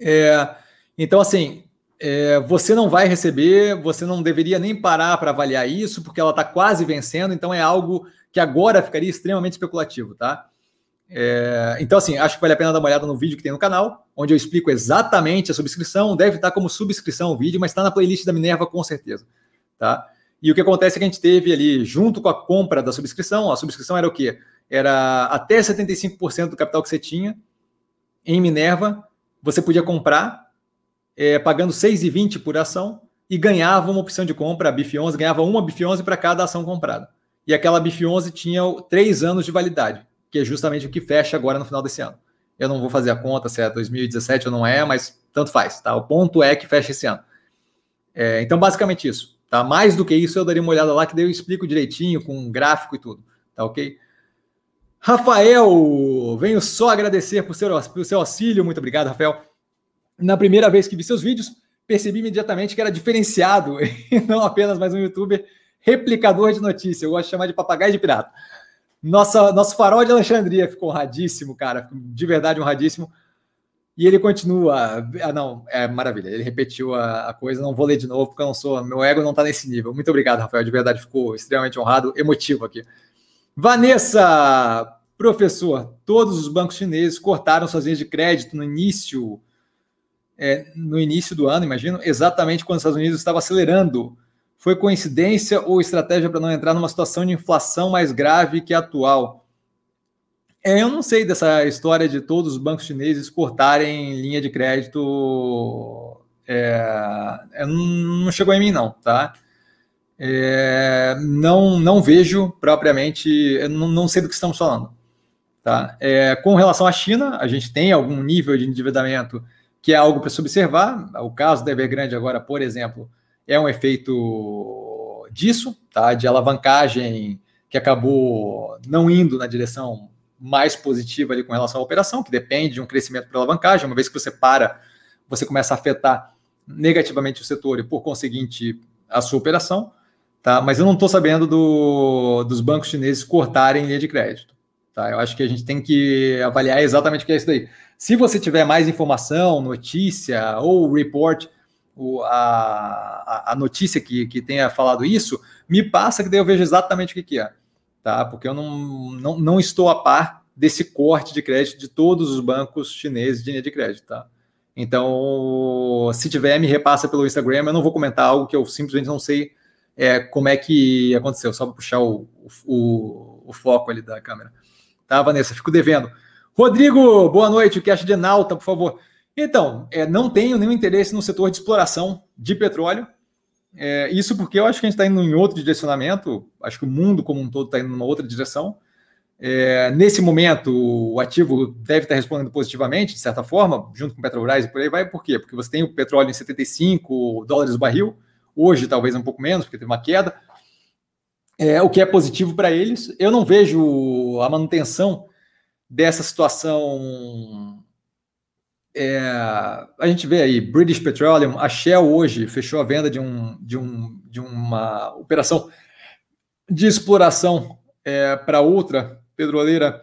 É, então, assim, é, você não vai receber, você não deveria nem parar para avaliar isso, porque ela está quase vencendo, então é algo que agora ficaria extremamente especulativo, tá? É, então, assim, acho que vale a pena dar uma olhada no vídeo que tem no canal, onde eu explico exatamente a subscrição. Deve estar como subscrição o vídeo, mas está na playlist da Minerva com certeza. Tá? E o que acontece é que a gente teve ali, junto com a compra da subscrição, a subscrição era o quê? Era até 75% do capital que você tinha em Minerva, você podia comprar, é, pagando 6,20 por ação, e ganhava uma opção de compra, a BIF 11, ganhava uma BIF 11 para cada ação comprada. E aquela BIF 11 tinha três anos de validade que é justamente o que fecha agora no final desse ano. Eu não vou fazer a conta se é 2017 ou não é, mas tanto faz, tá? O ponto é que fecha esse ano. É, então, basicamente isso, tá? Mais do que isso, eu daria uma olhada lá que daí eu explico direitinho, com um gráfico e tudo, tá ok? Rafael, venho só agradecer por seu, por seu auxílio, muito obrigado, Rafael. Na primeira vez que vi seus vídeos, percebi imediatamente que era diferenciado e não apenas mais um youtuber replicador de notícia. Eu gosto de chamar de papagaio de pirata. Nossa, nosso farol de Alexandria ficou honradíssimo, cara, de verdade honradíssimo. E ele continua. Ah, não, é maravilha. Ele repetiu a, a, coisa, não vou ler de novo, porque eu não sou. Meu ego não tá nesse nível. Muito obrigado, Rafael. De verdade, ficou extremamente honrado, emotivo aqui. Vanessa, professor, todos os bancos chineses cortaram suas linhas de crédito no início. É, no início do ano, imagino, exatamente quando os Estados Unidos estava acelerando foi coincidência ou estratégia para não entrar numa situação de inflação mais grave que a atual? É, eu não sei dessa história de todos os bancos chineses cortarem linha de crédito. É, é não chegou em mim, não, tá? É, não, não vejo propriamente, não, não, sei do que estamos falando. Tá? É, com relação à China, a gente tem algum nível de endividamento que é algo para se observar. O caso da Evergrande agora, por exemplo, é um efeito disso, tá? De alavancagem que acabou não indo na direção mais positiva ali com relação à operação, que depende de um crescimento por alavancagem. Uma vez que você para, você começa a afetar negativamente o setor e, por conseguinte, a sua operação. Tá? Mas eu não estou sabendo do, dos bancos chineses cortarem linha de crédito. Tá? Eu acho que a gente tem que avaliar exatamente o que é isso daí. Se você tiver mais informação, notícia ou report o, a, a notícia que, que tenha falado isso, me passa que daí eu vejo exatamente o que, que é. tá? Porque eu não, não, não estou a par desse corte de crédito de todos os bancos chineses de linha de crédito, tá? Então, se tiver, me repassa pelo Instagram. Eu não vou comentar algo que eu simplesmente não sei é, como é que aconteceu, só para puxar o, o, o, foco ali da câmera. Tá, Vanessa? Fico devendo. Rodrigo, boa noite. O que acha de Nauta, por favor? Então, é, não tenho nenhum interesse no setor de exploração de petróleo. É, isso porque eu acho que a gente está indo em outro direcionamento. Acho que o mundo como um todo está indo numa outra direção. É, nesse momento, o ativo deve estar respondendo positivamente, de certa forma, junto com Petrobras e por aí vai. Por quê? Porque você tem o petróleo em 75 dólares o barril, hoje talvez um pouco menos, porque teve uma queda, é, o que é positivo para eles. Eu não vejo a manutenção dessa situação. É, a gente vê aí, British Petroleum, a Shell hoje fechou a venda de, um, de, um, de uma operação de exploração é, para outra petroleira,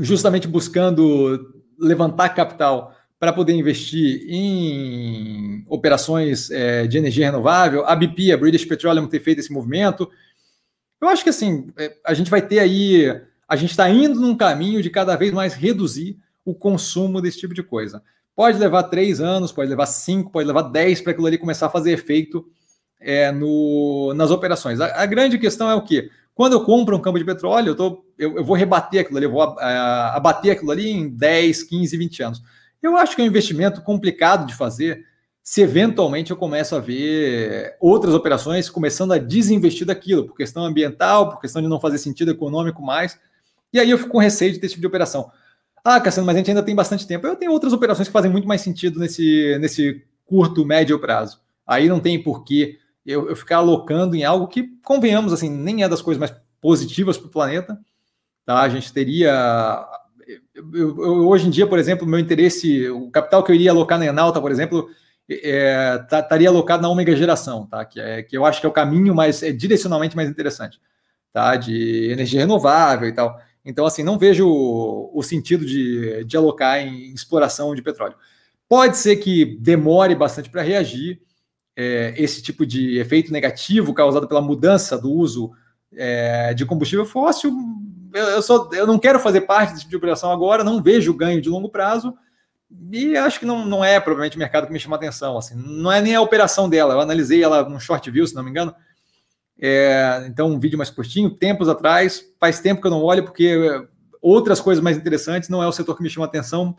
justamente buscando levantar capital para poder investir em operações é, de energia renovável. A BP, a British Petroleum, ter feito esse movimento. Eu acho que assim, é, a gente vai ter aí, a gente está indo num caminho de cada vez mais reduzir o consumo desse tipo de coisa. Pode levar três anos, pode levar cinco, pode levar dez para aquilo ali começar a fazer efeito é, no, nas operações. A, a, grande questão é o que? Quando eu compro um campo de petróleo, eu, tô, eu, eu vou rebater aquilo ali, eu vou a, abater aquilo ali em 10, 15, 20 anos. Eu acho que é um investimento complicado de fazer se eventualmente eu começo a ver outras operações começando a desinvestir daquilo, por questão ambiental, por questão de não fazer sentido econômico mais. E aí eu fico com receio de ter esse tipo de operação. Ah, Cassiano, mas a gente ainda tem bastante tempo. Eu tenho outras operações que fazem muito mais sentido nesse, nesse curto, médio prazo. Aí não tem porquê eu, eu ficar alocando em algo que, convenhamos, assim, nem é das coisas mais positivas para o planeta. Tá? A gente teria. Eu, eu, hoje em dia, por exemplo, meu interesse, o capital que eu iria alocar na Enalta, por exemplo, é, tá, estaria alocado na Ômega Geração, tá? que, é, que eu acho que é o caminho mais, é direcionalmente mais interessante, tá? de energia renovável e tal. Então, assim, não vejo o, o sentido de, de alocar em exploração de petróleo. Pode ser que demore bastante para reagir, é, esse tipo de efeito negativo causado pela mudança do uso é, de combustível fóssil. Eu, eu, eu não quero fazer parte desse tipo de operação agora, não vejo ganho de longo prazo e acho que não, não é provavelmente o mercado que me chama atenção. Assim, não é nem a operação dela, eu analisei ela num short view, se não me engano. É, então, um vídeo mais curtinho, tempos atrás, faz tempo que eu não olho, porque outras coisas mais interessantes não é o setor que me chama atenção.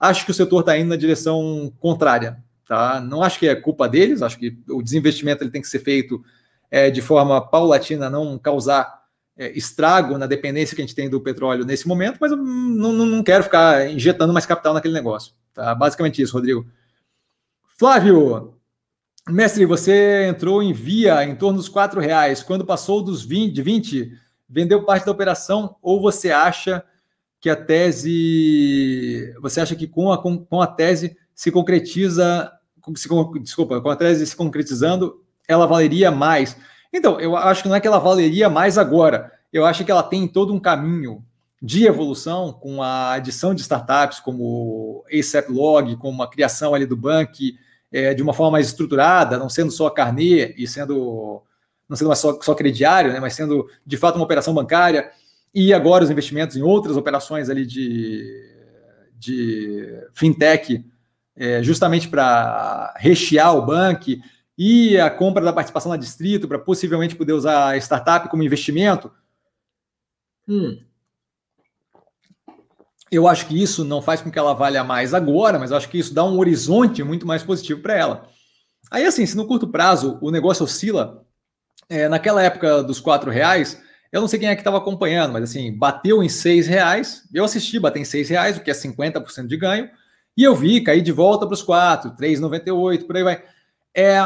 Acho que o setor está indo na direção contrária. Tá? Não acho que é culpa deles, acho que o desinvestimento ele tem que ser feito é, de forma paulatina, não causar é, estrago na dependência que a gente tem do petróleo nesse momento, mas eu não, não quero ficar injetando mais capital naquele negócio. Tá? Basicamente isso, Rodrigo. Flávio, mestre, você entrou em via em torno dos quatro reais. Quando passou dos 20, de 20, vendeu parte da operação ou você acha que a tese, você acha que com a, com, com a tese se concretiza se, desculpa, com a tese se concretizando, ela valeria mais. Então, eu acho que não é que ela valeria mais agora. Eu acho que ela tem todo um caminho de evolução com a adição de startups como ASAP Log, com uma criação ali do Bank é, de uma forma mais estruturada, não sendo só carnê e sendo não sendo só, só crediário, né, mas sendo de fato uma operação bancária e agora os investimentos em outras operações ali de, de fintech é, justamente para rechear o banco e a compra da participação na Distrito para possivelmente poder usar a startup como investimento. Hum. Eu acho que isso não faz com que ela valha mais agora, mas acho que isso dá um horizonte muito mais positivo para ela. Aí, assim, se no curto prazo o negócio oscila, é, naquela época dos quatro reais, eu não sei quem é que estava acompanhando, mas assim, bateu em seis reais. Eu assisti bater em seis reais, o que é 50% de ganho. E eu vi cair de volta para os 4, 3,98, por aí vai. É,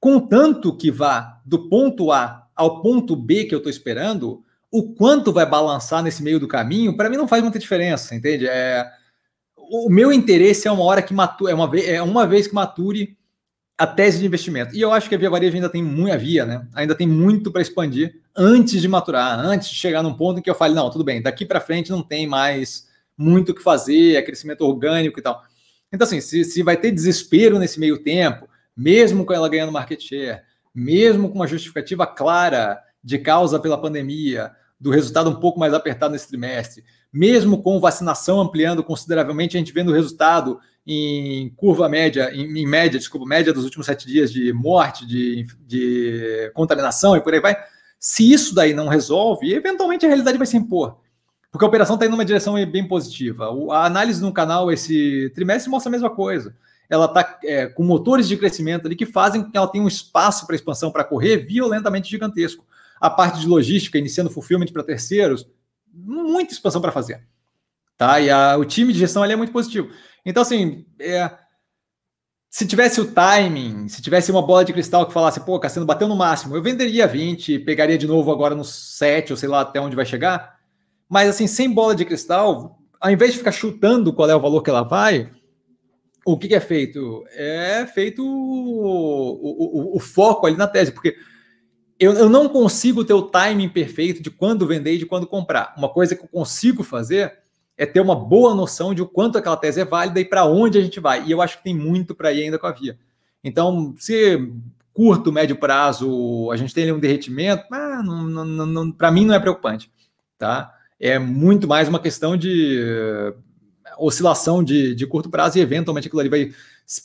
contanto que vá do ponto A ao ponto B que eu estou esperando, o quanto vai balançar nesse meio do caminho, para mim não faz muita diferença, entende? É, o meu interesse é uma hora que mature, é uma, vez, é uma vez que mature a tese de investimento. E eu acho que a Via Varejo ainda tem muito, a Via, né? Ainda tem muito para expandir antes de maturar, antes de chegar num ponto em que eu fale, não, tudo bem, daqui para frente não tem mais muito o que fazer, é crescimento orgânico e tal. Então, assim, se, se vai ter desespero nesse meio tempo, mesmo com ela ganhando market share, mesmo com uma justificativa clara de causa pela pandemia, do resultado um pouco mais apertado nesse trimestre, mesmo com vacinação ampliando consideravelmente, a gente vendo o resultado em curva média, em, em média, desculpa, média dos últimos sete dias de morte, de, de contaminação e por aí vai. Se isso daí não resolve, eventualmente a realidade vai se impor. Porque a operação está indo numa direção bem positiva. A análise no canal esse trimestre mostra a mesma coisa. Ela está é, com motores de crescimento ali que fazem com que ela tenha um espaço para expansão para correr violentamente gigantesco. A parte de logística, iniciando fulfillment para terceiros, muita expansão para fazer. Tá? E a, o time de gestão ali é muito positivo. Então, assim, é, se tivesse o timing, se tivesse uma bola de cristal que falasse, pô, Cassiano bateu no máximo, eu venderia 20, pegaria de novo agora no 7, ou sei lá até onde vai chegar. Mas, assim, sem bola de cristal, ao invés de ficar chutando qual é o valor que ela vai, o que, que é feito? É feito o, o, o, foco ali na tese, porque eu, eu não consigo ter o timing perfeito de quando vender e de quando comprar. Uma coisa que eu consigo fazer é ter uma boa noção de o quanto aquela tese é válida e para onde a gente vai. E eu acho que tem muito para ir ainda com a via. Então, se curto, médio prazo, a gente tem ali um derretimento, ah, para mim não é preocupante. Tá? É muito mais uma questão de oscilação de, de curto prazo e eventualmente aquilo ali vai.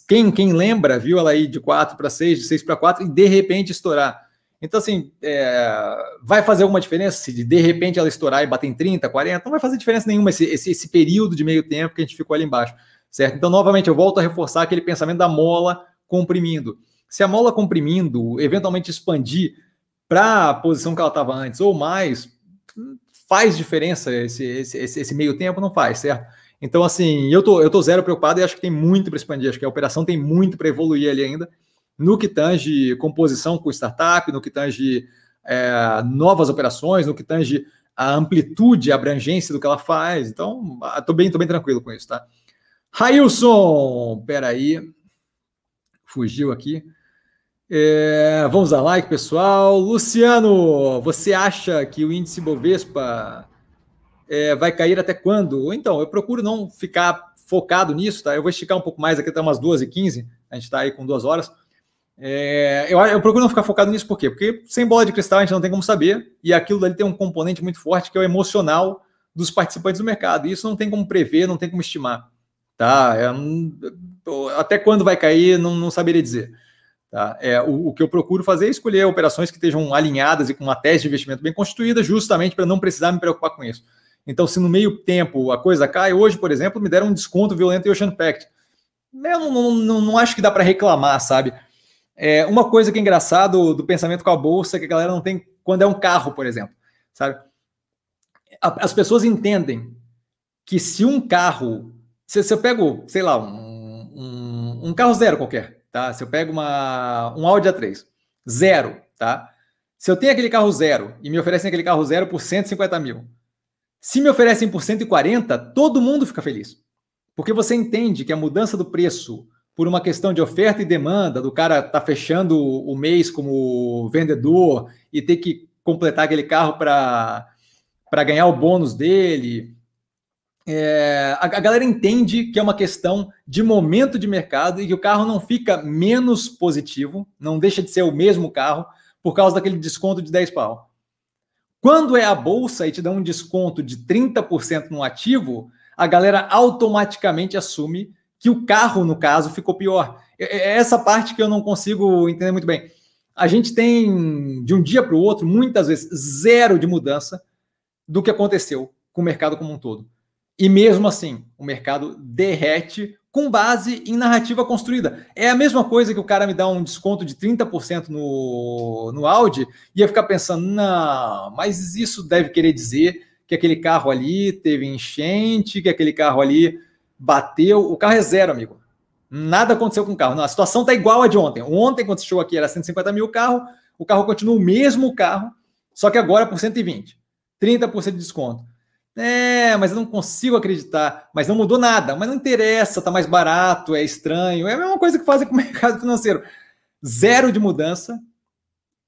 Quem, quem lembra, viu ela aí de 4 para 6, de 6 para 4 e de repente estourar. Então, assim, é, vai fazer alguma diferença se de repente ela estourar e bater em 30, 40? Não vai fazer diferença nenhuma esse, esse, esse período de meio tempo que a gente ficou ali embaixo, certo? Então, novamente, eu volto a reforçar aquele pensamento da mola comprimindo. Se a mola comprimindo eventualmente expandir para a posição que ela estava antes ou mais, faz diferença esse, esse, esse, esse meio tempo? Não faz, certo? Então, assim, eu tô, eu tô zero preocupado e acho que tem muito para expandir. Acho que a operação tem muito para evoluir ali ainda no que tange composição com startup, no que tange é, novas operações, no que tange a amplitude, a abrangência do que ela faz. Então, estou bem, tô bem tranquilo com isso, tá? Railson, peraí, fugiu aqui. É, vamos dar like, pessoal. Luciano, você acha que o índice Bovespa é, vai cair até quando? Então, eu procuro não ficar focado nisso, tá? Eu vou esticar um pouco mais aqui até umas 2h15. A gente está aí com duas horas. É, eu, eu, procuro não ficar focado nisso, por quê? Porque sem bola de cristal a gente não tem como saber, e aquilo dali tem um componente muito forte que é o emocional dos participantes do mercado. E isso não tem como prever, não tem como estimar. Tá? É, até quando vai cair, não, não saberia dizer. Tá? É, o, o, que eu procuro fazer é escolher operações que estejam alinhadas e com uma tese de investimento bem constituída, justamente para não precisar me preocupar com isso. Então, se no meio tempo a coisa cai, hoje, por exemplo, me deram um desconto violento em Ocean Pact. Eu não, não, não, acho que dá para reclamar, sabe? É, uma coisa que é engraçado do pensamento com a bolsa é que a galera não tem quando é um carro, por exemplo, sabe? As pessoas entendem que se um carro, se, se eu pego, sei lá, um, um, um, carro zero qualquer, tá? Se eu pego uma, um Audi A3, zero, tá? Se eu tenho aquele carro zero e me oferecem aquele carro zero por 150 mil, se me oferecem por 140, todo mundo fica feliz. Porque você entende que a mudança do preço por uma questão de oferta e demanda, do cara tá fechando o mês como vendedor e ter que completar aquele carro para ganhar o bônus dele. É, a, a galera entende que é uma questão de momento de mercado e que o carro não fica menos positivo, não deixa de ser o mesmo carro por causa daquele desconto de 10 pau. Quando é a bolsa e te dá um desconto de 30% no ativo, a galera automaticamente assume que o carro, no caso, ficou pior. É, é essa parte que eu não consigo entender muito bem. A gente tem, de um dia para o outro, muitas vezes, zero de mudança do que aconteceu com o mercado como um todo. E mesmo assim, o mercado derrete com base em narrativa construída. É a mesma coisa que o cara me dá um desconto de 30% no, no Audi e eu ficar pensando, não, mas isso deve querer dizer que aquele carro ali teve enchente, que aquele carro ali bateu, o carro é zero, amigo. Nada aconteceu com o carro. Não, a situação está igual a de ontem. Ontem, quando chegou aqui, era 150 mil o carro, o carro continua o mesmo carro, só que agora por 120. 30% de desconto. É, mas eu não consigo acreditar. Mas não mudou nada. Mas não interessa, tá mais barato, é estranho. É a mesma coisa que fazem com o mercado financeiro. Zero de mudança.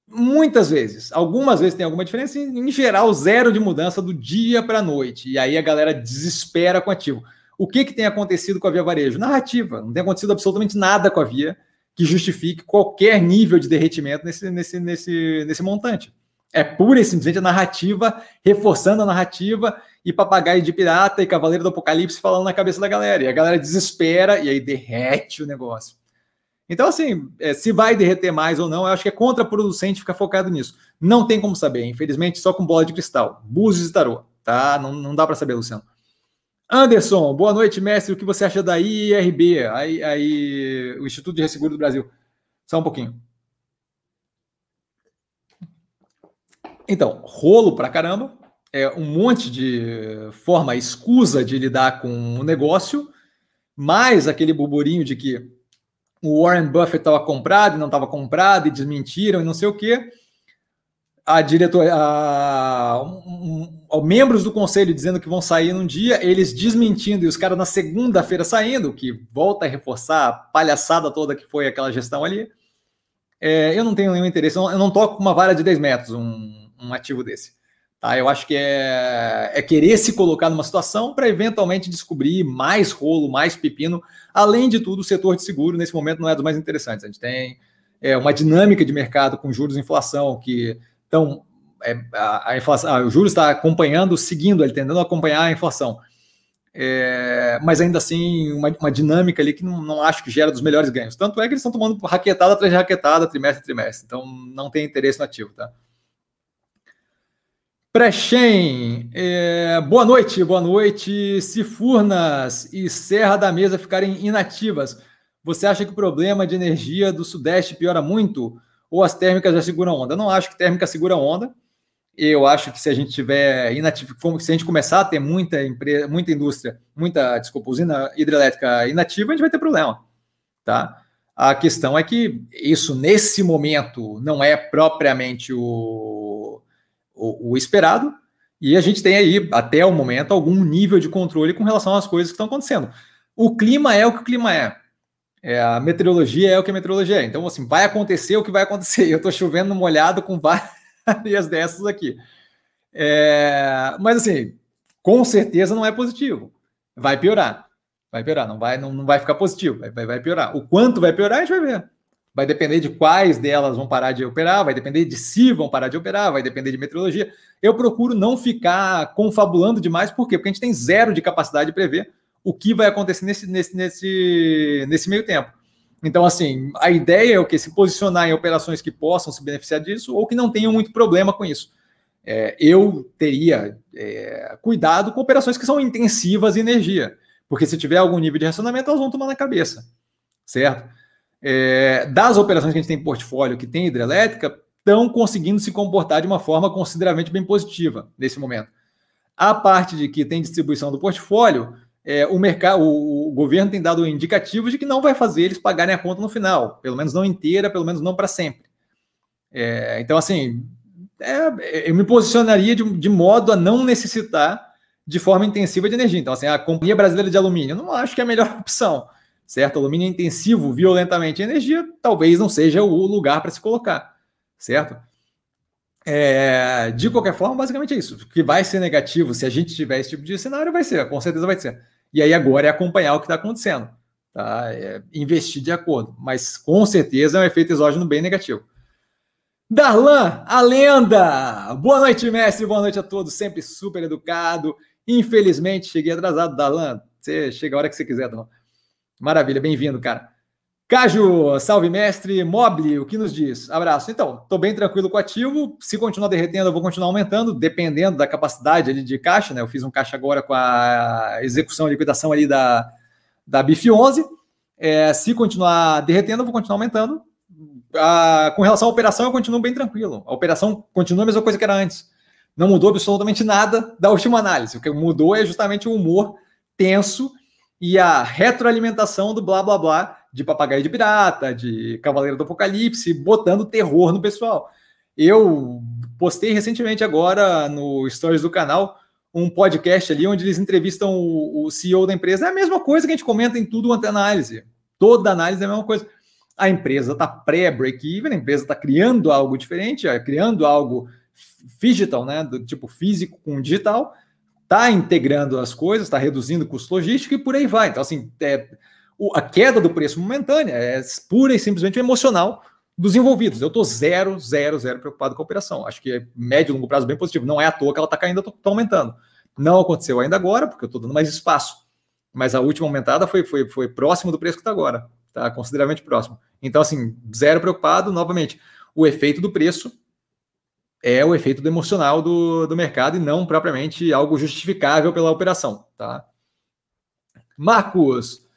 Muitas vezes. Algumas vezes tem alguma diferença. Em geral, zero de mudança do dia para a noite. E aí a galera desespera com ativo. O que, que tem acontecido com a Via Varejo? Narrativa. Não tem acontecido absolutamente nada com a Via que justifique qualquer nível de derretimento nesse, nesse, nesse, nesse montante. É pura e simplesmente a narrativa, reforçando a narrativa e papagaio de pirata e cavaleiro do apocalipse falando na cabeça da galera. E a galera desespera e aí derrete o negócio. Então, assim, é, se vai derreter mais ou não, eu acho que é contraproducente ficar focado nisso. Não tem como saber, infelizmente, só com bola de cristal. Búzios e tarô, tá? Não, não dá para saber, Luciano. Anderson, boa noite, mestre. O que você acha da IRB, aí, aí, o Instituto de Resseguro do Brasil? Só um pouquinho. Então, rolo pra caramba, é um monte de forma escusa de lidar com o negócio, mais aquele burburinho de que o Warren Buffett estava comprado e não estava comprado, e desmentiram e não sei o quê. A diretoria, a, um, um, membros do conselho dizendo que vão sair num dia, eles desmentindo e os caras na segunda-feira saindo, que volta a reforçar a palhaçada toda que foi aquela gestão ali. É, eu não tenho nenhum interesse, eu não, eu não toco com uma vara de 10 metros um, um ativo desse. Tá? Eu acho que é, é querer se colocar numa situação para eventualmente descobrir mais rolo, mais pepino. Além de tudo, o setor de seguro, nesse momento, não é dos mais interessantes. A gente tem é, uma dinâmica de mercado com juros e inflação que estão. É, a, a, inflação, ah, o juros está acompanhando, seguindo, ele tendendo a acompanhar a inflação. É, mas ainda assim, uma, uma, dinâmica ali que não, não acho que gera dos melhores ganhos. Tanto é que eles estão tomando raquetada atrás de raquetada, trimestre a trimestre. Então, não tem interesse no ativo, tá? Prechem, é, boa noite, boa noite. Se Furnas e Serra da Mesa ficarem inativas, você acha que o problema de energia do Sudeste piora muito? Ou as térmicas já seguram onda? Não acho que térmica segura onda. Eu acho que se a gente tiver inativo, se a gente começar a ter muita empresa, muita indústria, muita, desculpa, usina hidrelétrica inativa, a gente vai ter problema, tá? A questão é que isso nesse momento não é propriamente o o, o esperado, e a gente tem aí, até o momento, algum nível de controle com relação às coisas que estão acontecendo. O clima é o que o clima é. é. a meteorologia é o que a meteorologia é. Então, assim, vai acontecer o que vai acontecer. Eu estou chovendo molhado com várias dessas aqui. É, mas, assim, com certeza não é positivo. Vai piorar. Vai piorar. Não vai, não, não vai ficar positivo. Vai, vai, vai piorar. O quanto vai piorar, a gente vai ver vai depender de quais delas vão parar de operar, vai depender de se vão parar de operar, vai depender de meteorologia. Eu procuro não ficar confabulando demais, por quê? Porque a gente tem zero de capacidade de prever o que vai acontecer nesse, nesse, nesse, nesse meio tempo. Então, assim, a ideia é o que? Se posicionar em operações que possam se beneficiar disso ou que não tenham muito problema com isso. É, eu teria é, cuidado com operações que são intensivas em energia, porque se tiver algum nível de racionamento, elas vão tomar na cabeça, certo? É, das operações que a gente tem em portfólio que tem hidrelétrica estão conseguindo se comportar de uma forma consideravelmente bem positiva nesse momento. A parte de que tem distribuição do portfólio, é, o mercado, o, o, governo tem dado indicativos de que não vai fazer eles pagarem a conta no final, pelo menos não inteira, pelo menos não para sempre. É, então, assim, é, eu me posicionaria de, de, modo a não necessitar de forma intensiva de energia. Então, assim, a Companhia Brasileira de Alumínio, eu não acho que é a melhor opção certo? Alumínio é intensivo violentamente em energia, talvez não seja o lugar para se colocar, certo? É, de qualquer forma, basicamente é isso. O que vai ser negativo se a gente tiver esse tipo de cenário vai ser, com certeza vai ser. E aí agora é acompanhar o que está acontecendo, tá? É investir de acordo. Mas com certeza é um efeito exógeno bem negativo. Darlan, a lenda! Boa noite, mestre, boa noite a todos, sempre super educado. Infelizmente, cheguei atrasado, Darlan. Você chega a hora que você quiser, Darlan. Maravilha, bem-vindo, cara. Caju, salve mestre. Mobile, o que nos diz? Abraço. Então, estou bem tranquilo com o ativo. Se continuar derretendo, eu vou continuar aumentando, dependendo da capacidade ali de caixa, né? Eu fiz um caixa agora com a execução e liquidação ali da, da BIF 11. É, se continuar derretendo, eu vou continuar aumentando. Com relação à operação, eu continuo bem tranquilo. A operação continua a mesma coisa que era antes. Não mudou absolutamente nada da última análise. O que mudou é justamente o humor tenso e a retroalimentação do blá blá blá de papagaio de pirata, de Cavaleiro do Apocalipse, botando terror no pessoal. Eu postei recentemente agora no stories do canal um podcast ali onde eles entrevistam o, o CEO da empresa. É a mesma coisa que a gente comenta em tudo quanto é análise. Toda análise é a mesma coisa. A empresa está pré-break-even, a empresa está criando algo diferente, é, criando algo digital, né, do tipo físico com digital, está integrando as coisas, está reduzindo o custo logístico e por aí vai. Então, assim, é, o, a queda do preço momentânea é pura e simplesmente emocional dos envolvidos. Eu estou zero, zero, zero preocupado com a operação. Acho que é médio e longo prazo bem positivo. Não é à toa que ela está caindo, está aumentando. Não aconteceu ainda agora, porque eu estou dando mais espaço. Mas a última aumentada foi, foi, foi próximo do preço que está agora. Está consideravelmente próximo. Então, assim, zero preocupado. Novamente, o efeito do preço é o efeito do emocional do, do mercado e não propriamente algo justificável pela operação. Tá? Marcos,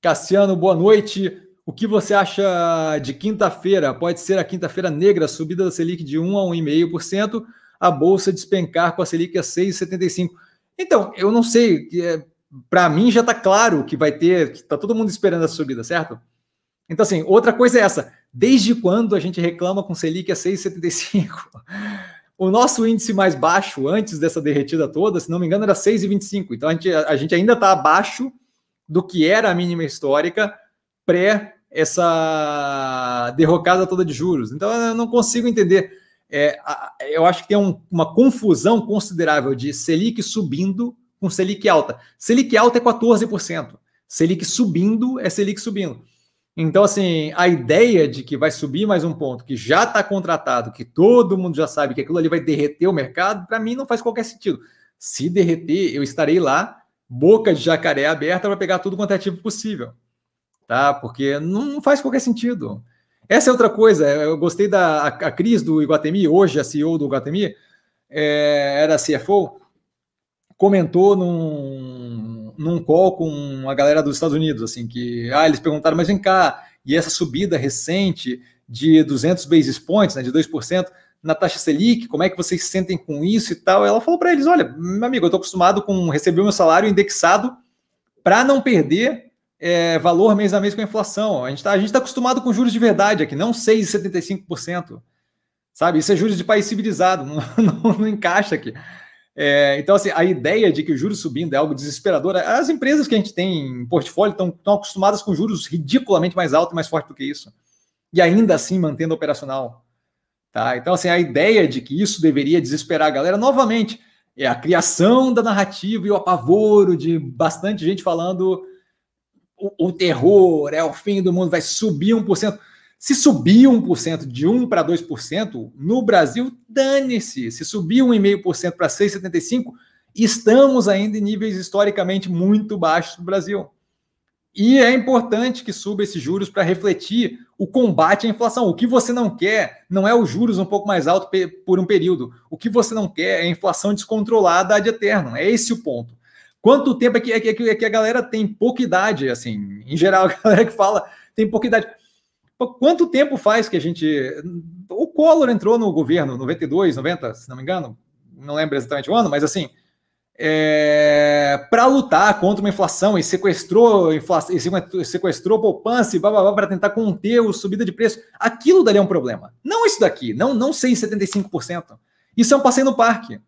Cassiano, boa noite. O que você acha de quinta-feira? Pode ser a quinta-feira negra, subida da Selic de 1 a 1,5%, a bolsa despencar com a Selic a 6,75%. Então, eu não sei, é, para mim já está claro que vai ter, está todo mundo esperando a subida, certo? Então, assim, outra coisa é essa: desde quando a gente reclama com Selic a 6,75%? O nosso índice mais baixo, antes dessa derretida toda, se não me engano, era 6,25%. Então, a gente, a gente ainda está abaixo do que era a mínima histórica pré essa derrocada toda de juros. Então, eu não consigo entender. É, eu acho que tem um, uma confusão considerável de Selic subindo com Selic alta. Selic alta é 14%. Selic subindo é Selic subindo. Então, assim, a ideia de que vai subir mais um ponto, que já está contratado, que todo mundo já sabe que aquilo ali vai derreter o mercado, para mim não faz qualquer sentido. Se derreter, eu estarei lá, boca de jacaré aberta, para pegar tudo quanto é ativo possível tá? Porque não faz qualquer sentido. Essa é outra coisa. Eu gostei da a, a Cris do Iguatemi, hoje a CEO do Iguatemi, é, era CFO, comentou num, num call com a galera dos Estados Unidos, assim, que ah, eles perguntaram, mas vem cá, e essa subida recente de 200 basis points, né, de 2%, na taxa Selic, como é que vocês se sentem com isso e tal? Ela falou para eles, olha, meu amigo, eu estou acostumado com receber o meu salário indexado para não perder é, valor mês a mês com a inflação. A gente está tá acostumado com juros de verdade aqui, não 6,75%. Sabe? Isso é juros de país civilizado, não, não, não encaixa aqui. É, então, assim, a ideia de que o juros subindo é algo desesperador, as empresas que a gente tem em portfólio estão, acostumadas com juros ridiculamente mais altos e mais fortes do que isso. E ainda assim mantendo operacional. Tá? Então, assim, a ideia de que isso deveria desesperar a galera, novamente, é a criação da narrativa e o apavoro de bastante gente falando o, o terror, é o fim do mundo, vai subir 1%. Se subir 1% de 1 para 2%, no Brasil, dane-se. Se subir 1,5% para 6,75%, estamos ainda em níveis historicamente muito baixos no Brasil. E é importante que suba esses juros para refletir o combate à inflação. O que você não quer não é os juros um pouco mais alto por um período. O que você não quer é a inflação descontrolada ad eterno. É esse o ponto. Quanto tempo é que, é que, é que a galera tem pouca idade, assim, em geral, a galera que fala tem pouca idade. Quanto tempo faz que a gente. O Collor entrou no governo, 92, 90, se não me engano, não lembro exatamente o ano, mas assim, é, para lutar contra uma inflação e sequestrou inflação, e sequestrou poupança e para tentar conter a subida de preço, aquilo daria um problema. Não isso daqui, não, não 6,75%. Isso é um passeio no parque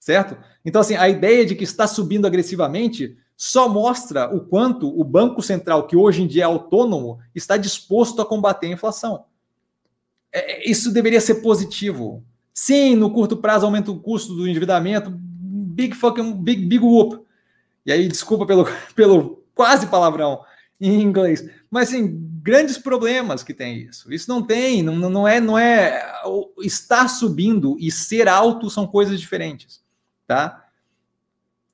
certo? Então, assim, a ideia de que está subindo agressivamente só mostra o quanto o Banco Central, que hoje em dia é autônomo, está disposto a combater a inflação. É, é, isso deveria ser positivo. Sim, no curto prazo aumenta o custo do endividamento, big fucking, big, big whoop. E aí, desculpa pelo, pelo quase palavrão em inglês, mas assim, grandes problemas que tem isso. Isso não tem, não, não é, não é estar subindo e ser alto são coisas diferentes tá?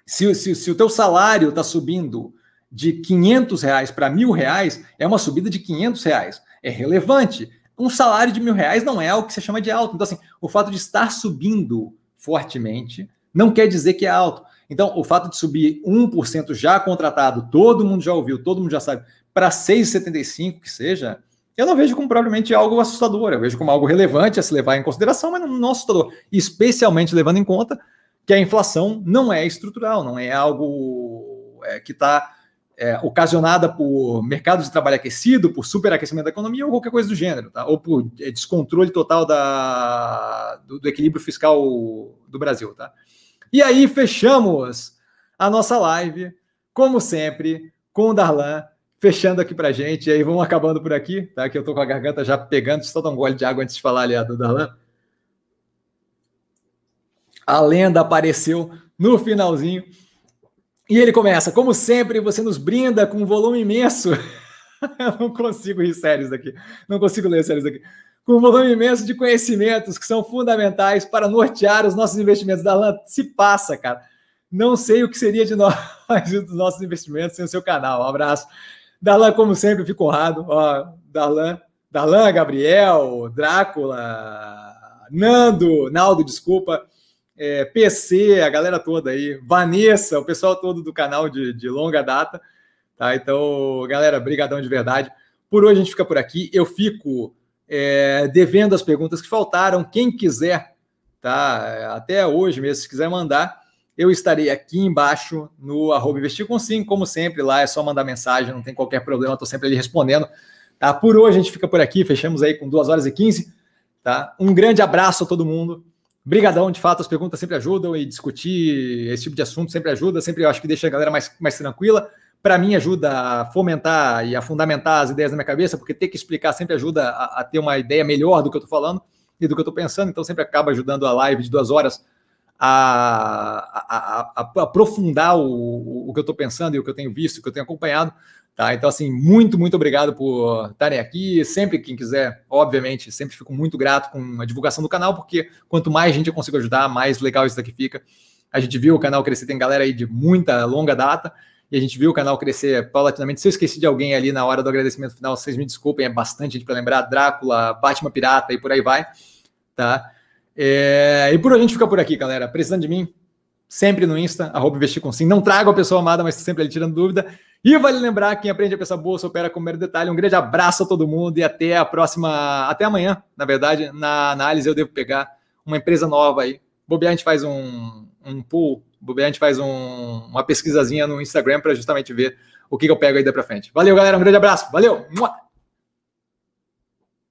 Se, se, se o teu salário está subindo de 500 reais para mil reais, é uma subida de 500 reais. É relevante. Um salário de mil reais não é algo que se chama de alto. Então, assim, o fato de estar subindo fortemente não quer dizer que é alto. Então, o fato de subir 1% já contratado, todo mundo já ouviu, todo mundo já sabe, para 6,75 que seja, eu não vejo como provavelmente algo assustador. Eu vejo como algo relevante a se levar em consideração, mas não assustador. Especialmente levando em conta que a inflação não é estrutural, não é algo é, que está é, ocasionada por mercado de trabalho aquecido, por superaquecimento da economia ou qualquer coisa do gênero, tá? ou por é, descontrole total da, do, do, equilíbrio fiscal do Brasil. Tá? E aí fechamos a nossa live, como sempre, com o Darlan, fechando aqui para gente, e aí vamos acabando por aqui, tá? que eu estou com a garganta já pegando, só dar um gole de água antes de falar ali do Darlan a lenda apareceu no finalzinho. E ele começa, como sempre, você nos brinda com um volume imenso. Eu não consigo rir sérios daqui. Não consigo ler sérios daqui. com um volume imenso de conhecimentos que são fundamentais para nortear os nossos investimentos. Darlan, se passa, cara. Não sei o que seria de nós dos nossos investimentos sem o seu canal. Um abraço. Darlan, como sempre, fico honrado. Ó, Darlan, Darlan, Gabriel, Drácula, Nando, Naldo, desculpa, é, PC, a galera toda aí, Vanessa, o pessoal todo do canal de, de longa data. Tá? Então, galera, brigadão de verdade. Por hoje a gente fica por aqui. Eu fico é, devendo as perguntas que faltaram. Quem quiser, tá? Até hoje mesmo, se quiser mandar, eu estarei aqui embaixo no arroba investir com sim, como sempre, lá é só mandar mensagem, não tem qualquer problema, estou sempre ali respondendo. Tá? Por hoje a gente fica por aqui, fechamos aí com 2 horas e 15. Tá? Um grande abraço a todo mundo. Brigadão, de fato, as perguntas sempre ajudam e discutir esse tipo de assunto sempre ajuda, sempre eu acho que deixa a galera mais, mais tranquila para mim ajuda a fomentar e a fundamentar as ideias na minha cabeça, porque ter que explicar sempre ajuda a, a ter uma ideia melhor do que eu estou falando e do que eu estou pensando, então sempre acaba ajudando a live de duas horas a, a, a aprofundar o, o que eu estou pensando e o que eu tenho visto, o que eu tenho acompanhado. Tá? Então, assim, muito, muito obrigado por estarem aqui. Sempre quem quiser, obviamente, sempre fico muito grato com a divulgação do canal, porque quanto mais gente eu consigo ajudar, mais legal isso daqui fica. A gente viu o canal crescer, tem galera aí de muita longa data e a gente viu o canal crescer paulatinamente. Se eu esqueci de alguém ali na hora do agradecimento final, vocês me desculpem, é bastante gente para lembrar. Drácula, Batman Pirata e por aí vai, tá? É, e por a gente fica por aqui, galera. Precisando de mim, sempre no Insta, arroba investir com sim. Não trago a pessoa amada, mas sempre ali tirando dúvida. E vale lembrar, quem aprende a pensar bolsa opera com mero detalhe. Um grande abraço a todo mundo e até a próxima, até amanhã, na verdade, na análise eu devo pegar uma empresa nova aí. Bobear, a gente faz um, um pool a gente faz um, uma pesquisazinha no Instagram para justamente ver o que, que eu pego aí da para frente. Valeu, galera. Um grande abraço. Valeu!